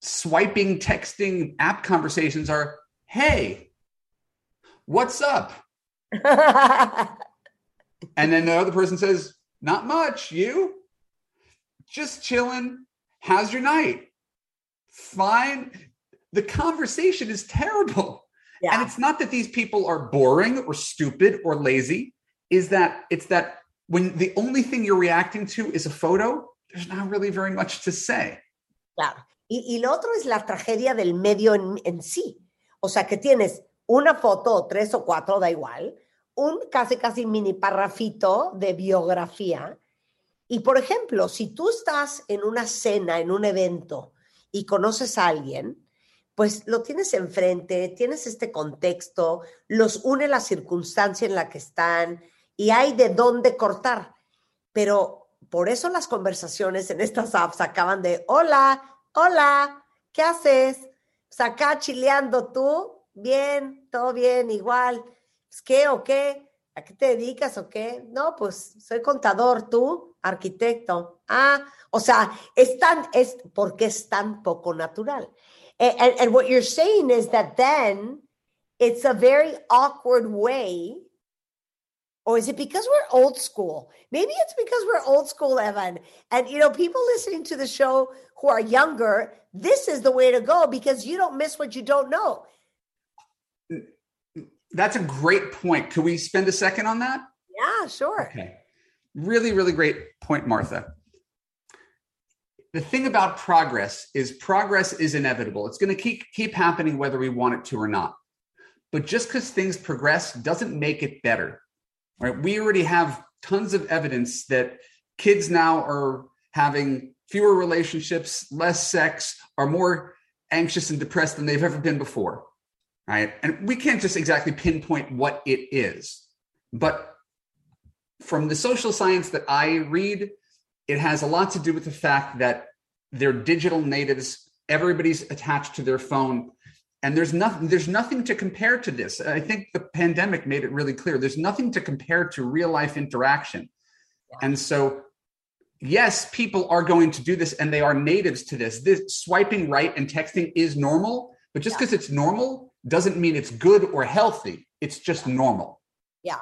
swiping, texting app conversations are, "Hey, what's up?" and then the other person says, "Not much. You? Just chilling. How's your night? Fine." The conversation is terrible. And it's not that these people are boring or stupid or lazy, is that it's that when the only thing you're reacting to is a photo, there's not really very much to say. Claro. Y, y lo otro es la tragedia del medio en, en sí. O sea, que tienes una foto, o tres o cuatro, da igual, un casi, casi mini parrafito de biografía. Y, por ejemplo, si tú estás en una cena, en un evento, y conoces a alguien, pues lo tienes enfrente, tienes este contexto, los une la circunstancia en la que están y hay de dónde cortar. Pero por eso las conversaciones en estas apps acaban de, hola, hola, ¿qué haces? Pues acá chileando tú, bien, todo bien, igual. Pues, ¿Qué o qué? ¿A qué te dedicas o qué? No, pues soy contador, tú, arquitecto. Ah, o sea, es tan, es porque es tan poco natural. And, and, what you're saying is that then it's a very awkward way or is it because we're old school? Maybe it's because we're old school, Evan. And you know, people listening to the show who are younger, this is the way to go because you don't miss what you don't know. That's a great point. Could we spend a second on that? Yeah, sure. Okay. Really, really great point, Martha. The thing about progress is progress is inevitable. It's going to keep keep happening whether we want it to or not. But just because things progress doesn't make it better. Right? We already have tons of evidence that kids now are having fewer relationships, less sex, are more anxious and depressed than they've ever been before. Right? And we can't just exactly pinpoint what it is. But from the social science that I read, it has a lot to do with the fact that they're digital natives. Everybody's attached to their phone. And there's nothing, there's nothing to compare to this. I think the pandemic made it really clear. There's nothing to compare to real life interaction. And so, yes, people are going to do this and they are natives to this. This swiping right and texting is normal, but just because it's normal doesn't mean it's good or healthy. It's just normal. Ya.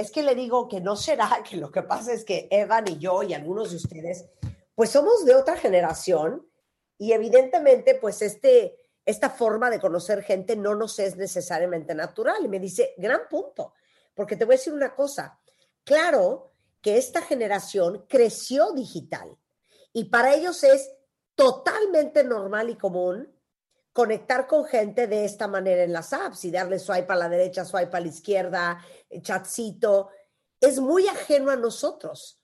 Es que le digo que no será que lo que pasa es que Evan y yo y algunos de ustedes, pues somos de otra generación y evidentemente, pues este, esta forma de conocer gente no nos es necesariamente natural. Y me dice, gran punto, porque te voy a decir una cosa. Claro que esta generación creció digital y para ellos es totalmente normal y común conectar con gente de esta manera en las apps y darle swipe a la derecha, swipe a la izquierda, eh, chatcito, es muy ajeno a nosotros,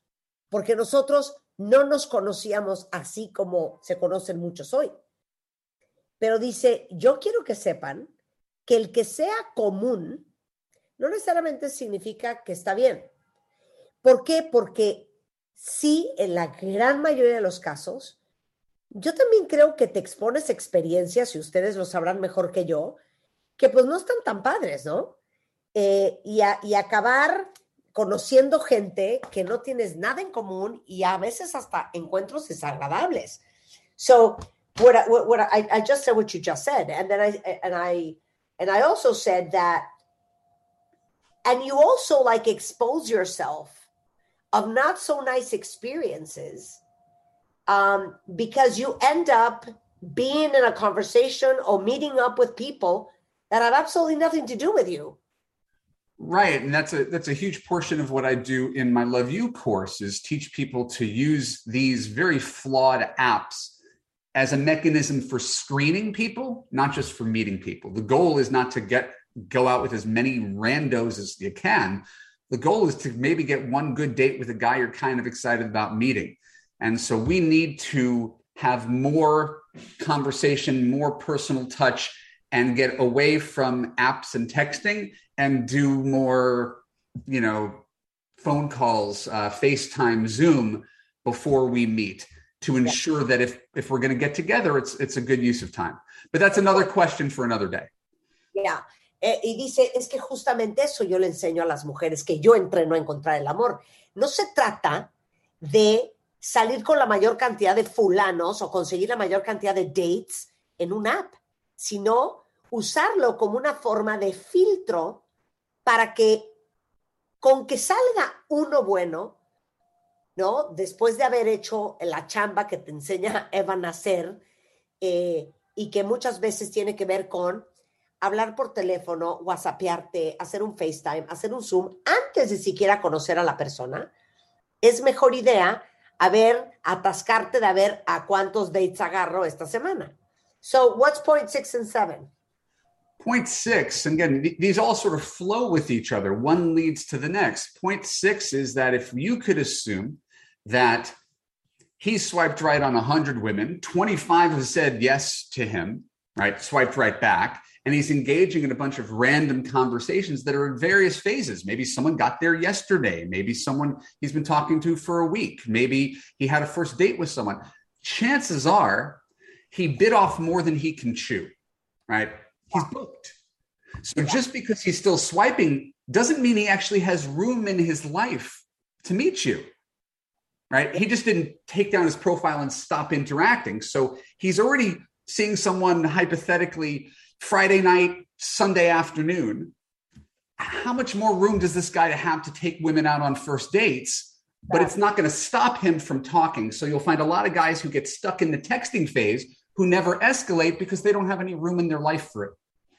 porque nosotros no nos conocíamos así como se conocen muchos hoy. Pero dice, yo quiero que sepan que el que sea común no necesariamente significa que está bien. ¿Por qué? Porque sí, en la gran mayoría de los casos, yo también creo que te expones experiencias, y ustedes lo sabrán mejor que yo, que pues no están tan padres, ¿no? Eh, y, a- y acabar conociendo gente que no tienes nada en común y a veces hasta encuentros desagradables. So, what I, what, I, I just said what you just said, and then I and I and I also said that, and you also like expose yourself of not so nice experiences um, because you end up being in a conversation or meeting up with people that have absolutely nothing to do with you. Right, and that's a that's a huge portion of what I do in my Love You course is teach people to use these very flawed apps as a mechanism for screening people, not just for meeting people. The goal is not to get go out with as many randos as you can. The goal is to maybe get one good date with a guy you're kind of excited about meeting. And so we need to have more conversation, more personal touch, and get away from apps and texting and do more, you know, phone calls, uh, FaceTime, Zoom before we meet to ensure that if if we're going to get together, it's it's a good use of time. But that's another question for another day. Yeah. Eh, y dice, es que justamente eso yo le enseño a las mujeres que yo entreno a encontrar el amor. No se trata de salir con la mayor cantidad de fulanos o conseguir la mayor cantidad de dates en una app, sino usarlo como una forma de filtro para que con que salga uno bueno, ¿no? Después de haber hecho la chamba que te enseña Evan a hacer, eh, y que muchas veces tiene que ver con hablar por teléfono, whatsappearte, hacer un FaceTime, hacer un Zoom, antes de siquiera conocer a la persona, es mejor idea a ver, atascarte de a ver a cuántos dates agarro esta semana. So, what's point six and seven? Point six, and again, these all sort of flow with each other. One leads to the next. Point six is that if you could assume that he swiped right on 100 women, 25 have said yes to him, right? Swiped right back. And he's engaging in a bunch of random conversations that are in various phases. Maybe someone got there yesterday. Maybe someone he's been talking to for a week. Maybe he had a first date with someone. Chances are he bit off more than he can chew, right? He's booked. So just because he's still swiping doesn't mean he actually has room in his life to meet you. Right? He just didn't take down his profile and stop interacting. So he's already seeing someone hypothetically Friday night, Sunday afternoon. How much more room does this guy have to take women out on first dates? But it's not going to stop him from talking. So you'll find a lot of guys who get stuck in the texting phase who never escalate because they don't have any room in their life for it.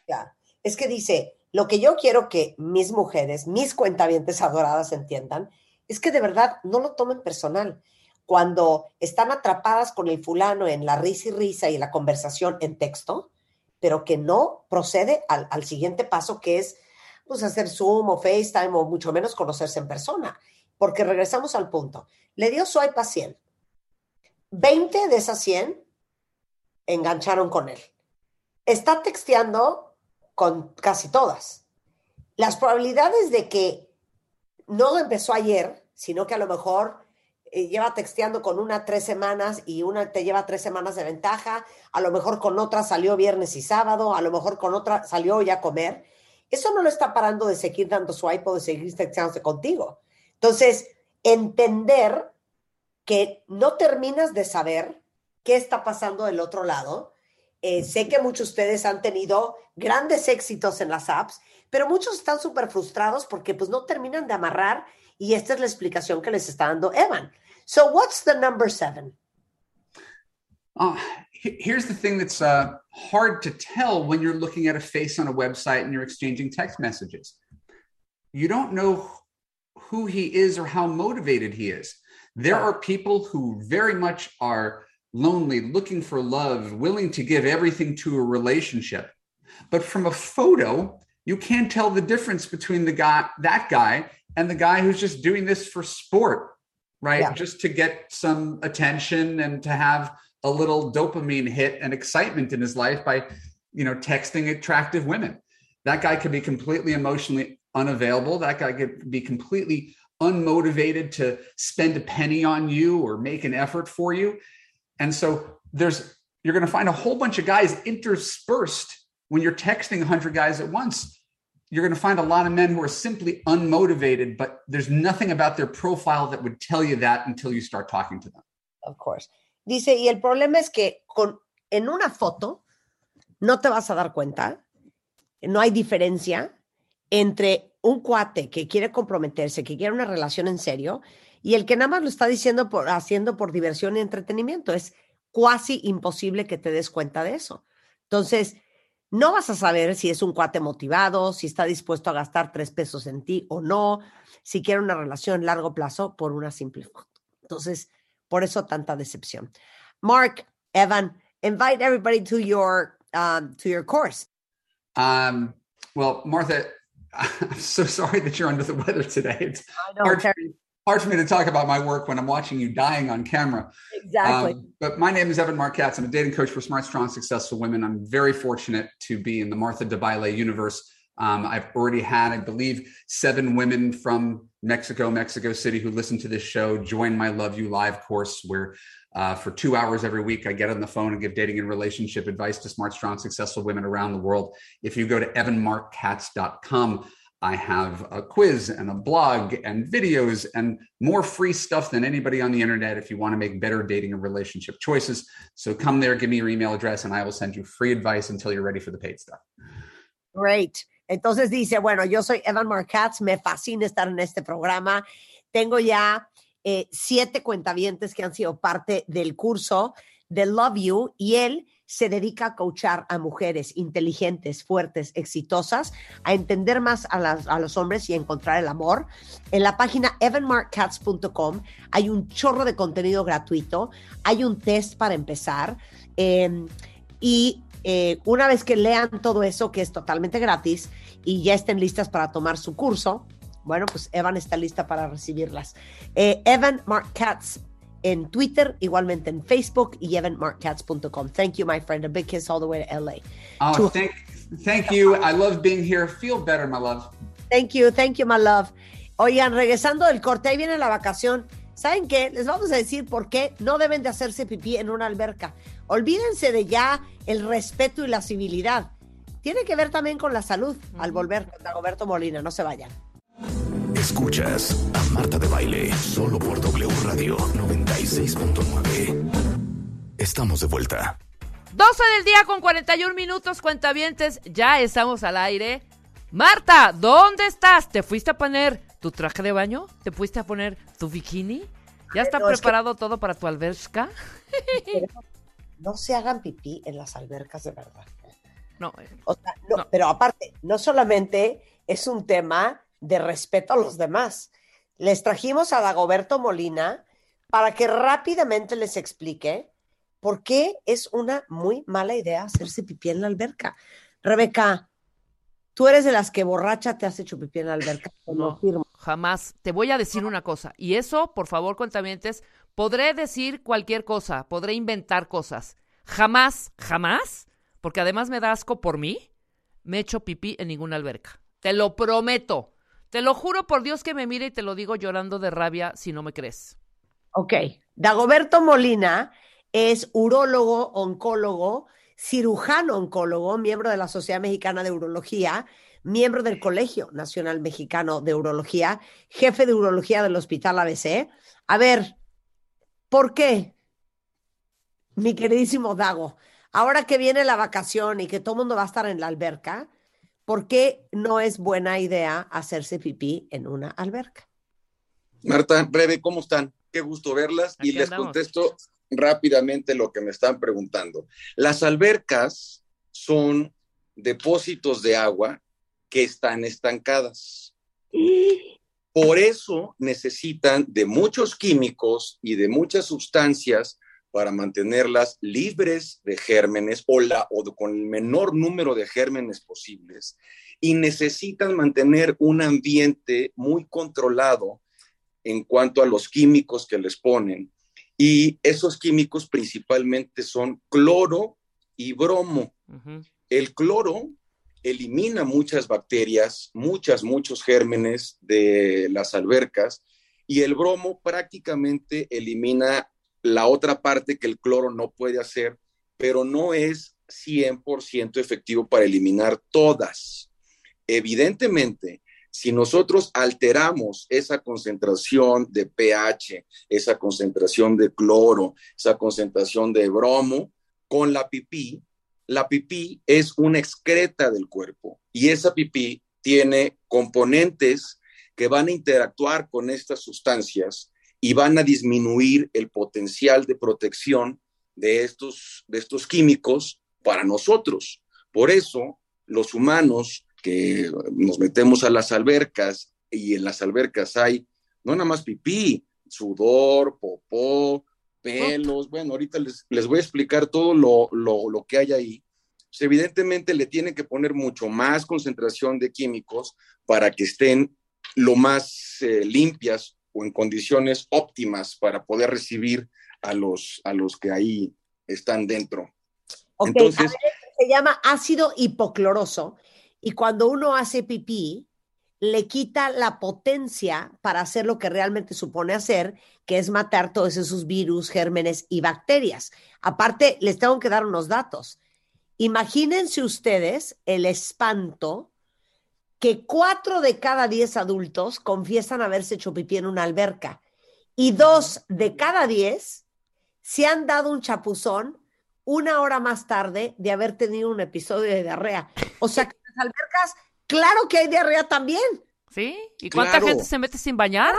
Yeah. Es que dice, lo que yo quiero que mis mujeres, mis cuentavientes adoradas entiendan, es que de verdad no lo tomen personal. Cuando están atrapadas con el fulano en la risa y risa y la conversación en texto, pero que no procede al, al siguiente paso que es pues hacer Zoom o FaceTime o mucho menos conocerse en persona. Porque regresamos al punto. Le dio swipe a 100. 20 de esas 100 engancharon con él. Está texteando con casi todas. Las probabilidades de que no empezó ayer, sino que a lo mejor eh, lleva texteando con una tres semanas y una te lleva tres semanas de ventaja, a lo mejor con otra salió viernes y sábado, a lo mejor con otra salió ya a comer. Eso no lo está parando de seguir dando swipe o de seguir texteándose contigo. Entonces, entender que no terminas de saber qué está pasando del otro lado. Eh, sé que muchos de ustedes han tenido grandes éxitos en las apps, pero muchos están súper frustrados porque pues no terminan de amarrar y esta es la explicación que les está dando Evan. So what's the number seven? Uh, here's the thing that's uh, hard to tell when you're looking at a face on a website and you're exchanging text messages. You don't know who he is or how motivated he is. There are people who very much are lonely, looking for love, willing to give everything to a relationship. But from a photo, you can't tell the difference between the guy, that guy, and the guy who's just doing this for sport, right? Yeah. Just to get some attention and to have a little dopamine hit and excitement in his life by, you know, texting attractive women. That guy could be completely emotionally unavailable. That guy could be completely unmotivated to spend a penny on you or make an effort for you. And so there's you're going to find a whole bunch of guys interspersed when you're texting 100 guys at once. You're going to find a lot of men who are simply unmotivated, but there's nothing about their profile that would tell you that until you start talking to them. Of course. Dice, y el problema es que con, en una foto no te vas a dar cuenta, no hay diferencia entre un cuate que quiere comprometerse, que quiere una relación en serio, y el que nada más lo está diciendo por, haciendo por diversión y entretenimiento. Es cuasi imposible que te des cuenta de eso. Entonces, no vas a saber si es un cuate motivado, si está dispuesto a gastar tres pesos en ti o no, si quiere una relación a largo plazo por una simple foto. Entonces, por eso tanta decepción. Mark, Evan, invite everybody to your um, to your course. Um, well, Martha, I'm so sorry that you're under the weather today. It's I know, hard, for hard for me to talk about my work when I'm watching you dying on camera. Exactly. Um, but my name is Evan Marquetz. I'm a dating coach for smart, strong, successful women. I'm very fortunate to be in the Martha DeBaile universe. Um, I've already had, I believe, seven women from Mexico, Mexico City, who listen to this show join my Love You Live course, where uh, for two hours every week I get on the phone and give dating and relationship advice to smart, strong, successful women around the world. If you go to evanmarkkatz.com, I have a quiz and a blog and videos and more free stuff than anybody on the internet if you want to make better dating and relationship choices. So come there, give me your email address, and I will send you free advice until you're ready for the paid stuff. Great. Entonces dice, bueno, yo soy Evan Markatz, me fascina estar en este programa. Tengo ya eh, siete cuentavientes que han sido parte del curso de Love You y él se dedica a coachar a mujeres inteligentes, fuertes, exitosas, a entender más a, los hombres y a encontrar el amor. En la página evanmarkcats.com hay un chorro de contenido gratuito, hay un test para empezar eh, y eh, una vez que lean todo eso, que es totalmente gratis, y ya estén listas para tomar su curso, bueno, pues Evan está lista para recibirlas. Eh, Evan Mark Katz en Twitter, igualmente en Facebook y evanmarkcats.com. Thank you, my friend. A big kiss all the way to LA. Oh, To- thank, thank you. I love being here. Feel better, my love. Thank you, thank you, my love. Oigan, regresando del corte, ahí viene la vacación. ¿Saben qué? Les vamos a decir por qué no deben de hacerse pipí en una alberca. Olvídense de ya el respeto y la civilidad. Tiene que ver también con la salud al volver con Dagoberto Molina. No se vayan. Escuchas a Marta de Baile solo por W Radio 96.9. Estamos de vuelta. 12 del día con 41 minutos, cuentavientes. Ya estamos al aire. Marta, ¿dónde estás? ¿Te fuiste a poner tu traje de baño? ¿Te fuiste a poner tu bikini? ¿Ya está No, es que- preparado todo para tu alberca? No se hagan pipí en las albercas de verdad. No, eh, O sea, no, pero aparte, no solamente es un tema de respeto a los demás. Les trajimos a Dagoberto Molina para que rápidamente les explique por qué es una muy mala idea hacerse pipí en la alberca. Rebeca, tú eres de las que borracha te has hecho pipí en la alberca. Te lo No. firmo. jamás. Te voy a decir una cosa. Y eso, por favor, cuentavientes, podré decir cualquier cosa, podré inventar cosas. Jamás, jamás, porque además me da asco por mí, me he hecho pipí en ninguna alberca. Te lo prometo. Te lo juro por Dios que me mire y te lo digo llorando de rabia si no me crees. Ok. Dagoberto Molina es urólogo, oncólogo, cirujano oncólogo, miembro de la Sociedad Mexicana de Urología, miembro del Colegio Nacional Mexicano de Urología, jefe de urología del Hospital ABC. A ver, ¿por qué? Mi queridísimo Dago, ahora que viene la vacación y que todo el mundo va a estar en la alberca, ¿por qué no es buena idea hacerse pipí en una alberca? Marta, Rebe, ¿cómo están? Qué gusto verlas y les andamos. contesto rápidamente lo que me están preguntando. Las albercas son depósitos de agua que están estancadas. Por eso necesitan de muchos químicos y de muchas sustancias para mantenerlas libres de gérmenes o, la, o con el menor número de gérmenes posibles y necesitan mantener un ambiente muy controlado en cuanto a los químicos que les ponen. Y esos químicos principalmente son cloro y bromo. El cloro elimina muchas bacterias, muchas, muchos gérmenes de las albercas y el bromo prácticamente elimina la otra parte que el cloro no puede hacer, pero no es 100% efectivo para eliminar todas. Evidentemente, si nosotros alteramos esa concentración de pH, esa concentración de cloro, esa concentración de bromo con la pipí, la pipí es una excreta del cuerpo y esa pipí tiene componentes que van a interactuar con estas sustancias y van a disminuir el potencial de protección de estos, de estos químicos para nosotros. Por eso, los humanos que nos metemos a las albercas y en las albercas hay no nada más pipí, sudor, popó, pelos. Bueno, ahorita les, les voy a explicar todo lo, lo- lo que hay ahí. Pues, evidentemente le tienen que poner mucho más concentración de químicos para que estén lo más eh, limpias o en condiciones óptimas para poder recibir a los, a los que ahí están dentro. Entonces- ver, se llama ácido hipocloroso y cuando uno hace pipí, le quita la potencia para hacer lo que realmente supone hacer, que es matar todos esos virus, gérmenes y bacterias. Aparte, les tengo que dar unos datos. Imagínense ustedes el espanto que cuatro de cada diez adultos confiesan haberse hecho pipí en una alberca y dos de cada diez se han dado un chapuzón una hora más tarde de haber tenido un episodio de diarrea. O sea que en las albercas, claro que hay diarrea también. ¿Sí? ¿Y cuánta Claro. gente se mete sin bañar?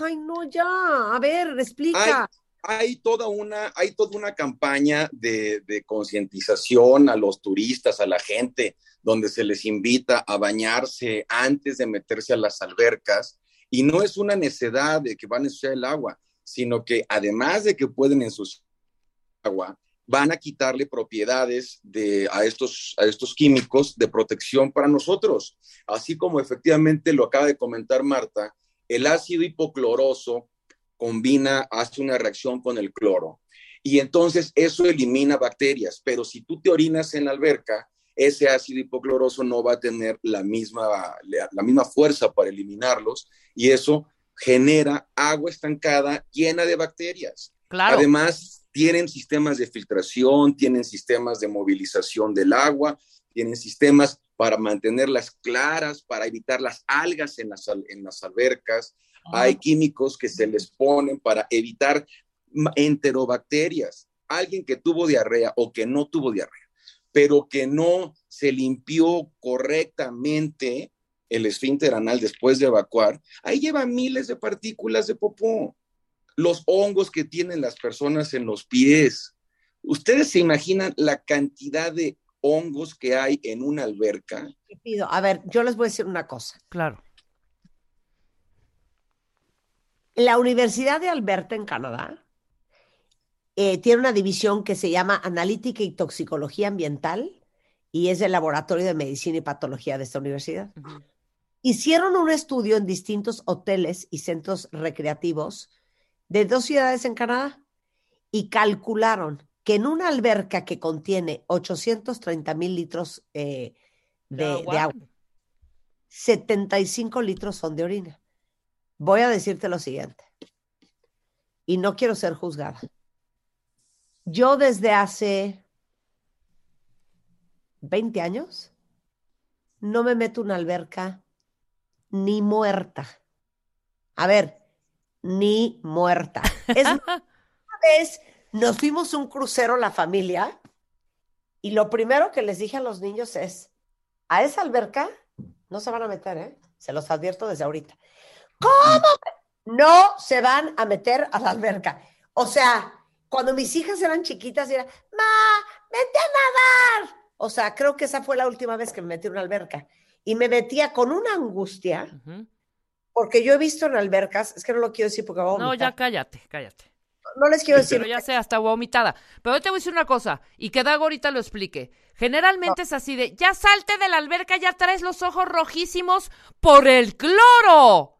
Ay, no, ya. A ver, explica. Hay, hay toda una, hay toda una campaña de, de concientización a los turistas, a la gente, donde se les invita a bañarse antes de meterse a las albercas. Y no es una necedad de que van a ensuciar el agua, sino que además de que pueden ensuciar el agua, van a quitarle propiedades de, a, estos, a estos químicos de protección para nosotros. Así como efectivamente lo acaba de comentar Marta, el ácido hipocloroso combina, hace una reacción con el cloro. Y entonces eso elimina bacterias, pero si tú te orinas en la alberca, ese ácido hipocloroso no va a tener la misma, la, misma fuerza para eliminarlos y eso genera agua estancada llena de bacterias. Claro. Además, tienen sistemas de filtración, tienen sistemas de movilización del agua, tienen sistemas para mantenerlas claras, para evitar las algas en las, en las albercas. Hay químicos que se les ponen para evitar enterobacterias. Alguien que tuvo diarrea o que no tuvo diarrea, pero que no se limpió correctamente el esfínter anal después de evacuar, ahí lleva miles de partículas de popó. Los hongos que tienen las personas en los pies. ¿Ustedes se imaginan la cantidad de hongos que hay en una alberca? Pido, a ver, yo les voy a decir una cosa. Claro. La Universidad de Alberta en Canadá eh, tiene una división que se llama Analítica y Toxicología Ambiental y es el laboratorio de medicina y patología de esta universidad. Hicieron un estudio en distintos hoteles y centros recreativos de dos ciudades en Canadá y calcularon que en una alberca que contiene 830 mil litros eh, de, De de agua. agua, 75 litros son de orina. Voy a decirte lo siguiente, y no quiero ser juzgada. Yo desde hace 20 años no me meto una alberca ni muerta. A ver, ni muerta. Es una vez nos fuimos un crucero la familia y lo primero que les dije a los niños es, a esa alberca no se van a meter, ¿eh? Se los advierto desde ahorita. ¿Cómo? No se van a meter a la alberca. O sea, cuando mis hijas eran chiquitas, era, ma, vete a nadar. O sea, creo que esa fue la última vez que me metí en una alberca. Y me metía con una angustia, porque yo he visto en albercas, es que no lo quiero decir porque voy a No, ya cállate, cállate. no les quiero decir. Pero ya sé, hasta vomitada. Pero yo te voy a decir una cosa, y que Dago ahorita lo explique. Generalmente es así de, ya salte de la alberca, ya traes los ojos rojísimos por el cloro.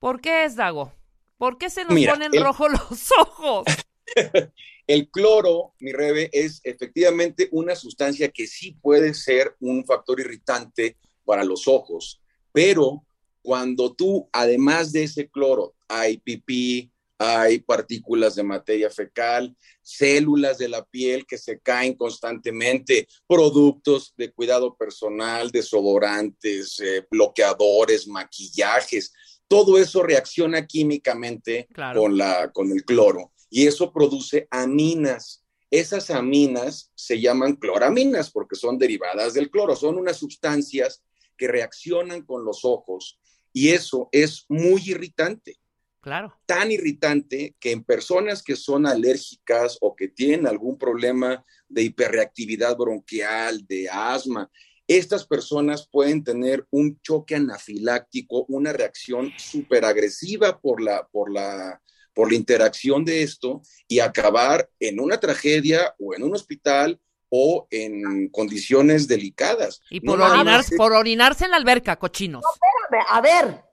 ¿Por qué es, Dago? ¿Por qué se nos Mira, ponen el- rojos los ojos? El cloro, mi Rebe, es efectivamente una sustancia que sí puede ser un factor irritante para los ojos, pero cuando tú, además de ese cloro, hay pipí, hay partículas de materia fecal, células de la piel que se caen constantemente, productos de cuidado personal, desodorantes, eh, bloqueadores, maquillajes, todo eso reacciona químicamente Claro. con, la, con el cloro y eso produce aminas. Esas aminas se llaman cloraminas porque son derivadas del cloro, son unas sustancias que reaccionan con los ojos y eso es muy irritante Claro. tan irritante que en personas que son alérgicas o que tienen algún problema de hiperreactividad bronquial, de asma, estas personas pueden tener un choque anafiláctico, una reacción súper agresiva por la, por, la, por la interacción de esto y acabar en una tragedia o en un hospital o en condiciones delicadas. Y No por, nada orinar, más es- por orinarse en la alberca, cochinos. Espérame, a ver,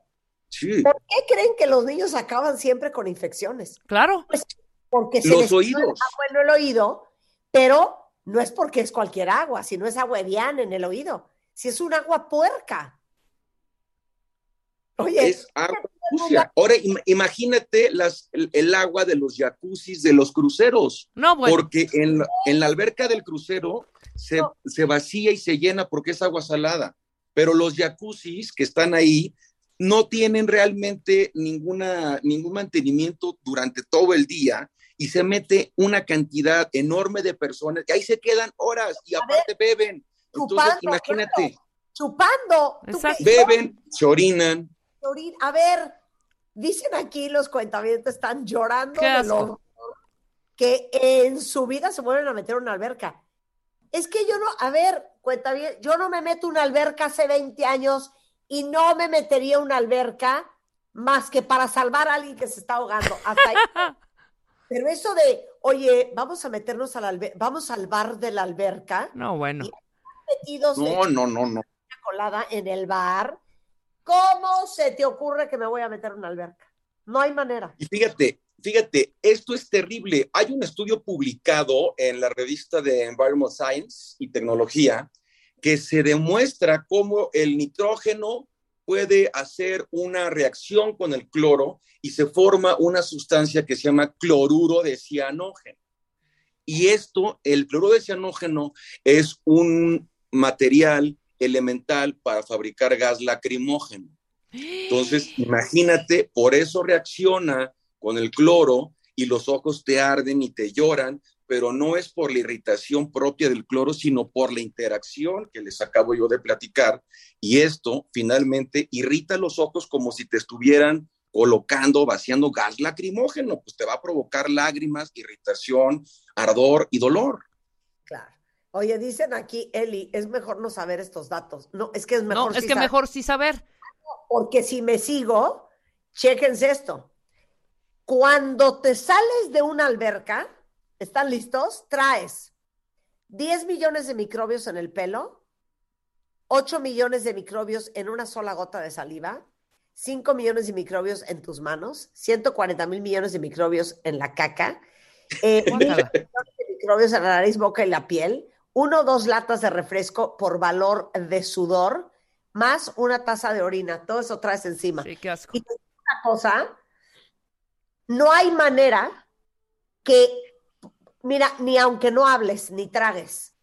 sí. ¿por qué creen que los niños acaban siempre con infecciones? Claro. Pues porque se Los les oídos. agua en el oído, pero no es porque es cualquier agua, sino es agua Evian en el oído. Si es un agua puerca. Oye, es agua sucia. Ahora im- imagínate las, el, el agua de los jacuzzis de los cruceros. No, bueno. Porque en, la- en la alberca del crucero se, se vacía y se llena porque es agua salada. Pero los jacuzzis que están ahí no tienen realmente ninguna, ningún mantenimiento durante todo el día y se mete una cantidad enorme de personas y ahí se quedan horas y aparte beben. Entonces, chupando, imagínate, chupando. ¿Tú qué- beben, se orinan. A ver, dicen aquí los cuentavientes están llorando de lo que en su vida se vuelven a meter en una alberca. Es que yo no, a ver, cuenta bien, yo no me meto en una alberca hace 20 años y no me metería en una alberca más que para salvar a alguien que se está ahogando. Hasta ahí. Pero eso de, oye, vamos a meternos al alber vamos al bar de la alberca, No, bueno. metidos de No, no, no, no. una colada en el bar, ¿cómo se te ocurre que me voy a meter en una alberca? No hay manera. Y fíjate, fíjate, esto es terrible. Hay un estudio publicado en la revista de Environmental Science y Tecnología que se demuestra cómo el nitrógeno puede hacer una reacción con el cloro y se forma una sustancia que se llama cloruro de cianógeno. Y esto, el cloruro de cianógeno, es un material elemental para fabricar gas lacrimógeno. Entonces, imagínate, por eso reacciona con el cloro y los ojos te arden y te lloran, pero no es por la irritación propia del cloro, sino por la interacción que les acabo yo de platicar. Y esto finalmente irrita los ojos como si te estuvieran colocando, vaciando gas lacrimógeno, pues te va a provocar lágrimas, irritación, ardor y dolor. Claro. Oye, dicen aquí, Eli, es mejor no saber estos datos. No, es que es mejor. No, es sí que saber. mejor sí saber. Porque si me sigo, chéquense esto. Cuando te sales de una alberca, ¿están listos? Traes 10 millones de microbios en el pelo, 8 millones de microbios en una sola gota de saliva, 5 millones de microbios en tus manos, 140 mil millones de microbios en la caca, eh, mil millones de microbios en la nariz, boca y la piel, uno o dos latas de refresco por valor de sudor, más una taza de orina. Todo eso traes encima. Sí, qué asco. Y te digo una cosa, no hay manera que, mira, ni aunque no hables ni tragues,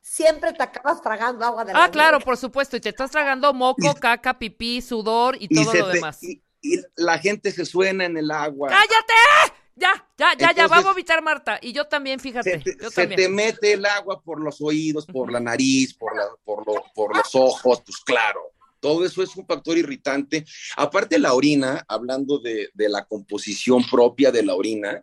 siempre te acabas tragando agua de la Ah, claro, por supuesto. Y te estás tragando moco, caca, pipí, sudor y todo lo te- demás. y- y la gente se suena en el agua. ¡Cállate! Ya, ya, ya, ya, va a vomitar Marta. Y yo también, fíjate. se te, yo se también. te mete el agua por los oídos, por la nariz, por, la- por, lo- por los ojos, pues claro. Todo eso es un factor irritante. Aparte la orina, hablando de, de la composición propia de la orina,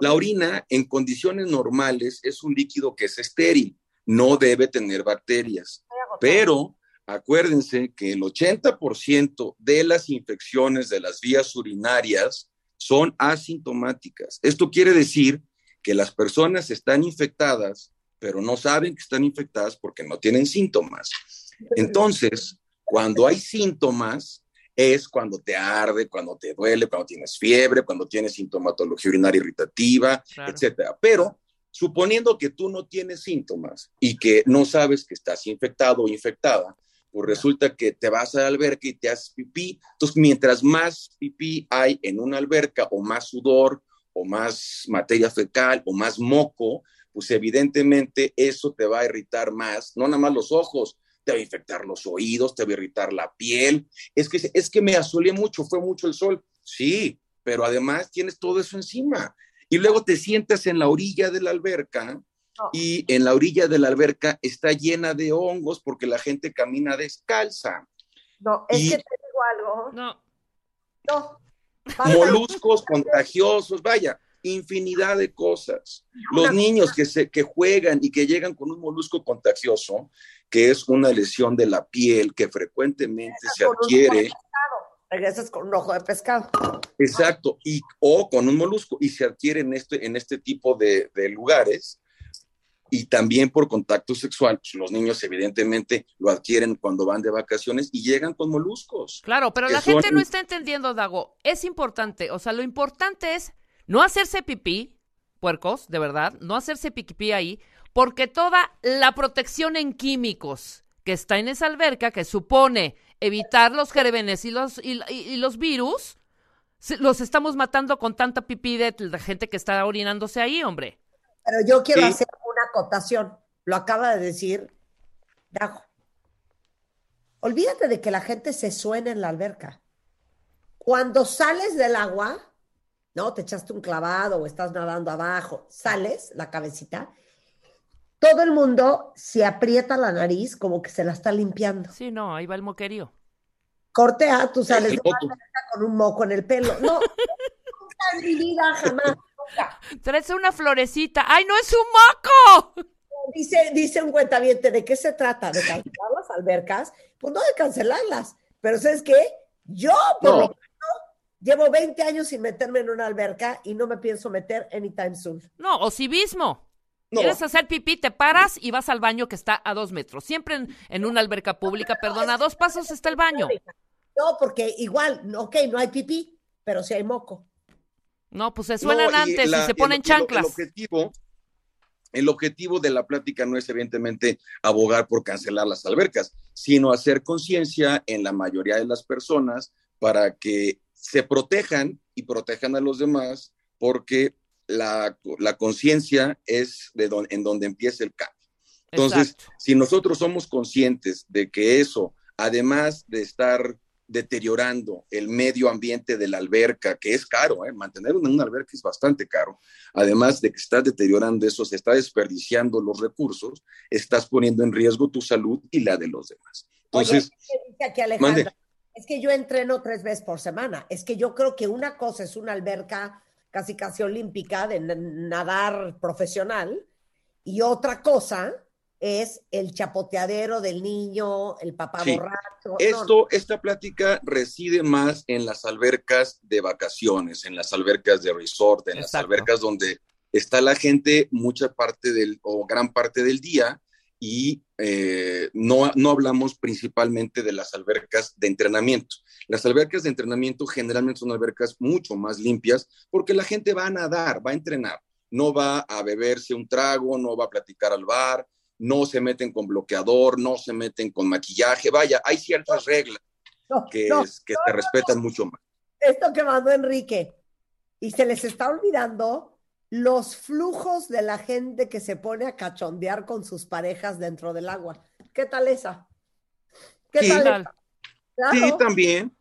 la orina en condiciones normales es un líquido que es estéril, no debe tener bacterias. Pero acuérdense que el 80% de las infecciones de las vías urinarias son asintomáticas. Esto quiere decir que las personas están infectadas, pero no saben que están infectadas porque no tienen síntomas. Entonces, cuando hay síntomas, es cuando te arde, cuando te duele, cuando tienes fiebre, cuando tienes sintomatología urinaria irritativa, Claro. etcétera. Pero suponiendo que tú no tienes síntomas y que no sabes que estás infectado o infectada, pues resulta que te vas a la alberca y te haces pipí. Entonces, mientras más pipí hay en una alberca o más sudor o más materia fecal o más moco, pues evidentemente eso te va a irritar más, no nada más los ojos, te va a infectar los oídos, te va a irritar la piel. Es que, es que me asolé mucho, fue mucho el sol. Sí, pero además tienes todo eso encima. Y luego te sientas en la orilla de la alberca y en la orilla de la alberca está llena de hongos porque la gente camina descalza. No, es Y- que te digo algo. No. No. moluscos contagiosos, vaya, infinidad de cosas. Los niños que, se, que juegan y que llegan con un molusco contagioso, que es una lesión de la piel que frecuentemente se adquiere. Regresas con un ojo de pescado. exacto, y, o con un molusco, y se adquiere en este, en este tipo de, de lugares. Y también por contacto sexual, pues, los niños evidentemente lo adquieren cuando van de vacaciones y llegan con moluscos. Claro, pero la gente no está entendiendo, Dago. Es importante, o sea, lo importante es no hacerse pipí, puercos, de verdad, no hacerse pipí ahí, porque toda la protección en químicos que está en esa alberca, que supone evitar los gérmenes y los, y, y- y los virus, los estamos matando con tanta pipí de la gente que está orinándose ahí, hombre. Pero yo quiero Sí. hacer acotación. Lo acaba de decir Dago. Olvídate de que la gente se suene en la alberca. Cuando sales del agua, ¿no? Te echaste un clavado o estás nadando abajo, sales la cabecita, todo el mundo se aprieta la nariz como que se la está limpiando. Sí, no, ahí va el moquerío. Corte A, tú sales de la con un moco en el pelo. No, nunca en mi vida, jamás. Traes una florecita. ¡Ay, no es un moco! Dice, dice un cuentaviente, ¿de qué se trata? ¿De cancelar las albercas? Pues no de cancelarlas, pero ¿sabes qué? Yo, por No. lo menos, llevo 20 años sin meterme en una alberca y no me pienso meter anytime soon. No, o civismo. No. Quieres hacer pipí, te paras y vas al baño que está a dos metros. Siempre en, en una alberca pública, perdón, a dos pasos está el baño. No, porque igual, no, ok, no hay pipí, pero sí hay moco. No, pues se suenan No, antes y, la- se ponen el- chanclas. El objetivo, el objetivo de la plática no es evidentemente abogar por cancelar las albercas, sino hacer conciencia en la mayoría de las personas para que se protejan y protejan a los demás, porque la, la conciencia es de don- en donde empieza el cambio. Entonces, si nosotros somos conscientes de que eso, además de estar deteriorando el medio ambiente de la alberca, que es caro, ¿eh? mantener una, una alberca es bastante caro, además de que estás deteriorando eso, se está desperdiciando los recursos, estás poniendo en riesgo tu salud y la de los demás. Entonces. Es que yo entreno tres veces por semana. Es que yo creo que una cosa es una alberca casi casi olímpica de nadar profesional y otra cosa es el chapoteadero del niño, el papá Sí. borracho. No, Esto, esta plática reside más en las albercas de vacaciones, en las albercas de resort, en las albercas donde está la gente mucha parte del o gran parte del día y eh, no, no hablamos principalmente de las albercas de entrenamiento. Las albercas de entrenamiento generalmente son albercas mucho más limpias porque la gente va a nadar, va a entrenar, no va a beberse un trago, no va a platicar al bar, no se meten con bloqueador, no se meten con maquillaje, vaya, hay ciertas reglas no, que, no, es- que se respetan mucho más. esto que mandó Enrique. Y se les está olvidando los flujos de la gente que se pone a cachondear con sus parejas dentro del agua. ¿Qué tal esa? ¿Qué Sí. tal esa? Claro, Sí, también.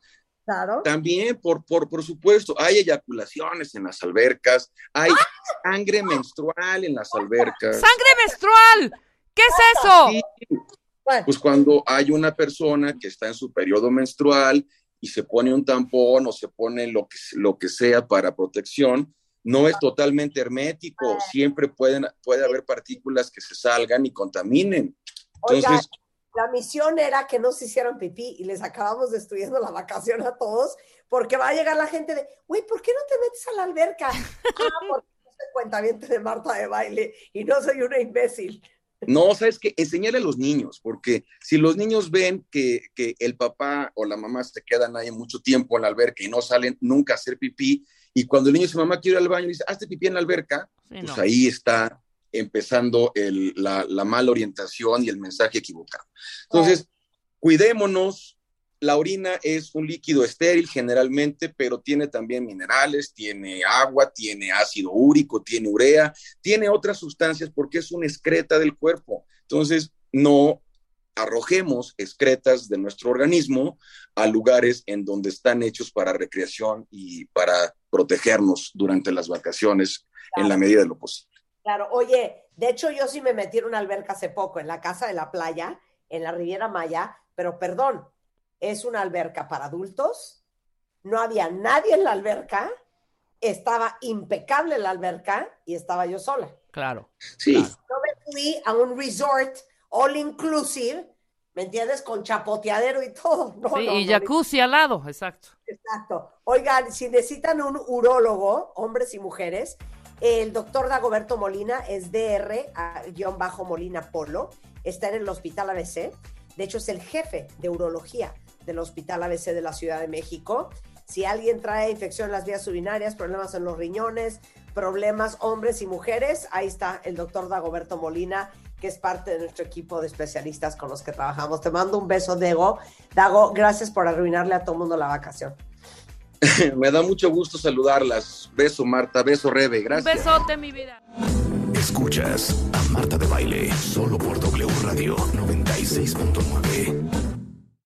claro. También, por, por, por supuesto, hay eyaculaciones en las albercas, hay sangre menstrual en las albercas. ¡Sangre menstrual! ¿Qué es eso? Sí. Pues cuando hay una persona que está en su periodo menstrual y se pone un tampón o se pone lo que, lo que sea para protección, no es totalmente hermético, siempre pueden, puede haber partículas que se salgan y contaminen. Oiga, Entonces, La misión era que no se hicieran pipí y les acabamos destruyendo la vacación a todos porque va a llegar la gente de, güey, ¿por qué no te metes a la alberca? ah, porque no soy cuentaviente de Marta de baile y no soy una imbécil. No, sabes que enseñarle a los niños, porque si los niños ven que, que el papá o la mamá se quedan ahí mucho tiempo en la alberca y no salen nunca a hacer pipí, y cuando el niño dice, mamá, quiero ir al baño, y dice, hazte pipí en la alberca, Sí, pues no. ahí está empezando el- la, la mala orientación y el mensaje equivocado. Entonces, cuidémonos. La orina es un líquido estéril generalmente, pero tiene también minerales, tiene agua, tiene ácido úrico, tiene urea, tiene otras sustancias porque es una excreta del cuerpo. Entonces, no arrojemos excretas de nuestro organismo a lugares en donde están hechos para recreación y para protegernos durante las vacaciones en la medida de lo posible. Claro, oye, de hecho yo sí me metí en una alberca hace poco, en la casa de la playa, en la Riviera Maya, pero perdón, es una alberca para adultos, no había nadie en la alberca, estaba impecable la alberca y estaba yo sola. Claro. Sí. No me fui a un resort all inclusive, ¿me entiendes? Con chapoteadero y todo. No, Sí, no, y no, jacuzzi al lado, exacto. Exacto. Oigan, si necesitan un urólogo, hombres y mujeres, el doctor Dagoberto Molina es DR-Molina Polo, está en el Hospital ABC. De hecho, es el jefe de urología del Hospital ABC de la Ciudad de México. Si alguien trae infección en las vías urinarias, problemas en los riñones, problemas hombres y mujeres, ahí está el doctor Dagoberto Molina, que es parte de nuestro equipo de especialistas con los que trabajamos. Te mando un beso, Dego. Dago, gracias por arruinarle a todo mundo la vacación. Me da mucho gusto saludarlas. Beso, Marta. Beso, Rebe. Gracias. besote, mi vida. Escuchas a Marta de Baile solo por W Radio 96.9.